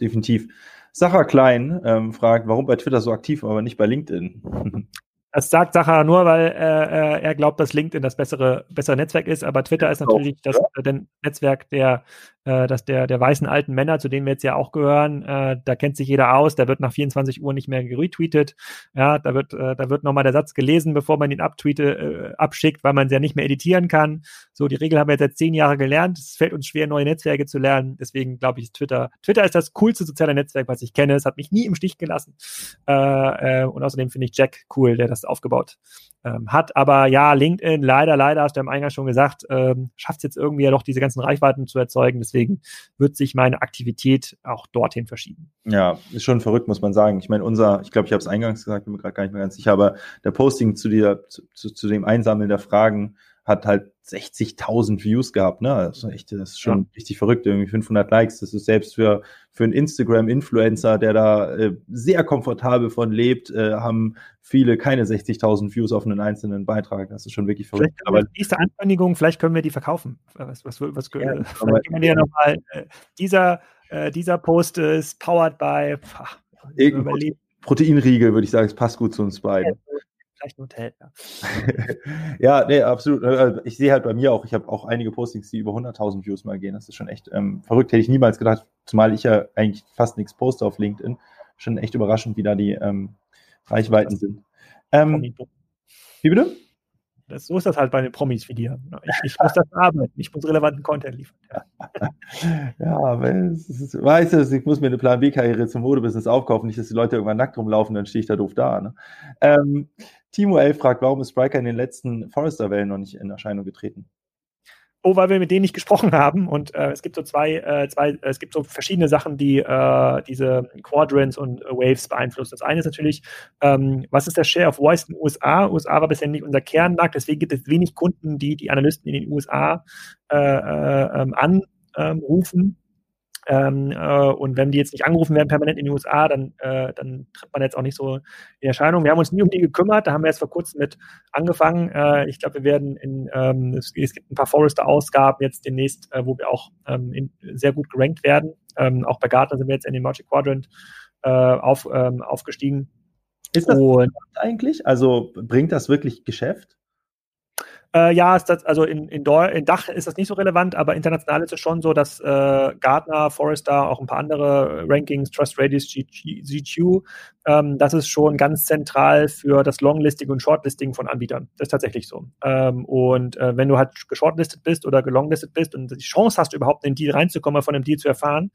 definitiv. Sacher Klein ähm, fragt, warum bei Twitter so aktiv, aber nicht bei LinkedIn? Das sagt Sacher nur, weil äh, er glaubt, dass LinkedIn das bessere, bessere Netzwerk ist, aber Twitter ist natürlich das äh, Netzwerk der äh, dass der, der weißen alten Männer, zu denen wir jetzt ja auch gehören, äh, da kennt sich jeder aus, der wird nach 24 Uhr nicht mehr retweetet. Ja, da wird, äh, da wird nochmal der Satz gelesen, bevor man ihn abtweete, äh, abschickt, weil man es ja nicht mehr editieren kann. So, die Regel haben wir jetzt seit zehn Jahren gelernt. Es fällt uns schwer, neue Netzwerke zu lernen. Deswegen glaube ich, Twitter. Twitter ist das coolste soziale Netzwerk, was ich kenne. Es hat mich nie im Stich gelassen. Äh, äh, und außerdem finde ich Jack cool, der das aufgebaut ähm, hat. Aber ja, LinkedIn, leider, leider, hast du am Eingang schon gesagt, ähm, schafft es jetzt irgendwie ja doch diese ganzen Reichweiten zu erzeugen. Deswegen wird sich meine Aktivität auch dorthin verschieben. Ja, ist schon verrückt, muss man sagen. Ich meine, unser, ich glaube, ich habe es eingangs gesagt, bin mir gerade gar nicht mehr ganz sicher, aber der Posting zu zu, zu, zu dem Einsammeln der Fragen hat halt 60.000 Views gehabt, ne? Das ist echt, das ist schon ja. richtig verrückt, irgendwie 500 Likes. Das ist selbst für, für einen Instagram-Influencer, der da äh, sehr komfortabel von lebt, äh, haben viele keine 60.000 Views auf einen einzelnen Beitrag. Das ist schon wirklich verrückt. Aber die nächste Ankündigung, vielleicht können wir die verkaufen. Was, was, was, ja, äh, vielleicht können wir ja nochmal, äh, dieser, äh, dieser Post ist powered by, pff, Proteinriegel, würde ich sagen, es passt gut zu uns beiden vielleicht ein Hotel. Ja, (laughs) ja nee, absolut. Also, ich sehe halt bei mir auch, ich habe auch einige Postings, die über 100.000 Views mal gehen. Das ist schon echt ähm, verrückt. Hätte ich niemals gedacht, zumal ich ja eigentlich fast nichts poste auf LinkedIn. Schon echt überraschend, wie da die ähm, Reichweiten sind. Ähm, wie bitte? Das, so ist das halt bei den Promis wie dir. Ich, ich muss das arbeiten, ich muss relevanten Content liefern. Ja, (laughs) ja weil es ist, weißt du, ich muss mir eine Plan B-Karriere zum Modebusiness aufkaufen, nicht, dass die Leute irgendwann nackt rumlaufen, dann stehe ich da doof da. Ne? Ähm, Timo L. fragt, warum ist Spriker in den letzten Forrester-Wellen noch nicht in Erscheinung getreten? Oh, weil wir mit denen nicht gesprochen haben. Und äh, es gibt so zwei, äh, zwei, äh, es gibt so verschiedene Sachen, die äh, diese Quadrants und äh, Waves beeinflussen. Das eine ist natürlich, ähm, was ist der Share of Voice in den USA? USA war bisher nicht unser Kernmarkt, deswegen gibt es wenig Kunden, die die Analysten in den USA äh, äh, ähm, anrufen. Ähm, äh, und wenn die jetzt nicht angerufen werden permanent in den USA, dann, äh, dann tritt man jetzt auch nicht so in Erscheinung. Wir haben uns nie um die gekümmert, da haben wir jetzt vor kurzem mit angefangen. Äh, ich glaube, wir werden in, ähm, es, es, gibt ein paar Forrester-Ausgaben jetzt demnächst, äh, wo wir auch ähm, in, sehr gut gerankt werden. Ähm, auch bei Gartner sind wir jetzt in den Magic Quadrant äh, auf, ähm, aufgestiegen. Ist das und, eigentlich? Also bringt das wirklich Geschäft? Äh, ja, ist das, also in, in, in, Dach ist das nicht so relevant, aber international ist es schon so, dass äh, Gartner, Forrester, auch ein paar andere Rankings, Trust Radius, GQ, ähm, das ist schon ganz zentral für das Longlisting und Shortlisting von Anbietern. Das ist tatsächlich so. Ähm, und äh, wenn du halt geshortlistet bist oder gelonglistet bist und die Chance hast, überhaupt in den Deal reinzukommen, von dem Deal zu erfahren,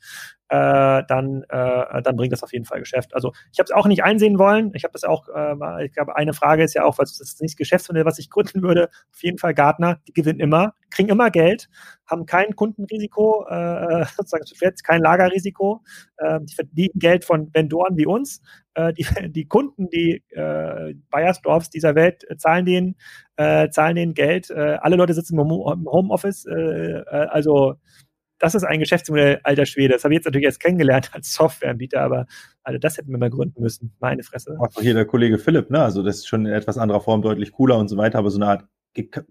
äh, dann, äh, dann bringt das auf jeden Fall Geschäft. Also ich habe es auch nicht einsehen wollen. Ich habe das auch, äh, ich glaube, eine Frage ist ja auch, was ist das nächste Geschäftsmodell, was ich gründen würde? Auf jeden Fall Gartner, die gewinnen immer, kriegen immer Geld, haben kein Kundenrisiko, äh, (laughs) sozusagen kein Lagerrisiko, äh, die verdienen Geld von Vendoren wie uns. Äh, die, (laughs) die Kunden, die äh, Bayersdorfs dieser Welt äh, zahlen denen, äh, zahlen denen Geld. Äh, alle Leute sitzen im Homeoffice, äh, äh, also das ist ein Geschäftsmodell alter Schwede. Das habe ich jetzt natürlich erst kennengelernt als Softwareanbieter, aber also das hätten wir mal gründen müssen. Meine Fresse. Auch hier der Kollege Philipp, ne? Also das ist schon in etwas anderer Form deutlich cooler und so weiter, aber so eine Art,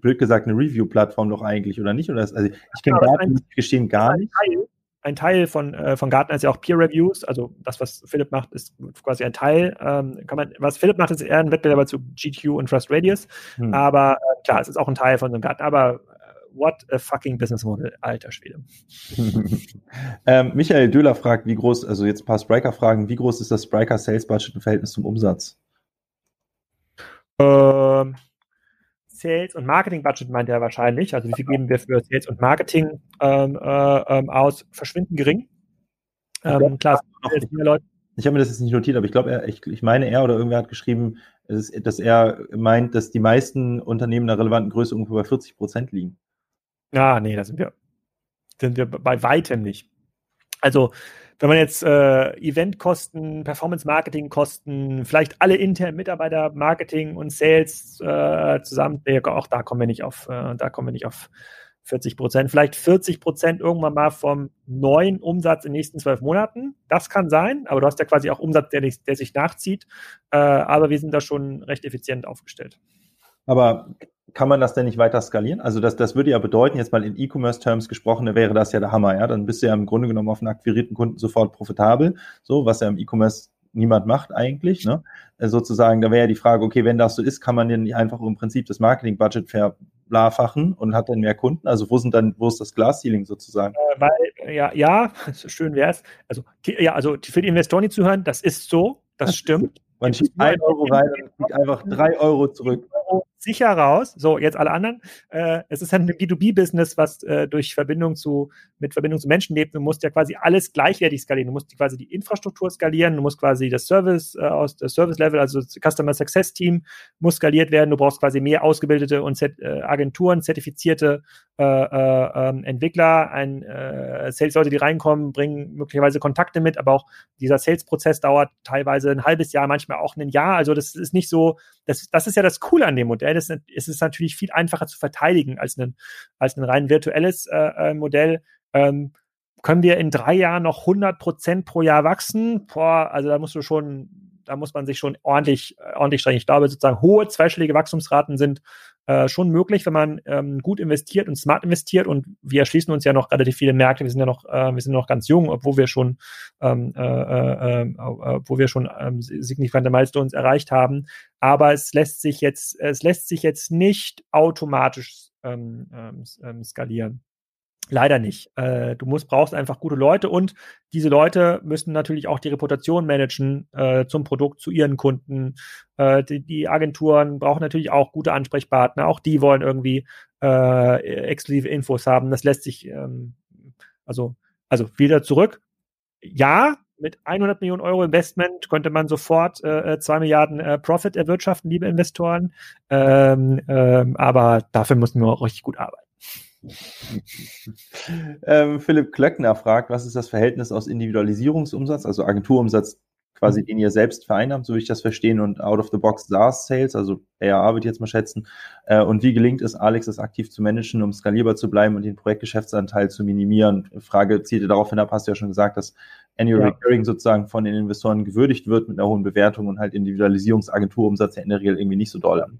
blöd gesagt, eine Review-Plattform doch eigentlich, oder nicht? Oder das, also ich kenne ja, Daten, gestehen gar nicht. Teil, ein Teil von, äh, von Gartner ist ja auch Peer Reviews, also das, was Philipp macht, ist quasi ein Teil. Ähm, kann man, was Philipp macht, ist eher ein Wettbewerber zu GQ und Trust Radius, hm. aber äh, klar, es ist auch ein Teil von so einem Gartner, aber what a fucking business model, alter Schwede. (laughs) ähm, Michael Döhler fragt, wie groß, also jetzt ein paar Spriker-Fragen, wie groß ist das Spriker Sales Budget im Verhältnis zum Umsatz? Ähm, Sales und Marketing Budget meint er wahrscheinlich. Also wie viel geben wir für Sales und Marketing ähm, äh, ähm, aus? Verschwinden gering. Ähm, klar, ich, ich habe mir das jetzt nicht notiert, aber ich glaube, ich, ich meine, er oder irgendwer hat geschrieben, dass er meint, dass die meisten Unternehmen der relevanten Größe ungefähr bei 40 Prozent liegen. Ah, nee, da sind wir, sind wir bei weitem nicht. Also, wenn man jetzt äh, Eventkosten, Performance-Marketing-Kosten, vielleicht alle internen Mitarbeiter, Marketing und Sales äh, zusammen, auch da kommen wir nicht auf, äh, da kommen wir nicht auf 40 Prozent, vielleicht 40 Prozent irgendwann mal vom neuen Umsatz in den nächsten zwölf Monaten. Das kann sein, aber du hast ja quasi auch Umsatz, der, der sich nachzieht. Äh, aber wir sind da schon recht effizient aufgestellt. Aber kann man das denn nicht weiter skalieren? Also das, das würde ja bedeuten, jetzt mal in E-Commerce-Terms gesprochen, da wäre das ja der Hammer, ja. Dann bist du ja im Grunde genommen auf einen akquirierten Kunden sofort profitabel, so, was ja im E-Commerce niemand macht eigentlich, ne? Äh, sozusagen, da wäre ja die Frage, okay, wenn das so ist, kann man denn nicht einfach im Prinzip das Marketing-Budget ver vervierfachen und hat dann mehr Kunden? Also wo sind dann, wo ist das Glasceiling sozusagen? Äh, weil, ja, ja, (laughs) schön wäre es. Also, ja, also für die Investoren, die zuhören, das ist so, das stimmt. Man schiebt ein Euro rein und kriegt einfach drei Euro zurück. Sicher raus. So, jetzt alle anderen. Äh, es ist ein B2B-Business, was äh, durch Verbindung zu, mit Verbindung zu Menschen lebt. Du musst ja quasi alles gleichwertig skalieren. Du musst quasi die Infrastruktur skalieren. Du musst quasi das Service äh, aus das Service-Level, also das Customer Success Team muss skaliert werden. Du brauchst quasi mehr ausgebildete und Z äh, Agenturen, zertifizierte äh, äh, ähm, Entwickler, ein Sales-Leute, die reinkommen, bringen möglicherweise Kontakte mit, aber auch dieser Sales-Prozess dauert teilweise ein halbes Jahr, manchmal auch ein Jahr. Also das ist nicht so, das, das ist ja das Coole an dem Modell. Das ist, es ist natürlich viel einfacher zu verteidigen als ein, als ein rein virtuelles äh, äh Modell. Ähm, können wir in drei Jahren noch 100 Prozent pro Jahr wachsen? Boah, also da musst du schon, da muss man sich schon ordentlich, äh, ordentlich strengen. Ich glaube, sozusagen hohe zweistellige Wachstumsraten sind äh, schon möglich, wenn man ähm, gut investiert und smart investiert. Und wir erschließen uns ja noch relativ viele Märkte. Wir sind ja noch, äh, wir sind noch ganz jung, obwohl wir schon, ähm, äh, äh, äh, obwohl wir schon ähm, signifikante Milestones erreicht haben. Aber es lässt sich jetzt, es lässt sich jetzt nicht automatisch ähm, ähm, ähm skalieren. Leider nicht. Äh, du musst, brauchst einfach gute Leute und diese Leute müssen natürlich auch die Reputation managen äh, zum Produkt, zu ihren Kunden. Äh, die, die, Agenturen brauchen natürlich auch gute Ansprechpartner. Auch die wollen irgendwie äh, exklusive Infos haben. Das lässt sich, ähm, also, also wieder zurück. Ja, mit 100 Millionen Euro Investment könnte man sofort äh, 2 äh, Milliarden äh, Profit erwirtschaften, liebe Investoren. Ähm, ähm, aber dafür müssen wir auch richtig gut arbeiten. Ähm, Philipp Klöckner fragt, was ist das Verhältnis aus Individualisierungsumsatz, also Agenturumsatz, quasi den ihr selbst vereinnahmt, so wie ich das verstehe, und Out-of-the-Box SaaS-Sales, also ARA würde ich jetzt mal schätzen. Äh, und wie gelingt es, Alex das aktiv zu managen, um skalierbar zu bleiben und den Projektgeschäftsanteil zu minimieren? Frage zielte darauf hin, hast du ja schon gesagt, dass Annual ja. Recurring sozusagen von den Investoren gewürdigt wird mit einer hohen Bewertung und halt Individualisierungsagenturumsatz ja in der Regel irgendwie nicht so doll an.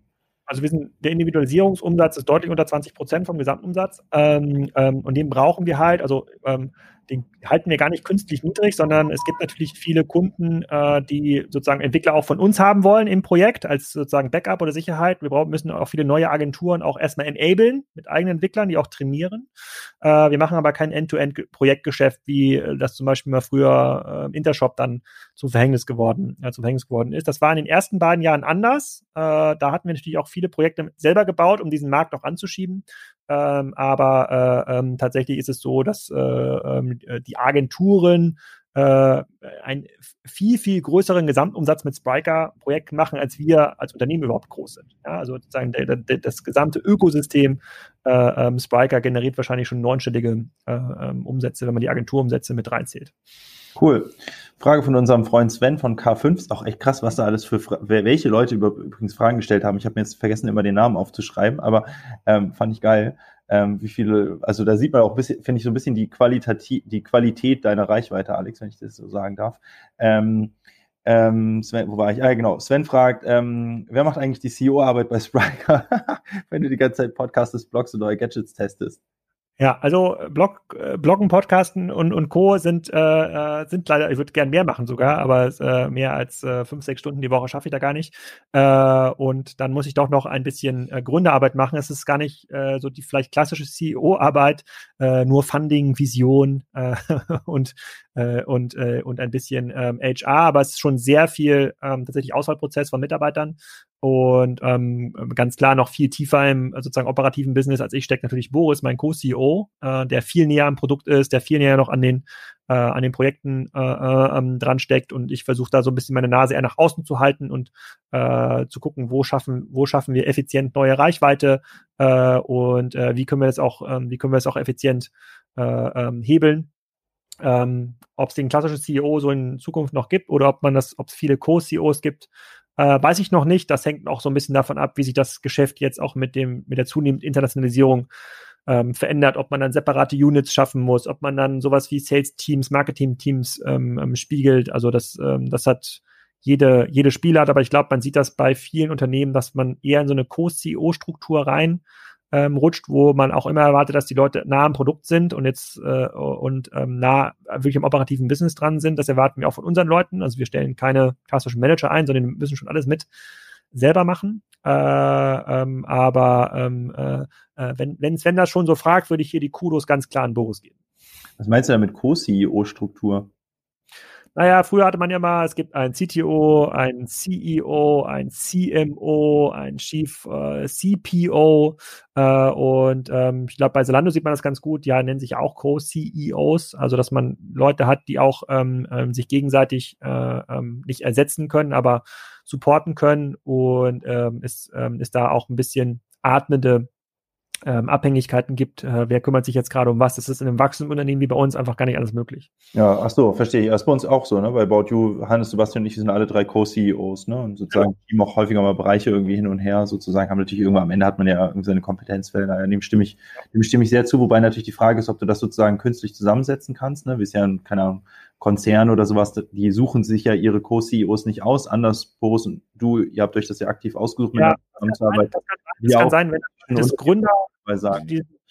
Also wir sind, der Individualisierungsumsatz ist deutlich unter 20 Prozent vom Gesamtumsatz. Ähm, ähm, und den brauchen wir halt. Also ähm, den halten wir gar nicht künstlich niedrig, sondern es gibt natürlich viele Kunden, äh, die sozusagen Entwickler auch von uns haben wollen im Projekt als sozusagen Backup oder Sicherheit. Wir brauchen, müssen auch viele neue Agenturen auch erstmal enablen mit eigenen Entwicklern, die auch trainieren. Äh, wir machen aber kein End-to-End-Projektgeschäft, wie äh, das zum Beispiel mal früher äh, Intershop dann zum Verhängnis geworden, äh, zum Verhängnis geworden ist. Das war in den ersten beiden Jahren anders. Äh, da hatten wir natürlich auch viele Projekte selber gebaut, um diesen Markt auch anzuschieben. Ähm, aber äh, ähm, tatsächlich ist es so, dass äh, ähm, die Agenturen äh, einen viel, viel größeren Gesamtumsatz mit Spriker-Projekten machen, als wir als Unternehmen überhaupt groß sind. Ja, also sozusagen der, der, das gesamte Ökosystem äh, ähm, Spriker generiert wahrscheinlich schon neunstellige äh, ähm, Umsätze, wenn man die Agenturumsätze mit reinzählt. Cool. Frage von unserem Freund Sven von K5. Ist auch echt krass, was da alles für, welche Leute über, übrigens Fragen gestellt haben. Ich habe mir jetzt vergessen, immer den Namen aufzuschreiben, aber ähm, fand ich geil. Ähm, wie viele, also da sieht man auch, finde ich, so ein bisschen die, Qualität, die Qualität deiner Reichweite, Alex, wenn ich das so sagen darf. Ähm, ähm, Sven, wo war ich? Ah, genau. Sven fragt, ähm, wer macht eigentlich die CEO-Arbeit bei Spriker, (laughs) wenn du die ganze Zeit podcastest, Blogs und neue Gadgets testest? Ja, also äh, Blog, äh, Bloggen, Podcasten und, und Co. sind, äh, äh, sind leider, ich würde gern mehr machen sogar, aber äh, mehr als äh, fünf, sechs Stunden die Woche schaffe ich da gar nicht. Äh, und dann muss ich doch noch ein bisschen äh, Gründerarbeit machen. Es ist gar nicht äh, so die vielleicht klassische CEO-Arbeit, äh, nur Funding, Vision äh, (laughs) und, äh, und, äh, und ein bisschen ähm, HR, aber es ist schon sehr viel ähm, tatsächlich Auswahlprozess von Mitarbeitern und ähm, ganz klar noch viel tiefer im sozusagen operativen Business als ich steckt natürlich Boris, mein Co-CEO, äh, der viel näher am Produkt ist, der viel näher noch an den äh, an den Projekten äh, äh, ähm, dran steckt. Und ich versuche da so ein bisschen meine Nase eher nach außen zu halten und äh, zu gucken, wo schaffen wo schaffen wir effizient neue Reichweite äh, und äh, wie können wir das auch äh, wie können wir das auch effizient äh, ähm, hebeln. Ähm, ob es den klassischen CEO so in Zukunft noch gibt oder ob man das, ob es viele Co-CEOs gibt, äh, weiß ich noch nicht. Das hängt auch so ein bisschen davon ab, wie sich das Geschäft jetzt auch mit dem, mit der zunehmenden Internationalisierung ähm, verändert, ob man dann separate Units schaffen muss, ob man dann sowas wie Sales-Teams, Marketing-Teams ähm, ähm, spiegelt. Also das, ähm, das hat jede, jede Spielart, aber ich glaube, man sieht das bei vielen Unternehmen, dass man eher in so eine Co-CEO-Struktur rein ähm, rutscht, wo man auch immer erwartet, dass die Leute nah am Produkt sind und jetzt äh, und ähm, nah wirklich am operativen Business dran sind. Das erwarten wir auch von unseren Leuten. Also wir stellen keine klassischen Manager ein, sondern müssen schon alles mit selber machen. Äh, ähm, aber ähm, äh, äh wenn, wenn Sven das schon so fragt, würde ich hier die Kudos ganz klar an Boris geben. Was meinst du da mit Co-CEO-Struktur? Naja, früher hatte man ja mal, es gibt einen CTO, einen CEO, einen CMO, einen Chief äh, CPO äh, und ähm, ich glaube, bei Zalando sieht man das ganz gut, ja, nennen sich auch Co-CEOs, also dass man Leute hat, die auch ähm, ähm, sich gegenseitig äh, ähm, nicht ersetzen können, aber supporten können und ähm, ist, ähm, ist da auch ein bisschen atmende ähm, Abhängigkeiten gibt, äh, wer kümmert sich jetzt gerade um was. Das ist in einem wachsenden Unternehmen wie bei uns einfach gar nicht alles möglich. Ja, ach so, verstehe ich. Das ist bei uns auch so, ne? Bei About You, Hannes, Sebastian und ich sind alle drei Co-CEOs, ne? Und sozusagen ja. team auch häufiger mal Bereiche irgendwie hin und her, sozusagen haben natürlich irgendwann am Ende hat man ja irgendwie seine Kompetenzfelder. Dem stimme ich, dem stimme ich sehr zu, wobei natürlich die Frage ist, ob du das sozusagen künstlich zusammensetzen kannst, ne? Wie es ja, keine Ahnung, Konzern oder sowas, die suchen sich ja ihre Co-CEOs nicht aus. Anders, Boris und du, ihr habt euch das ja aktiv ausgesucht, ja, das kann, sein, das kann, das kann sein, wenn das Gründer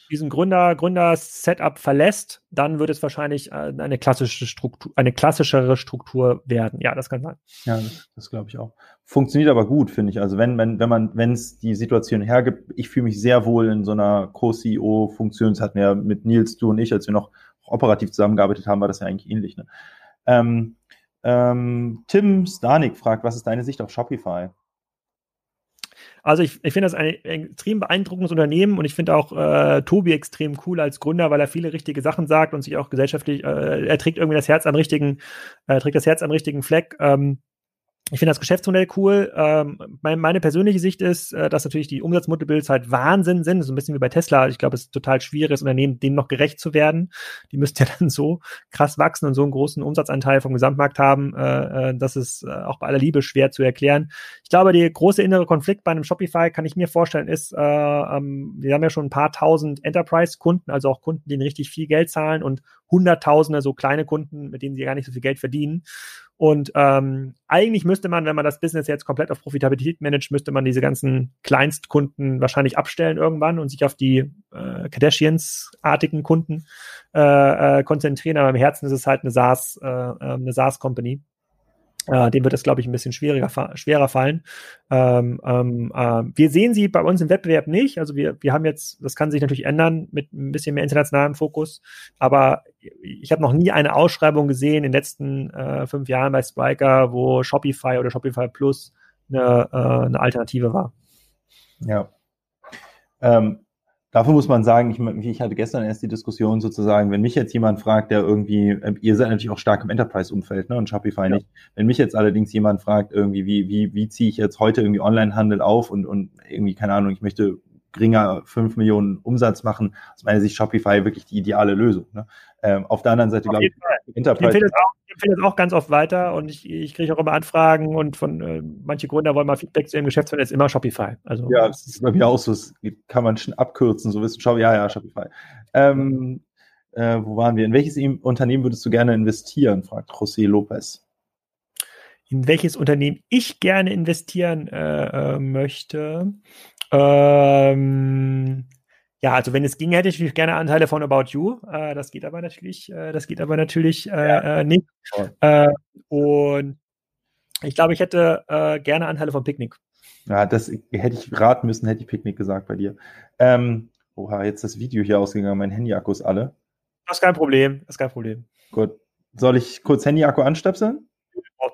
diesen Gründer, Gründer-Setup verlässt, dann wird es wahrscheinlich äh, eine klassische Struktur, eine klassischere Struktur werden. Ja, das kann sein. Ja, das, das glaube ich auch. Funktioniert aber gut, finde ich. Also wenn, wenn, wenn man, wenn es die Situation hergibt, ich fühle mich sehr wohl in so einer Co-CEO-Funktion. Das hatten wir ja mit Nils, du und ich, als wir noch operativ zusammengearbeitet haben, war das ja eigentlich ähnlich. Ne? Ähm, ähm, Tim Stanik fragt, was ist deine Sicht auf Shopify? Also ich, ich finde das ein extrem beeindruckendes Unternehmen und ich finde auch äh, Tobi extrem cool als Gründer, weil er viele richtige Sachen sagt und sich auch gesellschaftlich, äh, er trägt irgendwie das Herz an richtigen, äh, trägt das Herz an richtigen Fleck. Ähm, ich finde das Geschäftsmodell cool. Ähm, mein, meine persönliche Sicht ist, äh, dass natürlich die Umsatzmultiples halt Wahnsinn sind. So ein bisschen wie bei Tesla. Ich glaube, es ist total schwierig, das Unternehmen dem noch gerecht zu werden. Die müssten (laughs) ja dann so krass wachsen und so einen großen Umsatzanteil vom Gesamtmarkt haben. Äh, äh, das ist äh, auch bei aller Liebe schwer zu erklären. Ich glaube, der große innere Konflikt bei einem Shopify, kann ich mir vorstellen, ist, äh, ähm, wir haben ja schon ein paar tausend Enterprise-Kunden, also auch Kunden, die richtig viel Geld zahlen und Hunderttausende so kleine Kunden, mit denen sie gar nicht so viel Geld verdienen. Und ähm, eigentlich müsste man, wenn man das Business jetzt komplett auf Profitabilität managt, müsste man diese ganzen Kleinstkunden wahrscheinlich abstellen irgendwann und sich auf die äh, Kardashians-artigen Kunden äh, äh, konzentrieren. Aber im Herzen ist es halt eine SaaS, äh, äh eine SaaS-Company. Äh, dem wird es, glaube ich, ein bisschen schwieriger, schwerer fallen. Ähm, ähm, äh, wir sehen sie bei uns im Wettbewerb nicht. Also wir, wir haben jetzt, das kann sich natürlich ändern mit ein bisschen mehr internationalem Fokus, aber ich habe noch nie eine Ausschreibung gesehen in den letzten äh, fünf Jahren bei Spriker, wo Shopify oder Shopify Plus eine, äh, eine Alternative war. Ja. Ähm, Dafür muss man sagen, ich, ich, hatte gestern erst die Diskussion sozusagen, wenn mich jetzt jemand fragt, der irgendwie, äh, ihr seid natürlich auch stark im Enterprise-Umfeld, ne, und Shopify ja. nicht. Wenn mich jetzt allerdings jemand fragt, irgendwie, wie, wie, wie ziehe ich jetzt heute irgendwie Online-Handel auf und, und irgendwie, keine Ahnung, ich möchte geringer 5 Millionen Umsatz machen, aus meiner Sicht Shopify wirklich die ideale Lösung. Ne? Ähm, auf der anderen Seite, glaube ich, Enterprise. Ich empfehle es auch ganz oft weiter und ich, ich kriege auch immer Anfragen und von äh, manche Gründer wollen mal Feedback zu ihrem Geschäftsmodell, ist immer Shopify. Also, ja, das ist bei mir auch so, das kann man schon abkürzen, so wissen, ja, ja, Shopify. Ähm, äh, wo waren wir? In welches Unternehmen würdest du gerne investieren, fragt José Lopez. In welches Unternehmen ich gerne investieren äh, äh möchte? Ähm, ja, also wenn es ging, hätte ich gerne Anteile von About You. Äh, das geht aber natürlich, äh, das geht aber natürlich äh, ja. Äh, nicht. Äh, und ich glaube, ich hätte gerne Anteile von Picknick. Ja, das hätte ich raten müssen, hätte ich Picknick gesagt bei dir. Ähm, oha, jetzt das Video hier ausgegangen, mein Handy-Akku ist alle. Das ist kein Problem, das ist kein Problem. Gut. Soll ich kurz Handy-Akku anstöpseln?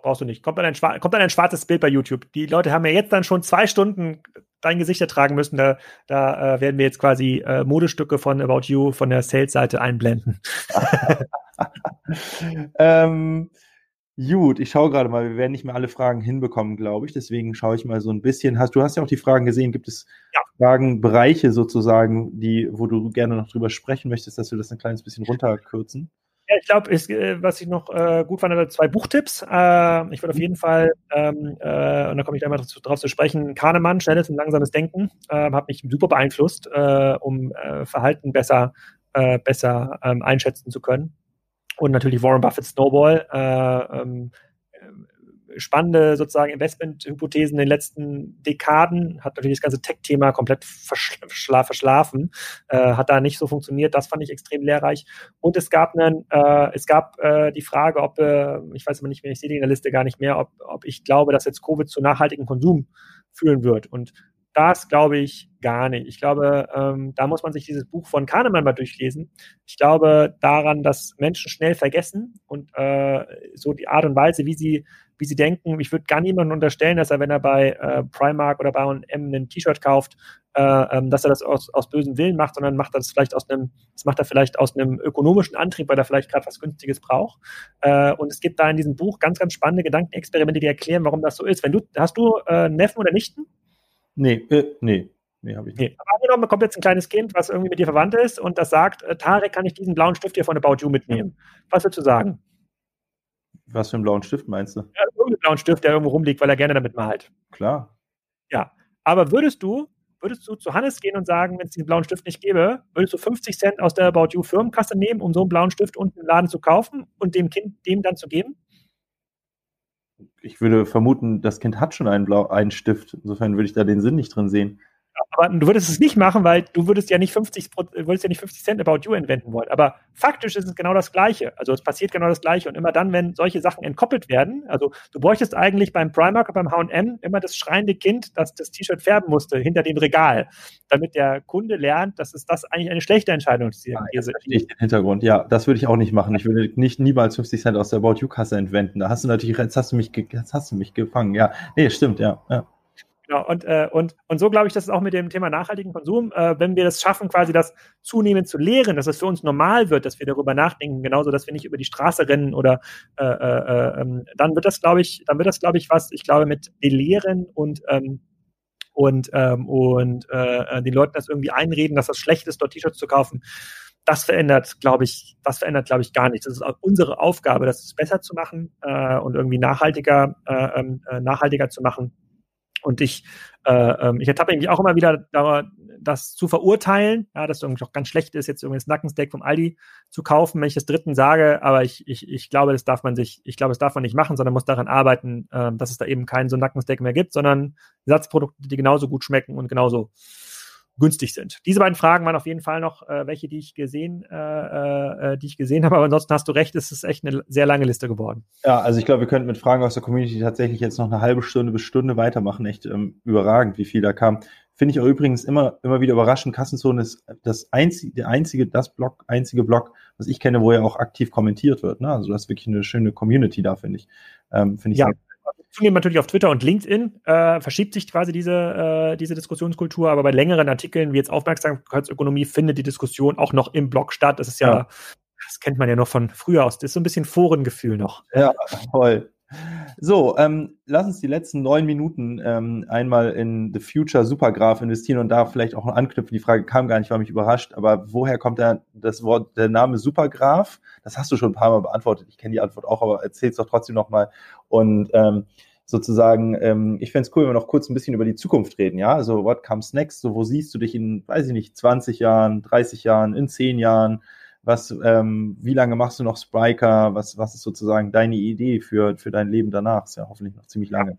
Brauchst du nicht. Kommt dann, ein, kommt dann ein schwarzes Bild bei YouTube. Die Leute haben ja jetzt dann schon zwei Stunden dein Gesicht ertragen müssen. Da, da äh, werden wir jetzt quasi äh, Modestücke von About You von der Sales-Seite einblenden. (laughs) ähm, gut, ich schaue gerade mal, wir werden nicht mehr alle Fragen hinbekommen, glaube ich. Deswegen schaue ich mal so ein bisschen. Hast, du hast ja auch die Fragen gesehen. Gibt es ja. Fragen, Bereiche sozusagen, die, wo du gerne noch drüber sprechen möchtest, dass wir das ein kleines bisschen runterkürzen? Ja, ich glaube, äh, was ich noch äh, gut fand, zwei Buchtipps. Äh, ich würde auf jeden Fall, ähm, äh, und da komme ich gleich mal drauf, zu sprechen, Kahnemann, schnelles und langsames Denken, ähm, hat mich super beeinflusst, äh, um äh, Verhalten besser, besser ähm, einschätzen zu können. Und natürlich Warren Buffett Snowball. Spannende sozusagen Investmenthypothesen in den letzten Dekaden, hat natürlich das ganze Tech-Thema komplett verschla verschlafen, äh, hat da nicht so funktioniert. Das fand ich extrem lehrreich. Und es gab einen, äh, es gab äh, die Frage, ob, äh, ich weiß aber nicht mehr, ich sehe die in der Liste gar nicht mehr, ob, ob ich glaube, dass jetzt Covid zu nachhaltigem Konsum führen wird. Und Das glaube ich gar nicht. Ich glaube, ähm, da muss man sich dieses Buch von Kahnemann mal durchlesen. Ich glaube daran, dass Menschen schnell vergessen und äh, so die Art und Weise, wie sie, wie sie denken. Ich würde gar niemandem unterstellen, dass er, wenn er bei äh, Primark oder bei M ein T-Shirt kauft, äh, ähm, dass er das aus, aus bösem Willen macht, sondern macht das vielleicht aus einem, das macht er vielleicht aus einem ökonomischen Antrieb, weil er vielleicht gerade was Günstiges braucht. Äh, und es gibt da in diesem Buch ganz, ganz spannende Gedankenexperimente, die erklären, warum das so ist. Wenn du, hast du äh, Neffen oder Nichten? Nee, äh, nee. Nee, habe ich nicht. Nee. Aber angenommen, kommt jetzt ein kleines Kind, was irgendwie mit dir verwandt ist und das sagt, äh, Tarek, kann ich diesen blauen Stift hier von About You mitnehmen? Was würdest du sagen? Was für einen blauen Stift meinst du? Ja, irgendeinen blauen Stift, der irgendwo rumliegt, weil er gerne damit malt. Klar. Ja. Aber würdest du, würdest du zu Hannes gehen und sagen, wenn es diesen blauen Stift nicht gäbe, würdest du 50 Cent aus der About You Firmenkasse nehmen, um so einen blauen Stift unten im Laden zu kaufen und dem Kind dem dann zu geben? Ich würde vermuten, das Kind hat schon einen, Blau einen Stift. Insofern würde ich da den Sinn nicht drin sehen. Aber du würdest es nicht machen, weil du würdest ja nicht 50, würdest ja nicht 50 Cent About You entwenden wollen. Aber faktisch ist es genau das Gleiche. Also es passiert genau das Gleiche. Und immer dann, wenn solche Sachen entkoppelt werden, also du bräuchtest eigentlich beim Primark oder beim H&M immer das schreiende Kind, das das T-Shirt färben musste, hinter dem Regal, damit der Kunde lernt, dass es das eigentlich eine schlechte Entscheidung ist. Ah, jetzt verstehe ich den Hintergrund. Ja, das würde ich auch nicht machen. Ich würde nicht niemals 50 Cent aus der About You Kasse entwenden. Da hast du natürlich, jetzt hast du mich, jetzt hast du mich gefangen. Ja, nee, stimmt, ja. ja. Genau, und, äh, und, und so glaube ich, dass es auch mit dem Thema nachhaltigen Konsum, äh, wenn wir das schaffen, quasi das zunehmend zu lehren, dass es für uns normal wird, dass wir darüber nachdenken, genauso, dass wir nicht über die Straße rennen oder äh, äh, ähm, dann wird das, glaube ich, dann wird das, glaube ich, was, ich glaube, mit Belehren und ähm, und, ähm, und äh, den Leuten das irgendwie einreden, dass das schlecht ist, dort T-Shirts zu kaufen, das verändert, glaube ich, das verändert, glaube ich, gar nichts. Das ist auch unsere Aufgabe, das besser zu machen äh, und irgendwie nachhaltiger, äh, ähm, äh, nachhaltiger zu machen. Und ich, äh, ähm, ich ertappe mich auch immer wieder, da, das zu verurteilen, ja, dass es irgendwie auch ganz schlecht ist, jetzt irgendwie das Nackensteak vom Aldi zu kaufen, wenn ich das dritten sage, aber ich, ich, ich glaube, das darf man sich, ich glaube, das darf man nicht machen, sondern muss daran arbeiten, äh, dass es da eben keinen so Nackensteak mehr gibt, sondern Satzprodukte, die genauso gut schmecken und genauso günstig sind. Diese beiden Fragen waren auf jeden Fall noch äh, welche, die ich gesehen, äh, äh, die ich gesehen habe. Aber ansonsten hast du recht, es ist echt eine sehr lange Liste geworden. Ja, also ich glaube, wir könnten mit Fragen aus der Community tatsächlich jetzt noch eine halbe Stunde bis Stunde weitermachen. Echt ähm, überragend, wie viel da kam. Finde ich auch übrigens immer, immer wieder überraschend. Kassenzone ist das einzige, der einzige, das Blog, einzige Blog, was ich kenne, wo ja auch aktiv kommentiert wird. Ne? Also das ist wirklich eine schöne Community da, finde ich. Ähm, finde ich ja zunehmend natürlich auf Twitter und LinkedIn äh, verschiebt sich quasi diese, äh, diese Diskussionskultur, aber bei längeren Artikeln wie jetzt Aufmerksamkeitsökonomie findet die Diskussion auch noch im Blog statt. Das ist ja, ja. das kennt man ja noch von früher aus. Das ist so ein bisschen Forengefühl noch. Ja, toll. So, ähm, lass uns die letzten neun Minuten ähm, einmal in The Future Supergraph investieren und da vielleicht auch anknüpfen. Die Frage kam gar nicht, war mich überrascht, aber woher kommt der, das Wort, der Name Supergraph? Das hast du schon ein paar Mal beantwortet. Ich kenne die Antwort auch, aber erzähl's doch trotzdem nochmal. Und ähm, sozusagen, ähm, ich fände es cool, wenn wir noch kurz ein bisschen über die Zukunft reden, ja? Also, what comes next? So, wo siehst du dich in, weiß ich nicht, 20 Jahren, 30 Jahren, in 10 Jahren? Was, ähm, wie lange machst du noch Spriker? Was, was ist sozusagen deine Idee für, für dein Leben danach? Ist ja hoffentlich noch ziemlich lange.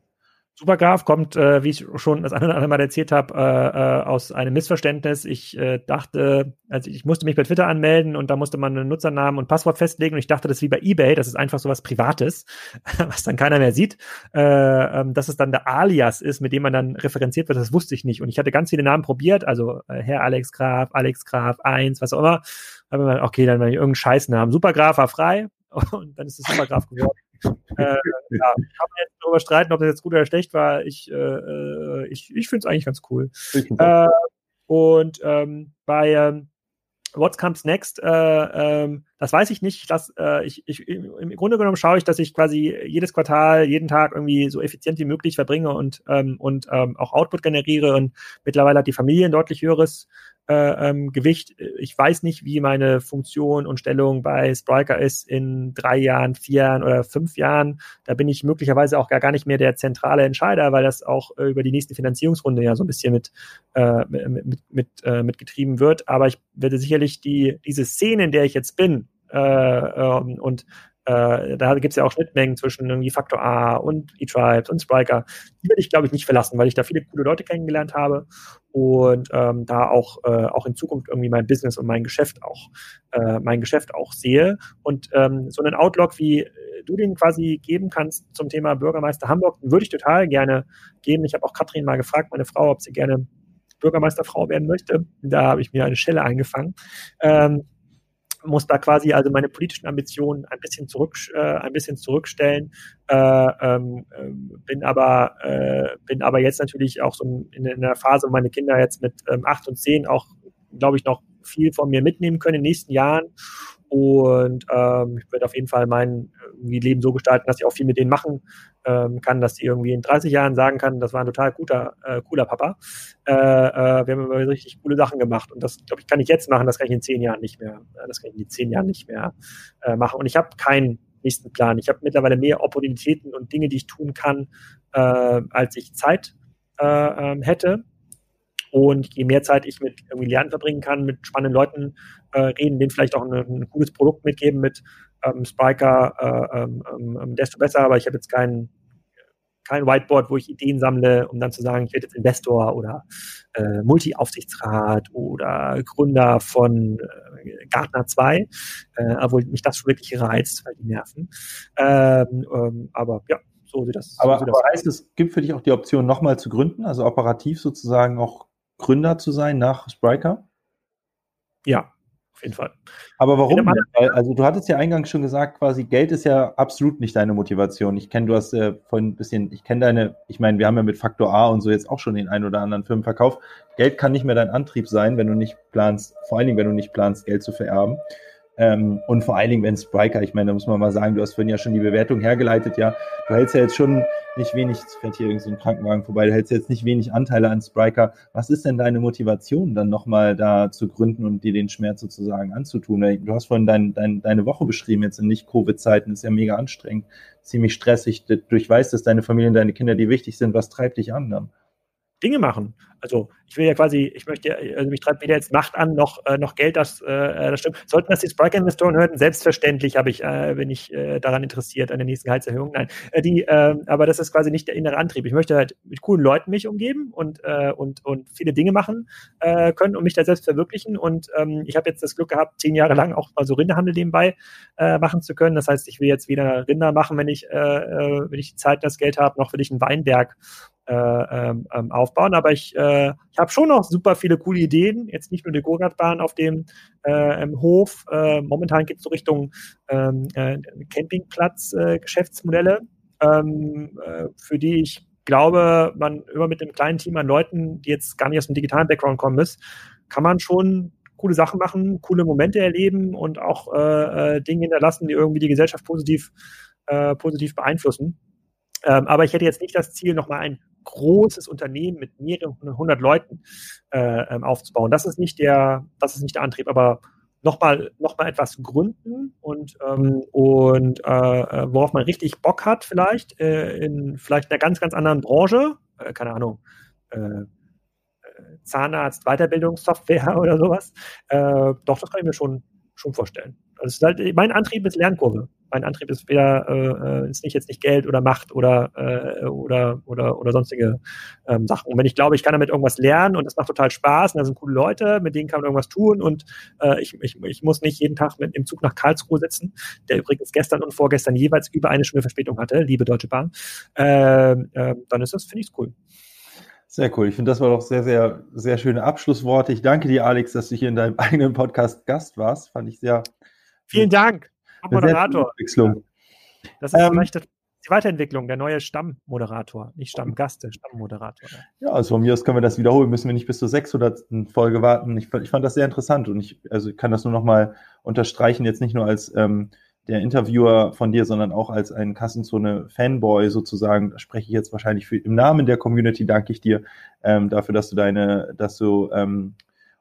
Supergraph kommt, äh, wie ich schon das andere, andere Mal erzählt habe, äh, äh, aus einem Missverständnis. Ich äh, dachte, also ich musste mich bei Twitter anmelden und da musste man einen Nutzernamen und Passwort festlegen und ich dachte, das ist wie bei eBay, das ist einfach so was Privates, (laughs) was dann keiner mehr sieht, äh, ähm, dass es dann der Alias ist, mit dem man dann referenziert wird, das wusste ich nicht. Und ich hatte ganz viele Namen probiert, also äh, Herr Alex Graf, Alex Graf 1, was auch immer. Da habe ich mir, okay, dann mal irgendeinen Scheißnamen. Supergraph war frei (laughs) und dann ist es Supergraph geworden äh, ja, kann man jetzt darüber streiten, ob das jetzt gut oder schlecht war. Ich, äh, äh ich, ich finde es eigentlich ganz cool. Äh, und ähm, bei ähm, What Comes Next, äh, ähm, das weiß ich nicht. Das, äh, ich, ich, Im Grunde genommen schaue ich, dass ich quasi jedes Quartal, jeden Tag irgendwie so effizient wie möglich verbringe und, ähm, und ähm, auch Output generiere. Und mittlerweile hat die Familie ein deutlich höheres äh, ähm, Gewicht. Ich weiß nicht, wie meine Funktion und Stellung bei Spriker ist in drei Jahren, vier Jahren oder fünf Jahren. Da bin ich möglicherweise auch gar, nicht mehr der zentrale Entscheider, weil das auch äh, über die nächste Finanzierungsrunde ja so ein bisschen mit, äh, mit, mit, mit, äh, mitgetrieben wird. Aber ich werde sicherlich die, diese Szene, in der ich jetzt bin, äh, ähm, und äh, da gibt es ja auch Schnittmengen zwischen irgendwie Faktor A und eTribes und Spriker. Die werde ich, glaube ich, nicht verlassen, weil ich da viele coole Leute kennengelernt habe und ähm, da auch, äh, auch in Zukunft irgendwie mein Business und mein Geschäft auch, äh, mein Geschäft auch sehe. Und ähm, so einen Outlook, wie du den quasi geben kannst zum Thema Bürgermeister Hamburg, würde ich total gerne geben. Ich habe auch Katrin mal gefragt, meine Frau, ob sie gerne Bürgermeisterfrau werden möchte. Da habe ich mir eine Stelle eingefangen. Ähm, muss da quasi also meine politischen Ambitionen ein bisschen zurück, äh, ein bisschen zurückstellen. Äh, ähm, äh, bin aber äh, bin aber jetzt natürlich auch so in, in einer Phase, wo meine Kinder jetzt mit ähm, acht und zehn auch, glaube ich, noch viel von mir mitnehmen können in den nächsten Jahren. Und ähm, ich werde auf jeden Fall mein Leben so gestalten, dass ich auch viel mit denen machen ähm, kann, dass die irgendwie in 30 Jahren sagen kann, das war ein total guter, äh, cooler Papa. Äh, äh, wir haben immer richtig coole Sachen gemacht. Und das, glaube ich, kann ich jetzt machen, das kann ich in zehn Jahren nicht mehr, äh, das kann ich in zehn Jahren nicht mehr äh, machen. Und ich habe keinen nächsten Plan. Ich habe mittlerweile mehr Opportunitäten und Dinge, die ich tun kann, äh, als ich Zeit äh, ähm, hätte. Und je mehr Zeit ich mit irgendwie Lernen verbringen kann, mit spannenden Leuten äh, reden, denen vielleicht auch ein, ein cooles Produkt mitgeben mit ähm, Spiker, äh, ähm, ähm, desto besser. Aber ich habe jetzt kein, kein Whiteboard, wo ich Ideen sammle, um dann zu sagen, ich werde jetzt Investor oder äh, Multi-Aufsichtsrat oder Gründer von äh, Gartner 2, äh, obwohl mich das schon wirklich reizt, weil die nerven. Ähm, ähm, aber ja, so sieht das. Aber, so sieht das aber heißt, es gibt für dich auch die Option, nochmal zu gründen, also operativ sozusagen auch Gründer zu sein nach Spriker? Ja, auf jeden Fall. Aber warum? Weil, also du hattest ja eingangs schon gesagt, quasi Geld ist ja absolut nicht deine Motivation. Ich kenne, du hast äh, vorhin ein bisschen, ich kenne deine, ich meine, wir haben ja mit Faktor A und so jetzt auch schon den einen oder anderen Firmen verkauft. Geld kann nicht mehr dein Antrieb sein, wenn du nicht planst, vor allen Dingen, wenn du nicht planst, Geld zu vererben. Ähm, und vor allen Dingen, wenn Spriker, ich meine, da muss man mal sagen, du hast vorhin ja schon die Bewertung hergeleitet, ja, du hältst ja jetzt schon nicht wenig, es fährt hier irgend so Krankenwagen vorbei, du hältst jetzt nicht wenig Anteile an Spriker. Was ist denn deine Motivation, dann nochmal da zu gründen und dir den Schmerz sozusagen anzutun? Du hast vorhin dein, dein, deine Woche beschrieben, jetzt in Nicht-Covid-Zeiten, ist ja mega anstrengend, ziemlich stressig. Du weißt, dass deine Familie und deine Kinder dir wichtig sind. Was treibt dich an dann? Dinge machen. Also ich will ja quasi, ich möchte, also mich treibt weder jetzt Macht an, noch, äh, noch Geld, das, äh, das stimmt. Sollten das die Spriker-Investoren hören, selbstverständlich habe ich, äh, bin ich äh, daran interessiert, an der nächsten Gehaltserhöhung. Nein, äh, die, äh, aber das ist quasi nicht der innere Antrieb. Ich möchte halt mit coolen Leuten mich umgeben und, äh, und, und viele Dinge machen äh, können und mich da selbst verwirklichen. Und ähm, ich habe jetzt das Glück gehabt, zehn Jahre lang auch mal so Rinderhandel nebenbei äh, machen zu können. Das heißt, ich will jetzt weder Rinder machen, wenn ich, äh, äh wenn ich die Zeit, das Geld habe, noch will ich einen Weinberg äh, ähm, ähm, aufbauen. Aber ich, äh, ich habe schon noch super viele coole Ideen. Jetzt nicht nur die Gurgatbahn auf dem äh, Hof. Äh, momentan geht es so Richtung ähm, äh, Campingplatz-Geschäftsmodelle, äh, ähm, äh, für die ich glaube, man immer mit einem kleinen Team an Leuten, die jetzt gar nicht aus dem digitalen Background kommen ist, kann man schon coole Sachen machen, coole Momente erleben und auch Dinge hinterlassen, die irgendwie die Gesellschaft positiv, positiv beeinflussen. Ähm, aber ich hätte jetzt nicht das Ziel, nochmal ein großes Unternehmen mit mehreren hundert Leuten äh, ähm, aufzubauen. Das ist nicht der, das ist nicht der Antrieb, aber nochmal noch mal etwas gründen und, ähm, und äh, äh, worauf man richtig Bock hat, vielleicht, äh, in vielleicht einer ganz, ganz anderen Branche, äh, keine Ahnung, äh, Zahnarzt, Weiterbildungssoftware (laughs) oder sowas. Doch, das kann ich mir schon, schon vorstellen. Also halt, mein Antrieb ist Lernkurve mein Antrieb ist weder äh, äh, ist nicht jetzt nicht Geld oder Macht oder äh, oder oder oder sonstige ähm, Sachen. Und wenn ich glaube, ich kann damit irgendwas lernen und es macht total Spaß und da sind coole Leute, mit denen kann man irgendwas tun und äh, ich, ich, ich muss nicht jeden Tag mit dem Zug nach Karlsruhe sitzen, der übrigens gestern und vorgestern jeweils über eine Stunde Verspätung hatte, liebe Deutsche Bahn, äh, äh, dann ist das finde ich cool. Sehr cool. Ich finde, das war doch sehr, sehr, sehr schöne Abschlussworte. Ich danke dir, Alex, dass du hier in deinem (laughs) eigenen Podcast Gast warst. Fand ich sehr. Vielen Dank. Moderator. Das ist ähm, vielleicht die Weiterentwicklung, der neue Stammmoderator, nicht Stammgast, der Stammmoderator. Ja, also von mir aus können wir das wiederholen, müssen wir nicht bis zur 600. Folge warten. Ich, ich fand das sehr interessant und ich also ich kann das nur nochmal unterstreichen, jetzt nicht nur als ähm, der Interviewer von dir, sondern auch als ein Kassenzone-Fanboy sozusagen, da spreche ich jetzt wahrscheinlich für, im Namen der Community, danke ich dir ähm, dafür, dass du deine, dass du ähm,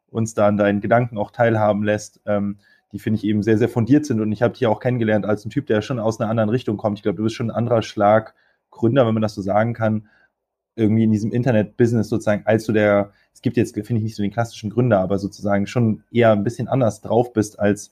uns da an deinen Gedanken auch teilhaben lässt. Ähm, die finde ich eben sehr, sehr fundiert sind. Und ich habe dich auch kennengelernt als ein Typ, der schon aus einer anderen Richtung kommt. Ich glaube, du bist schon ein anderer Schlag Gründer, wenn man das so sagen kann, irgendwie in diesem Internet-Business sozusagen, als du der, es gibt jetzt, finde ich, nicht so den klassischen Gründer, aber sozusagen schon eher ein bisschen anders drauf bist als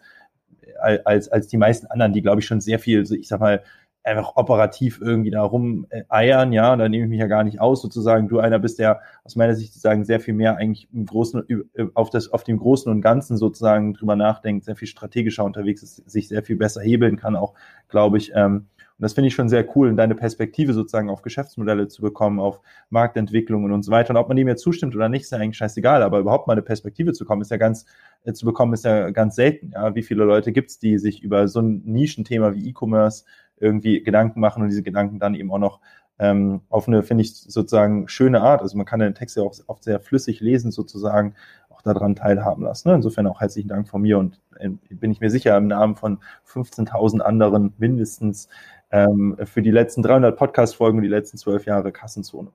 als, als die meisten anderen, die, glaube ich, schon sehr viel, ich sag mal, einfach operativ irgendwie da rum äh, ja, da nehme ich mich ja gar nicht aus, sozusagen. Du einer bist, der aus meiner Sicht sozusagen sehr viel mehr eigentlich im Großen, äh, auf das, auf dem Großen und Ganzen sozusagen drüber nachdenkt, sehr viel strategischer unterwegs ist, sich sehr viel besser hebeln kann, auch, glaube ich. Ähm, und das finde ich schon sehr cool, in deine Perspektive sozusagen auf Geschäftsmodelle zu bekommen, auf Marktentwicklungen und so weiter. Und ob man dem jetzt zustimmt oder nicht, ist ja eigentlich scheißegal, aber überhaupt mal eine Perspektive zu kommen, ist ja ganz, äh, zu bekommen, ist ja ganz selten. Ja, wie viele Leute gibt es, die sich über so ein Nischenthema wie E-Commerce irgendwie Gedanken machen und diese Gedanken dann eben auch noch ähm, auf eine, finde ich, sozusagen schöne Art. Also man kann den Text ja auch oft sehr flüssig lesen, sozusagen, auch daran teilhaben lassen. Ne? Insofern auch herzlichen Dank von mir und äh, bin ich mir sicher, im Namen von 15.000 anderen mindestens ähm, für die letzten 300 Podcast-Folgen und die letzten zwölf Jahre Kassenzone.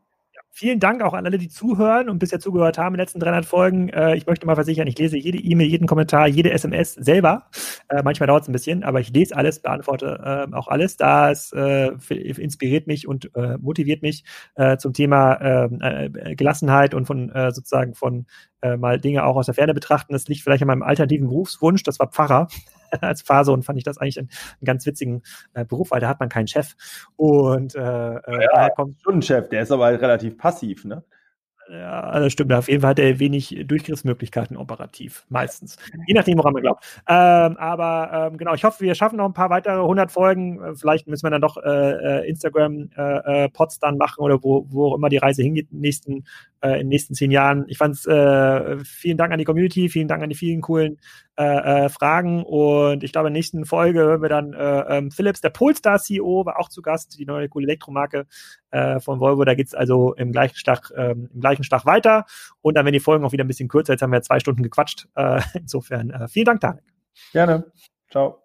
Vielen Dank auch an alle, die zuhören und bisher zugehört haben in den letzten 300 Folgen. Äh, ich möchte mal versichern, ich lese jede E-Mail, jeden Kommentar, jede SMS selber. Äh, manchmal dauert es ein bisschen, aber ich lese alles, beantworte äh, auch alles. Das äh, inspiriert mich und äh, motiviert mich äh, zum Thema ähm, Gelassenheit und von sozusagen von mal Dinge auch aus der Ferne betrachten. Das liegt vielleicht an meinem alternativen Berufswunsch. Das war Pfarrer. (laughs) als Pfarrsohn fand ich das eigentlich einen, einen ganz witzigen äh, Beruf, weil da hat man keinen Chef. Und äh, äh ja, daher kommt schon ein Chef, der ist aber halt relativ passiv, ne? Ja, das stimmt. Auf jeden Fall hat er wenig Durchgriffsmöglichkeiten operativ, meistens. Je nachdem, woran man glaubt. Ähm, aber ähm, genau, ich hoffe, wir schaffen noch ein paar weitere 100 Folgen. Äh, vielleicht müssen wir dann doch äh, äh Instagram-Pods äh, dann machen oder wo, wo immer die Reise hingeht in den nächsten, äh, in den nächsten zehn Jahren. Ich fand's äh, vielen Dank an die Community, vielen Dank an die vielen coolen äh, äh, Fragen und ich glaube, in der nächsten Folge hören wir dann äh, ähm, Philips, der Polestar CEO, war auch zu Gast, die neue coole Elektromarke äh, von Volvo. Da geht's also im gleichen Schlag, ähm, im gleichen Schlag weiter und dann werden die Folgen auch wieder ein bisschen kürzer. Jetzt haben wir zwei Stunden gequatscht. Äh, (laughs) insofern äh, vielen Dank, Tarek. Gerne. Ciao.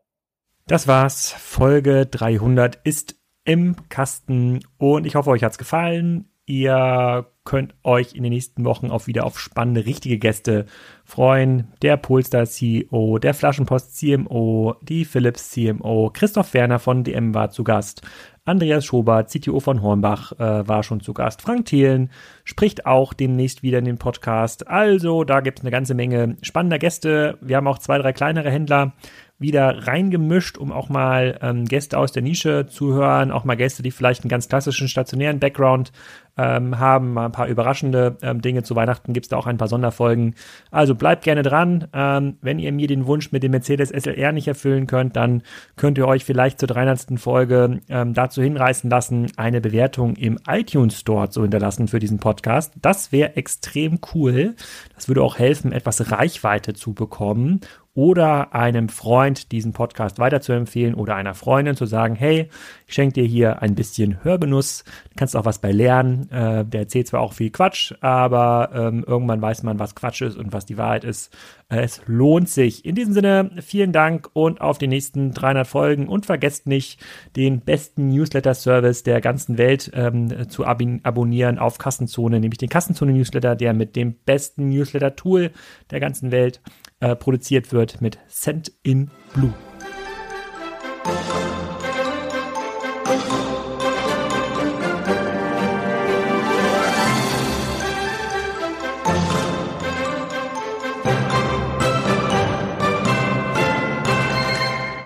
Das war's. Folge 300 ist im Kasten und ich hoffe, euch hat's gefallen. Ihr könnt euch in den nächsten Wochen auch wieder auf spannende, richtige Gäste freuen. Der Polestar CEO, der Flaschenpost CMO, die Philips CMO, Christoph Werner von DM war zu Gast, Andreas Schobert, CTO von Hornbach, äh, war schon zu Gast. Frank Thelen spricht auch demnächst wieder in den Podcast. Also, da gibt es eine ganze Menge spannender Gäste. Wir haben auch zwei, drei kleinere Händler wieder reingemischt, um auch mal ähm, Gäste aus der Nische zu hören, auch mal Gäste, die vielleicht einen ganz klassischen stationären Background ähm, haben, mal ein paar überraschende ähm, Dinge. Zu Weihnachten gibt es da auch ein paar Sonderfolgen. Also bleibt gerne dran. Ähm, wenn ihr mir den Wunsch mit dem Mercedes SLR nicht erfüllen könnt, dann könnt ihr euch vielleicht zur 300. Folge ähm, dazu hinreißen lassen, eine Bewertung im iTunes Store zu hinterlassen für diesen Podcast. Das wäre extrem cool. Das würde auch helfen, etwas Reichweite zu bekommen oder einem Freund diesen Podcast weiterzuempfehlen oder einer Freundin zu sagen, hey, ich schenke dir hier ein bisschen Hörgenuss, du kannst auch was bei lernen. Äh, der erzählt zwar auch viel Quatsch, aber ähm, irgendwann weiß man, was Quatsch ist und was die Wahrheit ist. Äh, es lohnt sich. In diesem Sinne, vielen Dank und auf die nächsten 300 Folgen und vergesst nicht, den besten Newsletter-Service der ganzen Welt ähm, zu ab abonnieren auf Kassenzone, nämlich den Kassenzone-Newsletter, der mit dem besten Newsletter-Tool der ganzen Welt äh, produziert wird mit Send in Blue.